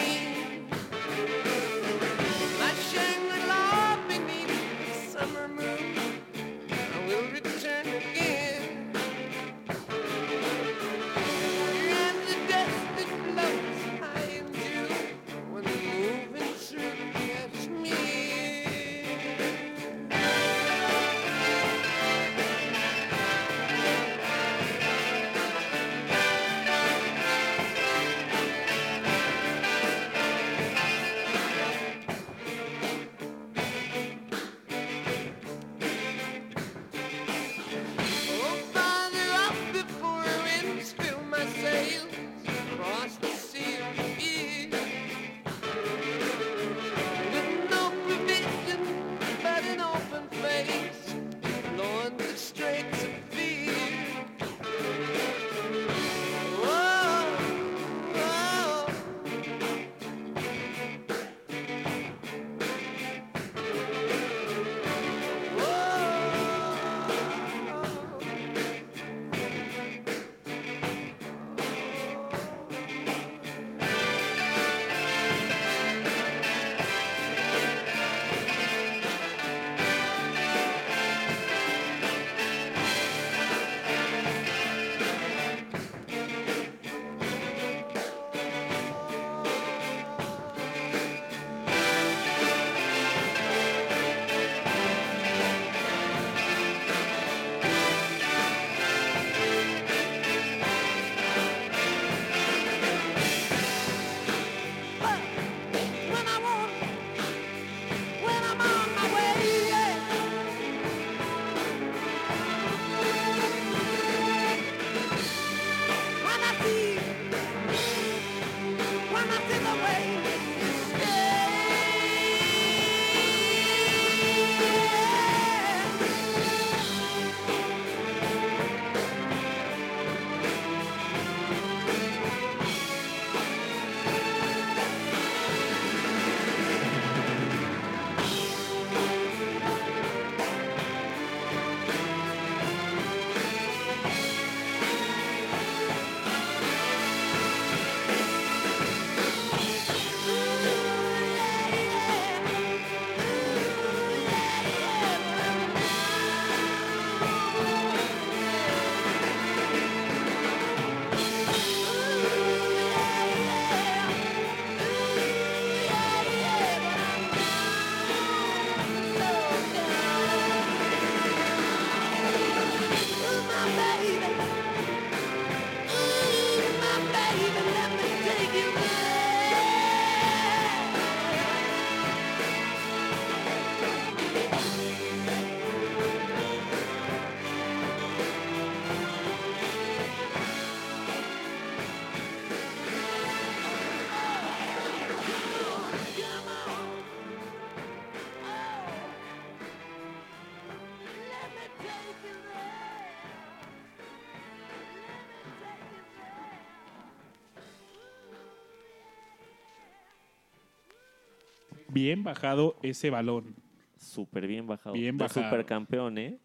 Bien bajado ese balón. Súper bien bajado. Bien De bajado. supercampeón, ¿eh?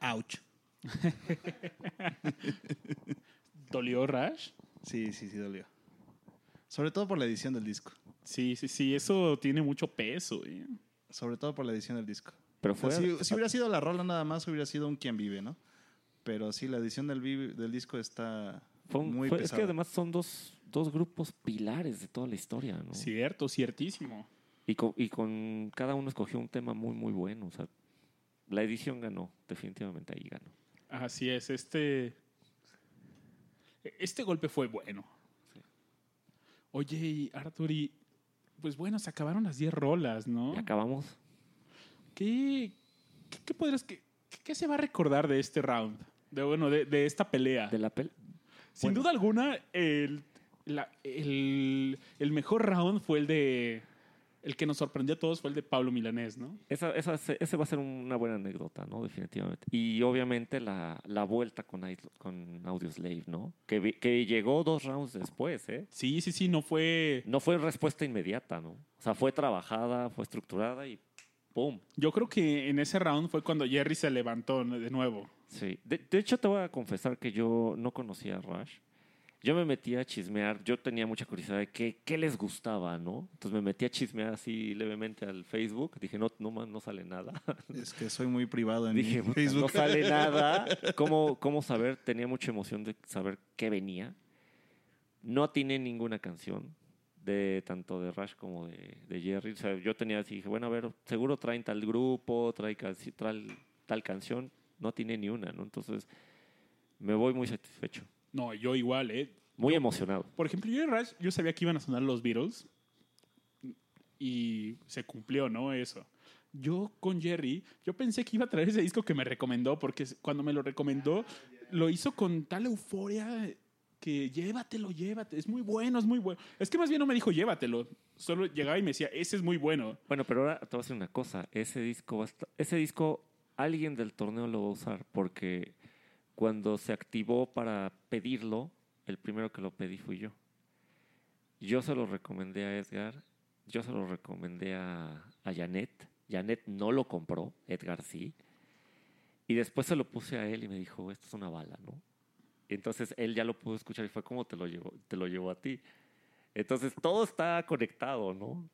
Ouch. ¿Dolió Rash? Sí, sí, sí dolió. Sobre todo por la edición del disco. Sí, sí, sí, eso tiene mucho peso. ¿eh? Sobre todo por la edición del disco. Pero O sea, fue. si, si hubiera sido la rola nada más, hubiera sido un quien vive, ¿no? Pero sí, la edición del, disco está fue un- muy fue- es que además son dos, dos grupos pilares de toda la historia, ¿no? Cierto, ciertísimo. Y con, y con cada uno escogió un tema muy, muy bueno. O sea, la edición ganó, definitivamente ahí ganó. Así es, este. Este golpe fue bueno. Oye, y Arthur, y pues bueno, se acabaron las 10 rolas, ¿no? Y acabamos. ¿Qué, qué, qué podrías, qué, qué se va a recordar de este round? De, bueno, de, de esta pelea. De la pel Sin bueno. duda alguna, el, la- el, el mejor round fue el de. El que nos sorprendió a todos fue el de Pablo Milanés, ¿no? Esa, esa, ese va a ser una buena anécdota, ¿no? Definitivamente. Y obviamente la, la vuelta con, con Audioslave, ¿no? Que, que llegó dos rounds después, ¿eh? Sí, sí, sí, no fue. No fue respuesta inmediata, ¿no? O sea, fue trabajada, fue estructurada y ¡pum! Yo creo que en ese round fue cuando Jerry se levantó de nuevo. Sí. De, de hecho, te voy a confesar que yo no conocía a Rush. Yo me metí a chismear, yo tenía mucha curiosidad de qué, qué les gustaba, ¿no? Entonces me metí a chismear así levemente al Facebook, dije, no, no, no sale nada. Es que soy muy privado en Dije, mi "Puta, Facebook. no sale nada. ¿Cómo, ¿Cómo saber? Tenía mucha emoción de saber qué venía. No tiene ninguna canción de tanto de Rush como de, de Jerry. O sea, yo tenía así, dije, bueno, a ver, seguro traen tal grupo, trae tal, tal canción. No tiene ni una, ¿no? Entonces, me voy muy satisfecho. No, yo igual, ¿eh? Muy emocionado. Por ejemplo, yo de Rush, yo sabía que iban a sonar los Beatles y se cumplió, ¿no? Eso. Yo con Jerry, yo pensé que iba a traer ese disco que me recomendó, porque cuando me lo recomendó, lo hizo con tal euforia que llévatelo, llévatelo. Es muy bueno, es muy bueno. Es que más bien no me dijo llévatelo. Solo llegaba y me decía, ese es muy bueno. Bueno, pero ahora te voy a decir una cosa. Ese disco, va a estar- ese disco alguien del torneo lo va a usar porque cuando se activó para pedirlo, el primero que lo pedí fui yo. Yo se lo recomendé a Edgar, yo se lo recomendé a, a Janet. Janet no lo compró, Edgar sí. Y después se lo puse a él y me dijo, esto es una bala, ¿no? Entonces él ya lo pudo escuchar y fue como te lo llevó, te lo llevó a ti. Entonces todo está conectado, ¿no?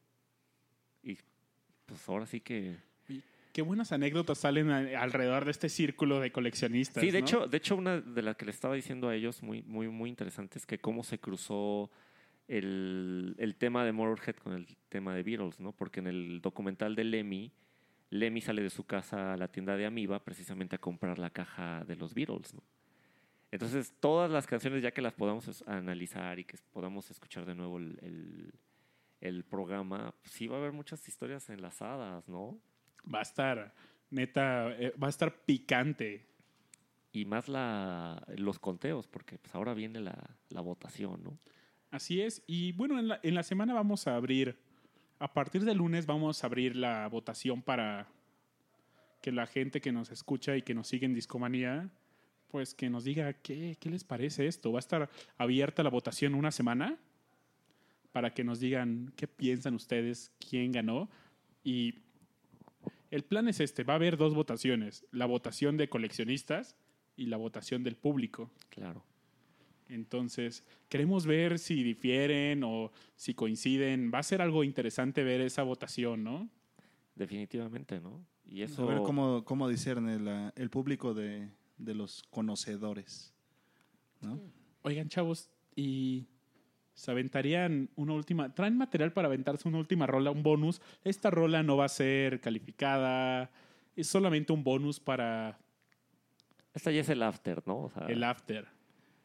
Y pues ahora sí que... Qué buenas anécdotas salen a- alrededor de este círculo de coleccionistas. Sí, de ¿no? hecho, de hecho una de las que le estaba diciendo a ellos muy, muy, muy interesante es que cómo se cruzó el, el tema de Motorhead con el tema de Beatles, ¿no? Porque en el documental de Lemmy, Lemmy sale de su casa a la tienda de Amiba precisamente a comprar la caja de los Beatles, ¿no? Entonces, todas las canciones, ya que las podamos analizar y que podamos escuchar de nuevo el, el- el programa, sí va a haber muchas historias enlazadas, ¿no? Va a estar, neta, eh, va a estar picante. Y más la, los conteos, porque pues ahora viene la, la votación, ¿no? Así es. Y bueno, en la, en la semana vamos a abrir, a partir del lunes vamos a abrir la votación para que la gente que nos escucha y que nos sigue en Discomanía, pues que nos diga qué, qué les parece esto. Va a estar abierta la votación una semana para que nos digan qué piensan ustedes, quién ganó. Y el plan es este, va a haber dos votaciones, la votación de coleccionistas y la votación del público. Claro. Entonces, queremos ver si difieren o si coinciden. Va a ser algo interesante ver esa votación, ¿no? Definitivamente, ¿no? Y A eso... ver cómo, cómo discierne la- el público de, de los conocedores. ¿no? Oigan, chavos, y se aventarían una última. ¿Traen material para aventarse una última rola, un bonus? Esta rola no va a ser calificada. Es solamente un bonus para Esta ya es el after, ¿no? O sea, el after.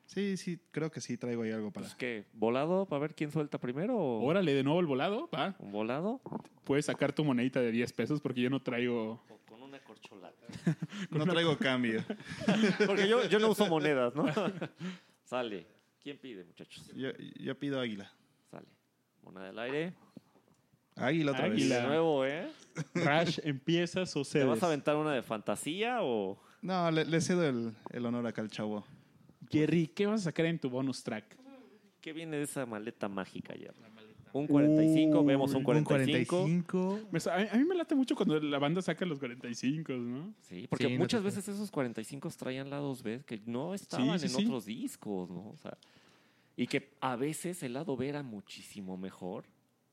Sí, sí, creo que sí traigo ahí algo para. pues, ¿qué? ¿Volado para ver quién suelta primero? o Órale, de nuevo el volado, va. ¿Un volado? Puedes sacar tu monedita de 10 pesos porque yo no traigo. O con una corcholata. No traigo cambio. Porque yo, yo no uso monedas, ¿no? Sale. ¿Quién pide, muchachos? Yo, yo pido águila. Sale. Moneda del aire. Águila otra Águila. De vez. nuevo, ¿eh? Rash, empiezas o ¿Te cedes. vas a aventar una de fantasía o...? No, le, le cedo el, el honor acá al chavo. Jerry, ¿qué vas a sacar en tu bonus track? ¿Qué viene de esa maleta mágica ayer? Un 45, vemos un Un 45. 45. Me sa- A mí me late mucho cuando la banda saca los 45, ¿no? Sí, porque Sí, muchas te- veces esos 45 traían lados B que no estaban sí, en sí. otros discos, ¿no? O sea, y que a veces el lado B era muchísimo mejor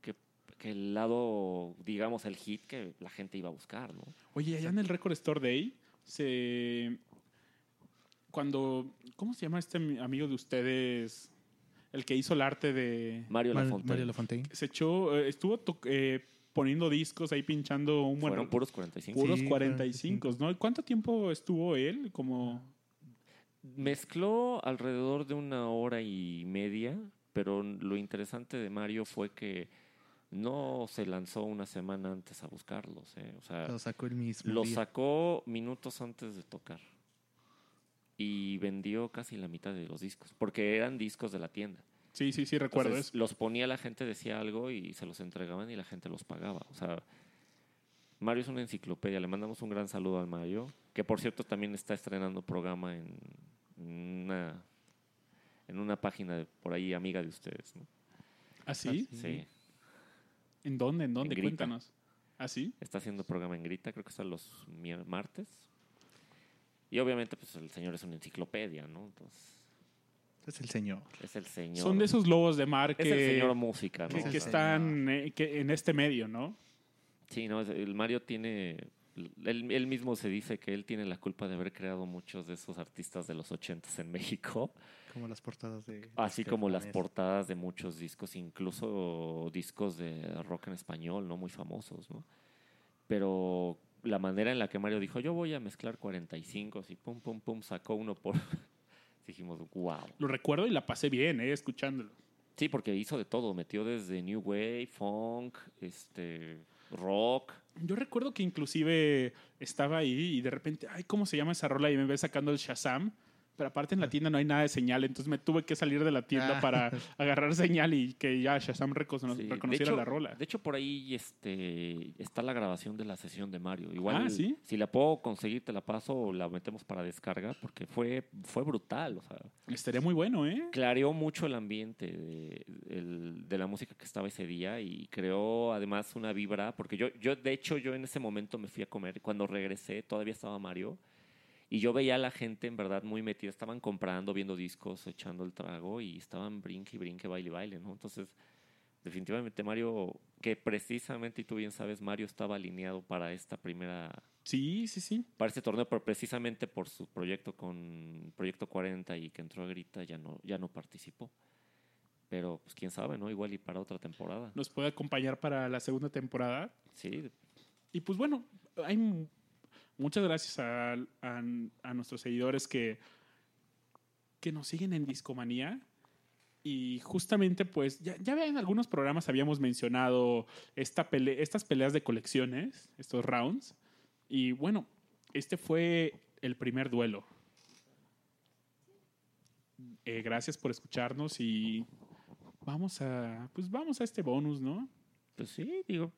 que, que el lado, digamos, el hit que la gente iba a buscar, ¿no? Oye, allá en el Record Store Day, se. Cuando. ¿Cómo se llama este ami- amigo de ustedes? El que hizo el arte de. Mario Mar- Lafontaine. Mario Lafontaine. Se echó. eh, estuvo eh, poniendo discos ahí pinchando un buen. Fueron puros 45. puros Sí, 45, ¿no? ¿Y ¿Cuánto tiempo estuvo él? Como. Mezcló alrededor de una hora y media, pero lo interesante de Mario fue que no se lanzó una semana antes a buscarlos, ¿eh? O sea, Lo sacó el mismo Lo día. sacó minutos antes de tocar. Y vendió casi la mitad de los discos. Porque eran discos de la tienda. Sí, sí, sí, recuerdo Entonces, eso. los ponía la gente, decía algo y se los entregaban y la gente los pagaba. O sea, Mario es una enciclopedia. Le mandamos un gran saludo al Mario. Que por cierto también está estrenando programa en una, en una página de, por ahí amiga de ustedes. ¿no? ¿Ah, sí? Sí. ¿En dónde? ¿En dónde? En. Cuéntanos. ¿Ah, sí? Está haciendo programa en Grita, creo que está los martes. Y obviamente, pues el señor es una enciclopedia, ¿no? Entonces, Es el señor. Es el señor. Son de esos lobos de mar que, Es el señor música, ¿no? que, que están eh, que en este medio, ¿no? Sí, no, es- el Mario tiene. Él, él mismo se dice que él tiene la culpa de haber creado muchos de esos artistas de los ochentas en México, Como las portadas de. así de como las portadas de muchos discos, incluso discos de rock en español, no muy famosos, ¿no? Pero la manera en la que Mario dijo, yo voy a mezclar 45 y pum, pum, pum, sacó uno por... Dijimos, wow. Lo recuerdo y la pasé bien, eh, escuchándolo. Sí, porque hizo de todo, metió desde New Wave, funk, este, rock. Yo recuerdo que inclusive estaba ahí y de repente, ay, ¿cómo se llama esa rola? Y me ve sacando el Shazam. Pero aparte en la tienda no hay nada de señal, entonces me tuve que salir de la tienda Ah. para agarrar señal y que ya Shazam recono- Sí, reconociera hecho- la rola. De hecho, por ahí este, está la grabación de la sesión de Mario. Igual, Ah, ¿sí? si la puedo conseguir, te la paso o la metemos para descarga, porque fue, fue brutal. O sea, Estaría muy bueno, ¿eh? clareó mucho el ambiente de, el- de la música que estaba ese día y creó además una vibra, porque yo, yo, de hecho, yo en ese momento me fui a comer. Cuando regresé, todavía estaba Mario. Y yo veía a la gente en verdad muy metida. Estaban comprando, viendo discos, echando el trago y estaban brinque y brinque, baile y baile, ¿no? Entonces, definitivamente Mario, que precisamente, y tú bien sabes, Mario estaba alineado para esta primera, Sí, sí, sí. para este torneo, pero precisamente por su proyecto con Proyecto 40 y que entró a Grita, ya no, ya no participó. Pero, pues quién sabe, ¿no? Igual y para otra temporada. Nos puede acompañar para la segunda temporada. Sí, Y pues bueno, hay muchas gracias a, a- nuestros seguidores que, que nos siguen en Discomanía. Y justamente, pues, ya, ya en algunos programas habíamos mencionado esta pele- estas peleas de colecciones, estos rounds. Y bueno, este fue el primer duelo. Eh, gracias por escucharnos y vamos a, pues vamos a este bonus, ¿no? pues sí, digo.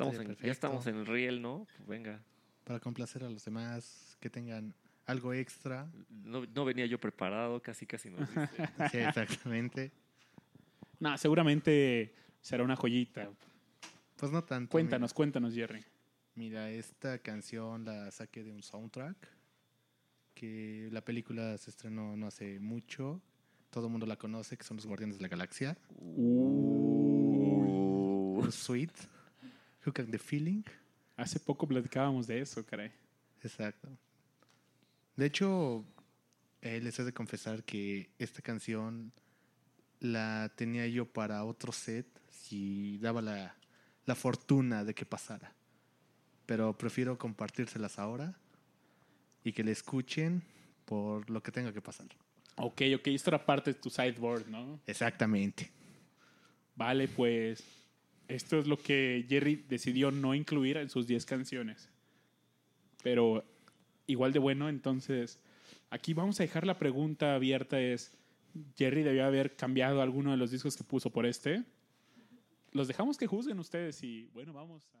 Estamos Estaría en, ya estamos en riel, ¿no? Pues venga. Para complacer a los demás que tengan algo extra. No, no venía yo preparado, casi casi nos dice. Sí, exactamente. No, seguramente será una joyita. Pues no tanto. Cuéntanos, cuéntanos, Jerry. Mira, mira, esta canción la saqué de un soundtrack. Que la película se estrenó no hace mucho. Todo el mundo la conoce, que son los Guardianes de la Galaxia. Uh. Sweet. Who Can the Feeling. Hace poco platicábamos de eso, caray. Exacto. De hecho, eh, les he de confesar que esta canción la tenía yo para otro set si daba la, la fortuna de que pasara. Pero prefiero compartírselas ahora y que la escuchen por lo que tenga que pasar. Ok, ok, esto era parte de tu sideboard, ¿no? Exactamente. Vale, pues esto es lo que Jerry decidió no incluir en sus 10 canciones. Pero igual de bueno, entonces aquí vamos a dejar la pregunta abierta es, ¿Jerry debió haber cambiado alguno de los discos que puso por este? Los dejamos que juzguen ustedes y bueno, vamos a...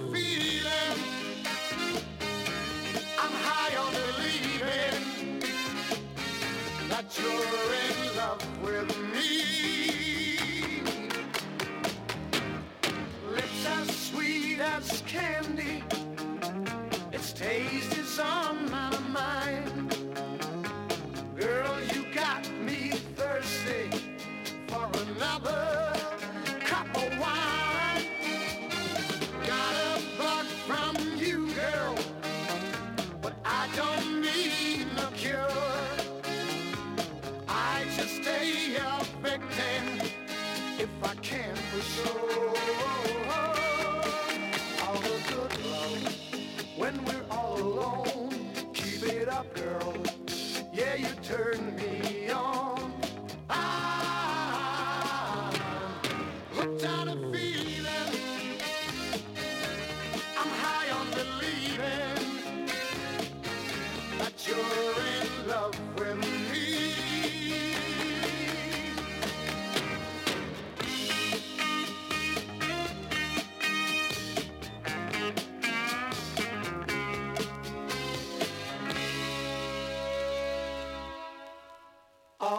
candy. Its taste is on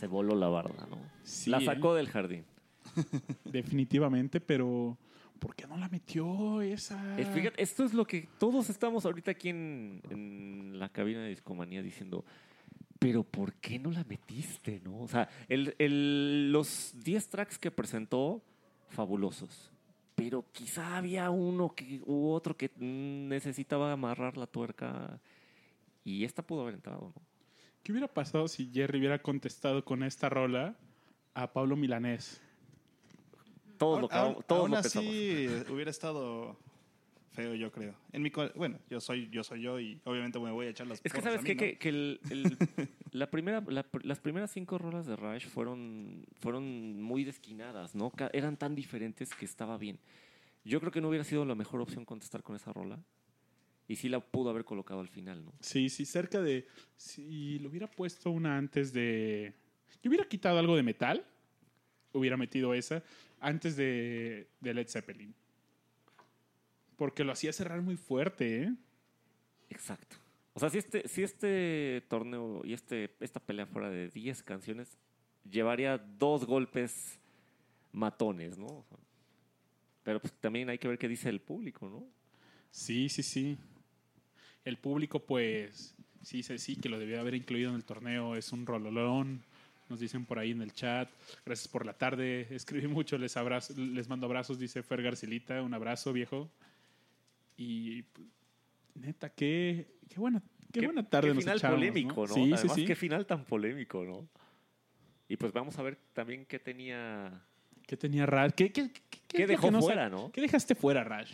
Se voló la barda, ¿no? Sí, la ¿eh? sacó del jardín. Definitivamente, pero ¿por qué no la metió esa? Es- fíjate, esto es lo que todos estamos ahorita aquí en, en la cabina de Discomanía diciendo, pero ¿por qué no la metiste, no? O sea, el, el- los 10 tracks que presentó, fabulosos. Pero quizá había uno que, u otro que mm, necesitaba amarrar la tuerca y esta pudo haber entrado, ¿no? ¿Qué hubiera pasado si Jerry hubiera contestado con esta rola a Pablo Milanés? Todos lo, todos aún lo así pensamos. hubiera estado feo, yo creo. En mi bueno, yo soy yo soy yo y obviamente me voy a echar las Es que sabes mí, que, ¿no? que el- el- la primera, la pr- las primeras cinco rolas de Rush fueron, fueron muy desquinadas, ¿no? Eran tan diferentes que estaba bien. Yo creo que no hubiera sido la mejor opción contestar con esa rola. Y sí la pudo haber colocado al final, ¿no? Sí, sí, cerca de. Si lo hubiera puesto una antes de. Yo hubiera quitado algo de metal, hubiera metido esa antes de, de Led Zeppelin. Porque lo hacía cerrar muy fuerte, ¿eh? Exacto. O sea, si este, si este torneo y este, esta pelea fuera de 10 canciones, llevaría dos golpes matones, ¿no? Pero pues también hay que ver qué dice el público, ¿no? Sí, sí, sí. El público, pues, sí dice sí, que lo debía haber incluido en el torneo. Es un rololón. Nos dicen por ahí en el chat. Gracias por la tarde. Escribí mucho. Les, abrazo, les mando abrazos, dice Fer Garcilita. Un abrazo, viejo. Y neta, qué, qué buena, qué, buena tarde Qué nos final echamos, polémico, ¿no? Sí, sí, Además, sí. qué final tan polémico, ¿no? Y pues vamos a ver también qué tenía... ¿Qué tenía Rash? ¿Qué, qué, qué, ¿Qué dejó que no fuera, no? ¿Qué dejaste fuera, Rash?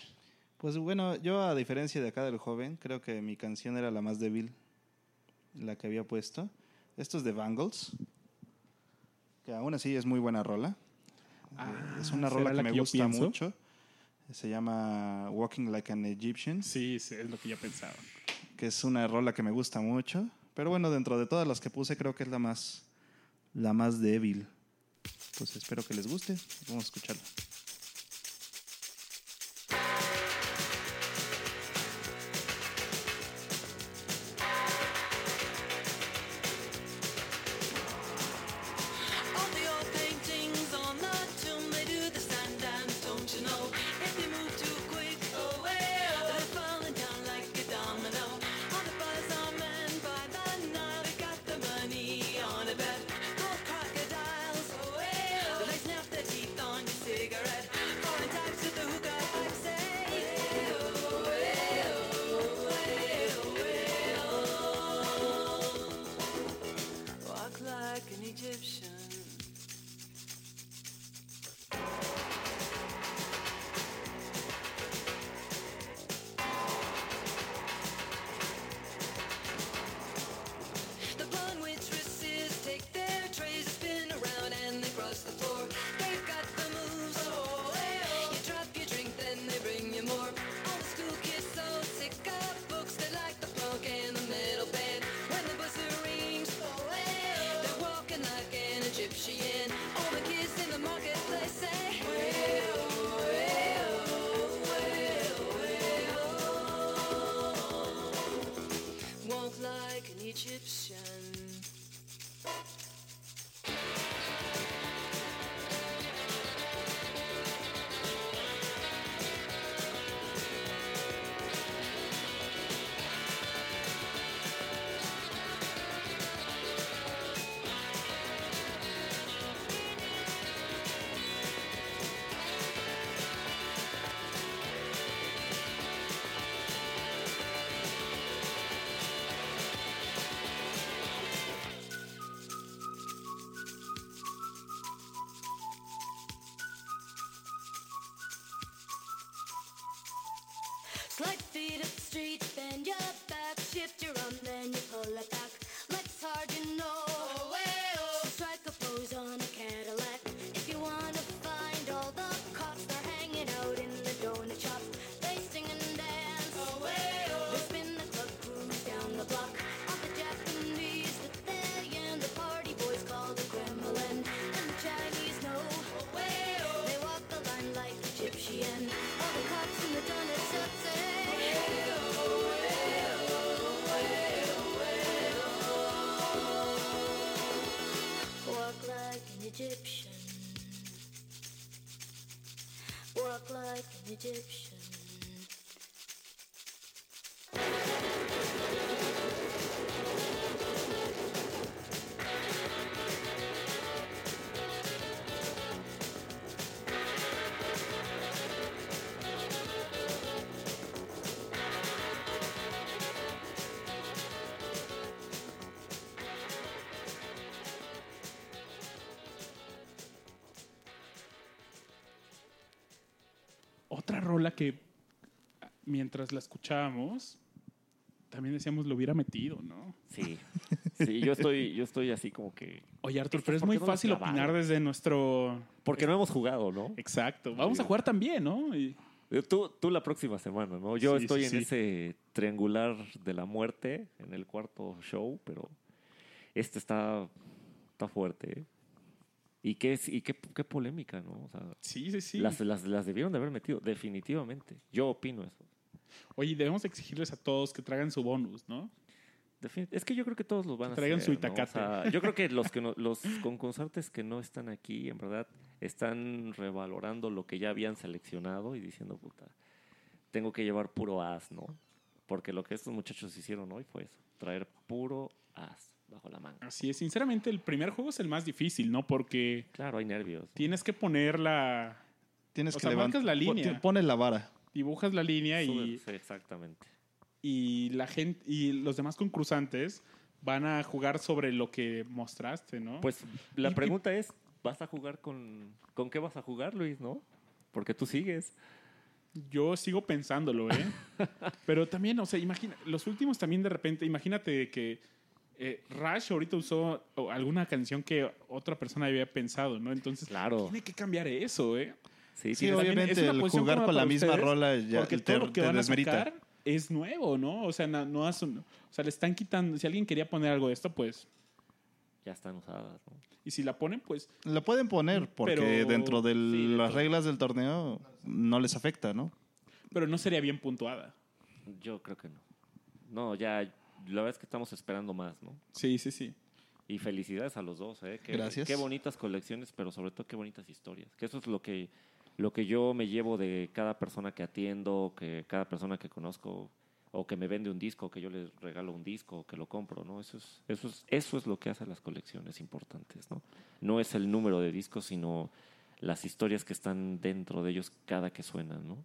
Pues bueno, yo a diferencia de acá del joven, creo que mi canción era la más débil, la que había puesto. Esto es de Bangles, que aún así es muy buena rola. Eh, es una ¿será rola la que me que gusta pienso? mucho. Se llama Walking Like an Egyptian, Sí, sí, es lo que yo pensaba. que es una rola que me gusta mucho. Pero bueno, dentro de todas las que puse, creo que es la más, la más débil. Pues espero que les guste. Vamos a escucharla. Mientras la escuchábamos, también decíamos lo hubiera metido, ¿no? Sí. Sí, yo estoy, yo estoy así como que. Oye, Arthur, Esto pero es ¿por muy no fácil opinar desde nuestro... Porque no hemos jugado, ¿no? Exacto. Vamos a jugar también, ¿no? Y- Tú, tú la próxima semana, ¿no? Yo Sí, estoy sí, en sí. ese triangular de la muerte, en el cuarto show, pero este está, está fuerte. ¿eh? Y, qué, es- y qué, qué polémica, ¿no? O sea, Sí, sí, sí. Las, las, las debieron de haber metido, definitivamente. Yo opino eso. Oye, debemos exigirles a todos que traigan su bonus, ¿no? Es que yo creo que todos los van a Que traigan hacer, su ¿no? O itacate. sea, yo creo que los que no- los concursantes que no están aquí, en verdad, están revalorando lo que ya habían seleccionado y diciendo, puta, tengo que llevar puro as, ¿no? Porque lo que estos muchachos hicieron hoy fue eso, traer puro as bajo la manga. Así es. Sinceramente, el primer juego es el más difícil, ¿no? Porque Claro, hay nervios. tienes que poner la... Tienes O que sea, marcas la línea. Pones la vara. Dibujas la línea y, sí, exactamente. y la gente y los demás concursantes van a jugar sobre lo que mostraste, ¿no? Pues la pregunta es, ¿vas a jugar con... ¿Con qué vas a jugar, Luis, no? Porque tú sigues. Yo sigo pensándolo, ¿eh? Pero también, o sea, imagina, los últimos también de repente, imagínate que eh, Rush ahorita usó alguna canción que otra persona había pensado, ¿no? Entonces, Claro. tiene que cambiar eso, ¿eh? Sí, Sí, obviamente una el jugar con la misma ustedes, rola ya porque te, todo lo que te van a desmerita. sacar es nuevo, ¿no? O sea, no, no o sea, le están quitando, si alguien quería poner algo de esto, pues, ya están usadas, ¿no? y si la ponen, pues, La pueden poner porque Pero- dentro de sí, las reglas del torneo no les afecta, ¿no? pero no sería bien puntuada. Yo creo que no. No, ya, la verdad es que estamos esperando más, ¿no? Sí, sí, sí. Y felicidades a los dos, ¿eh? Qué, Gracias. Qué bonitas colecciones, pero sobre todo qué bonitas historias. Que eso es lo que, lo que yo me llevo de cada persona que atiendo, que cada persona que conozco, o que me vende un disco, que yo les regalo un disco, o que lo compro, ¿no? Eso es, eso es, eso es lo que hace las colecciones importantes, ¿no? No es el número de discos, sino las historias que están dentro de ellos cada que suenan, ¿no?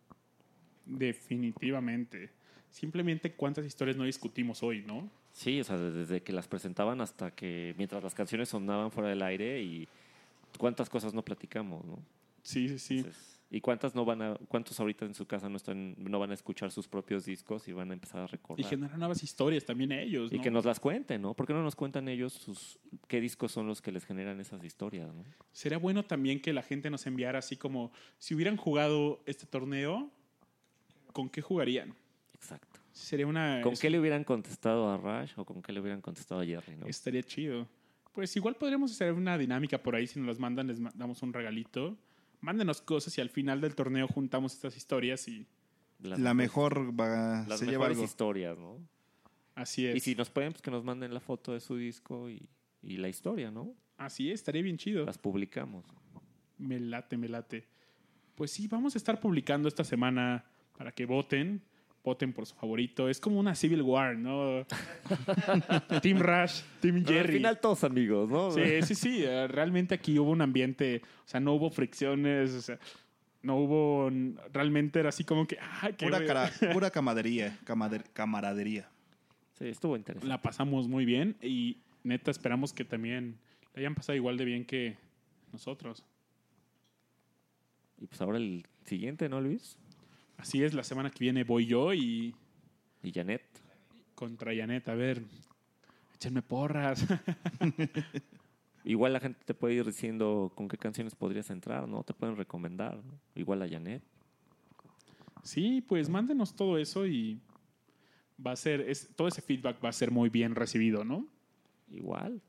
Definitivamente. Simplemente cuántas historias no discutimos hoy, ¿no? Sí, o sea, desde que las presentaban hasta que mientras las canciones sonaban fuera del aire y cuántas cosas no platicamos, ¿no? Sí, sí, sí. Entonces, y cuántas no van a, cuántos ahorita en su casa no están, no van a escuchar sus propios discos y van a empezar a Y recordar. generar nuevas historias también ellos, Y ¿no? que nos las cuenten, ¿no? ¿Por qué no nos cuentan ellos sus qué discos son los que les generan esas historias, ¿no? Sería bueno también que la gente nos enviara así como, si hubieran jugado este torneo, ¿con qué jugarían? Exacto. Sería una... ¿Con es- qué le hubieran contestado a Rush o con qué le hubieran contestado a Jerry, no? Estaría chido. Pues igual podríamos hacer una dinámica por ahí, si nos las mandan, les damos un regalito. Mándenos cosas y al final del torneo juntamos estas historias y Las la mejor va, las se lleva mejores algo. historias, ¿no? así es. Y si nos pueden, pues que nos manden la foto de su disco y, y la historia, ¿no? Así es, estaría bien chido. Las publicamos. Me late, me late. Pues sí, vamos a estar publicando esta semana para que voten. Voten por su favorito. Es como una Civil War, ¿no? Team Rush, Team Pero al Jerry. final todos amigos, ¿no? Sí, sí, sí. eh, Realmente aquí hubo un ambiente, o sea, no hubo fricciones, o sea, no hubo. Realmente era así como que. Ay, qué Pura, cara- pura camadería, camader- camaradería. Sí, estuvo interesante. La pasamos muy bien y neta esperamos que también la hayan pasado igual de bien que nosotros. Y pues ahora el siguiente, ¿no, Luis? Así es, la semana que viene voy yo y Y Janet. Contra Janet, a ver, échenme porras. Igual la gente te puede ir diciendo con qué canciones podrías entrar, ¿no? Te pueden recomendar. ¿no? Igual a Janet. sí, pues mándenos todo eso y va a ser, es, todo ese feedback va a ser muy bien recibido, ¿no? Igual.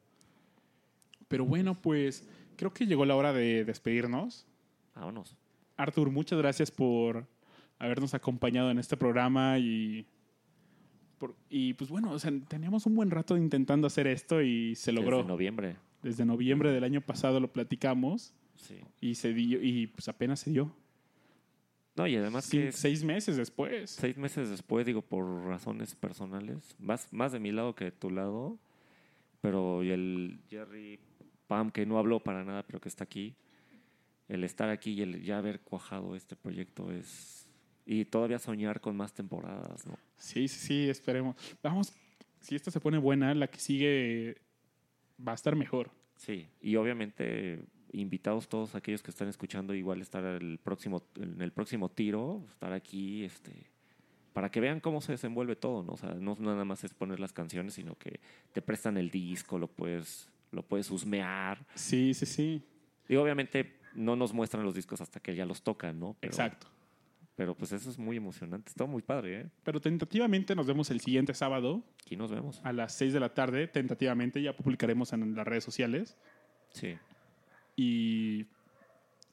Pero bueno, pues creo que llegó la hora de despedirnos. Vámonos. Arthur, muchas gracias por habernos acompañado en este programa y, y pues bueno, o sea, teníamos un buen rato intentando hacer esto y se logró. Desde noviembre. Desde noviembre del año pasado lo platicamos Sí. y se dio y pues apenas se dio. No, y además Sí, que seis meses después. seis meses después, digo, por razones personales, más, más de mi lado que de tu lado, pero el Jerry Pam, que no habló para nada, pero que está aquí, el estar aquí y el ya haber cuajado este proyecto es... Y todavía soñar con más temporadas, ¿no? Sí, sí, sí, esperemos. Vamos, si esta se pone buena, la que sigue va a estar mejor. Sí, y obviamente invitados todos aquellos que están escuchando igual estar el próximo, en el próximo tiro, estar aquí, este, para que vean cómo se desenvuelve todo, ¿no? O sea, no nada más es poner las canciones, sino que te prestan el disco, lo puedes, lo puedes husmear. Sí, sí, sí. Y obviamente no nos muestran los discos hasta que ya los tocan, ¿no? Pero, Exacto. Pero pues eso es muy emocionante, está muy padre, ¿eh? Pero tentativamente nos vemos el siguiente sábado Aquí nos vemos. a las 6 de la tarde. Tentativamente ya publicaremos en las redes sociales. Sí. Y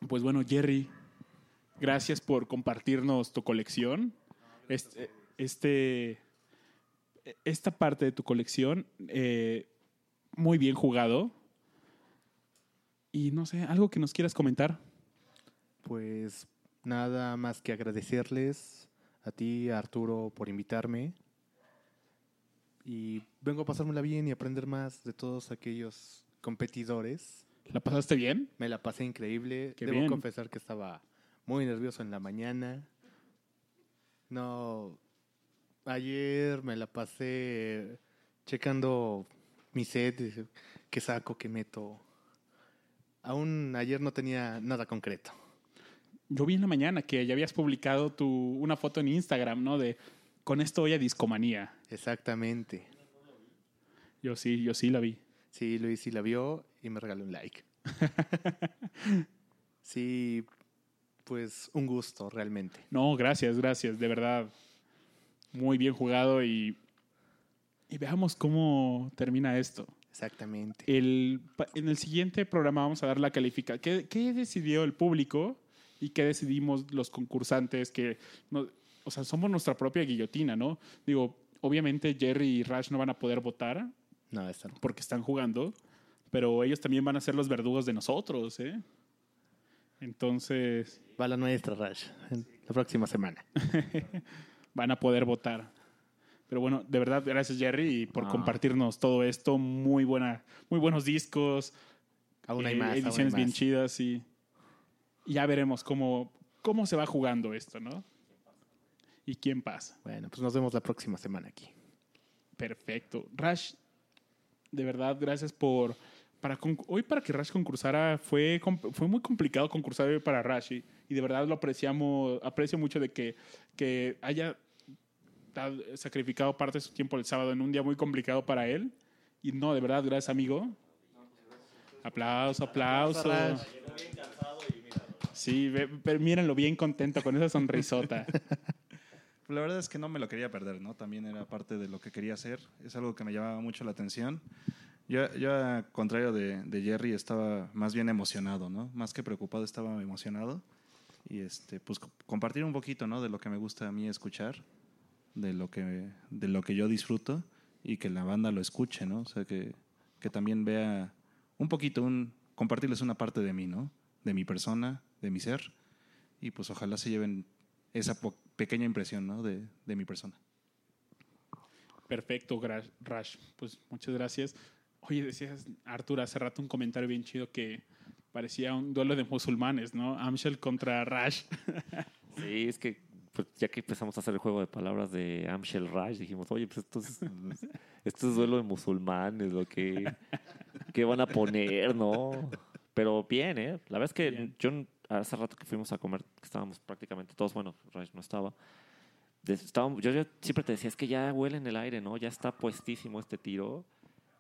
pues bueno, Jerry, gracias por compartirnos tu colección. Este, este- esta parte de tu colección, eh, muy bien jugado. Y no sé, algo que nos quieras comentar. Pues nada más que agradecerles a ti, a Arturo, por invitarme. Y vengo a pasármela bien y aprender más de todos aquellos competidores. ¿La pasaste bien? Me la pasé increíble. Qué Debo bien. confesar que estaba muy nervioso en la mañana. No, ayer me la pasé checando mi set, qué saco, qué meto. Aún ayer no tenía nada concreto. Yo vi en la mañana que ya habías publicado tu, una foto en Instagram, ¿no? De con esto voy a discomanía. Exactamente. Yo sí, yo sí la vi. Sí, Luis sí la vio y me regaló un like. sí, pues un gusto realmente. No, gracias, gracias, de verdad. Muy bien jugado y, y veamos cómo termina esto. Exactamente. El, en el siguiente programa vamos a dar la calificación. ¿Qué, qué decidió el público y qué decidimos los concursantes? Que no- o sea, somos nuestra propia guillotina, ¿no? Digo, obviamente Jerry y Rash no van a poder votar No, esta no. porque están jugando, pero ellos también van a ser los verdugos de nosotros, ¿eh? Entonces, Va la nuestra, Rash, la próxima semana. van a poder votar. Pero bueno, de verdad, gracias Jerry por Ah. compartirnos todo esto. Muy buena, muy buenos discos, Aún hay eh, más. aún hay ediciones bien más. chidas y, y ya veremos cómo, cómo se va jugando esto, ¿no? Y quién pasa. Bueno, pues nos vemos la próxima semana aquí. Perfecto. Rash, de verdad, gracias por... Para hoy para que Rash concursara fue, fue muy complicado concursar hoy para Rash y, y de verdad lo apreciamos, aprecio mucho de que, que haya sacrificado parte de su tiempo el sábado en un día muy complicado para él. Y no, de verdad, gracias amigo. Aplauso, aplauso. Sí, pero mírenlo bien contento con esa sonrisota. La verdad es que no me lo quería perder, ¿no? También era parte de lo que quería hacer. Es algo que me llamaba mucho la atención. Yo, yo contrario de, de Jerry, estaba más bien emocionado, ¿no? Más que preocupado, estaba emocionado. Y este, pues co- compartir un poquito, ¿no? De lo que me gusta a mí escuchar, de lo que, de lo que yo disfruto y que la banda lo escuche, ¿no? O sea, que, que también vea un poquito, un, compartirles una parte de mí, ¿no? De mi persona, de mi ser. Y pues ojalá se lleven esa po- pequeña impresión, ¿no? De, de mi persona. Perfecto, Rash. Pues muchas gracias. Oye, decías, Artur, hace rato un comentario bien chido que parecía un duelo de musulmanes, ¿no? Amshel contra Rash. Sí, es que pues, ya que empezamos a hacer el juego de palabras de Amshel Raj, dijimos, oye, pues esto es, esto es duelo de musulmanes, lo que, que van a poner, ¿no? Pero bien, ¿eh? La verdad es que Bien. yo hace rato que fuimos a comer, que estábamos prácticamente todos, bueno, Raj no estaba, estábamos- yo, yo siempre te decía, es que ya huele en el aire, ¿no? Ya está puestísimo este tiro.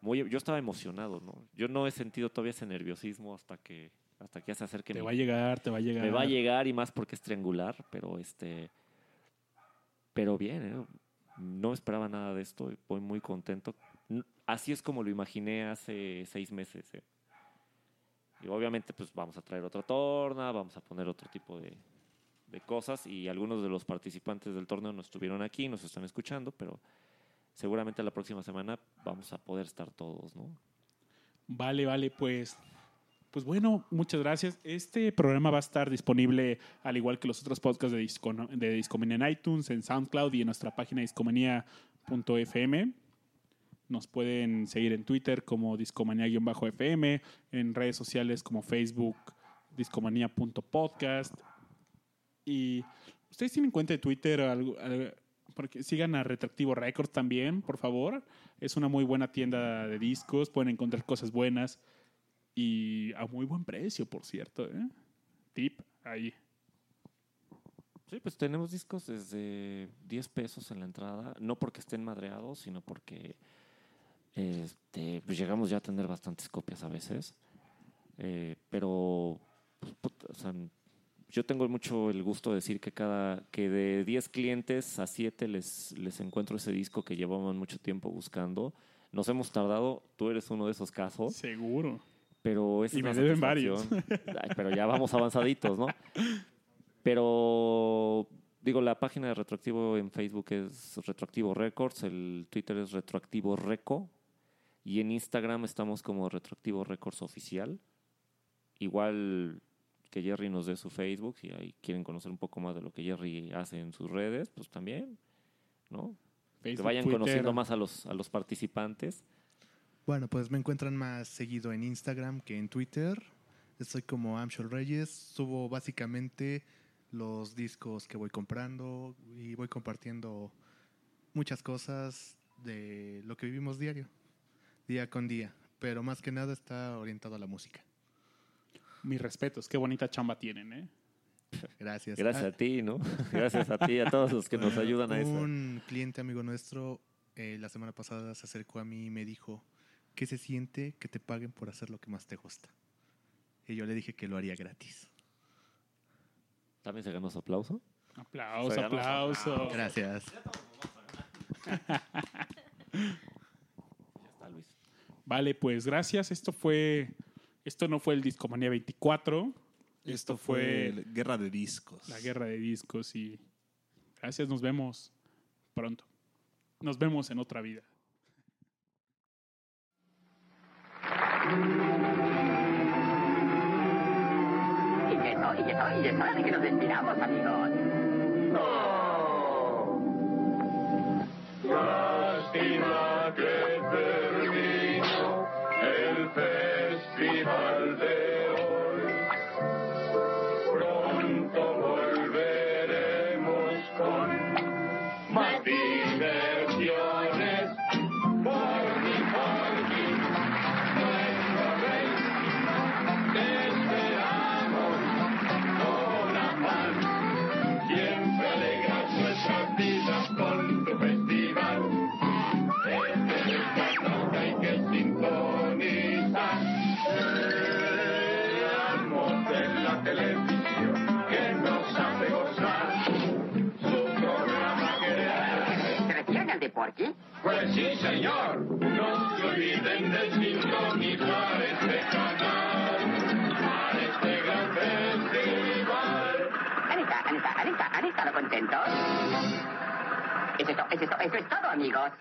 Muy, yo estaba emocionado, ¿no? Yo no he sentido todavía ese nerviosismo hasta que, hasta que ya se acerque Te mi- va a llegar, te va a llegar. me va a llegar y más porque es triangular, pero este. Pero bien, ¿eh? no esperaba nada de esto y voy muy contento. Así es como lo imaginé hace seis meses. ¿eh? Y obviamente, pues vamos a traer otra torna, vamos a poner otro tipo de, de cosas y algunos de los participantes del torneo no estuvieron aquí, nos están escuchando, pero seguramente la próxima semana vamos a poder estar todos, ¿no? Vale, vale, pues. Pues bueno, muchas gracias. Este programa va a estar disponible, al igual que los otros podcasts de, de Discomanía en iTunes, en SoundCloud y en nuestra página discomanía.fm. Nos pueden seguir en Twitter como discomanía-fm, en redes sociales como Facebook, discomanía.podcast. Y ustedes tienen cuenta de Twitter, algo- porque sigan a Retractivo Records también, por favor. Es una muy buena tienda de discos, pueden encontrar cosas buenas y a muy buen precio, por cierto. ¿eh? Tip ahí. Sí, pues tenemos discos desde 10 pesos en la entrada, no porque estén madreados, sino porque este, pues llegamos ya a tener bastantes copias a veces. Eh, pero pues, puta, o sea, yo tengo mucho el gusto de decir que cada que de 10 clientes a 7 les, les encuentro ese disco que llevaban mucho tiempo buscando. Nos hemos tardado, tú eres uno de esos casos, Seguro. pero es Y me deben varios. Ay, pero ya vamos avanzaditos, ¿no? Pero digo, la página de Retroactivo en Facebook es Retroactivo Records, el Twitter es Retroactivo Reco y en Instagram estamos como Retroactivo Records Oficial. Igual que Jerry nos dé su Facebook, si ahí quieren conocer un poco más de lo que Jerry hace en sus redes, pues también, ¿no? que Facebook, vayan Twitter. conociendo más a los, a los participantes. Bueno, pues me encuentran más seguido en Instagram que en Twitter. Estoy como Amshol Reyes. Subo básicamente los discos que voy comprando y voy compartiendo muchas cosas de lo que vivimos diario, día con día. Pero más que nada está orientado a la música. Mis respetos, qué bonita chamba tienen, ¿eh? Gracias. Gracias Ah, a ti, ¿no? Gracias a ti y a todos los que nos ayudan a eso. Un cliente amigo nuestro eh, la semana pasada se acercó a mí y me dijo, ¿qué se siente que te paguen por hacer lo que más te gusta? Y yo le dije que lo haría gratis. ¿También se ganó su aplauso? Aplauso, ganó. aplauso. Gracias. Vale, pues gracias. Esto fue. Esto no fue el Discomanía 24. Esto fue Guerra de Discos. la guerra de discos y gracias, nos vemos pronto. Nos vemos en otra vida. Y que no, y que no, y es hora de que nos despidamos, amigos. Lástima pues sí, señor. No se olviden de sintonizar este canal para este gran festival. ¿Han estado, han estado, han estado, contentos? Es, to- eso es to- eso es todo, amigos.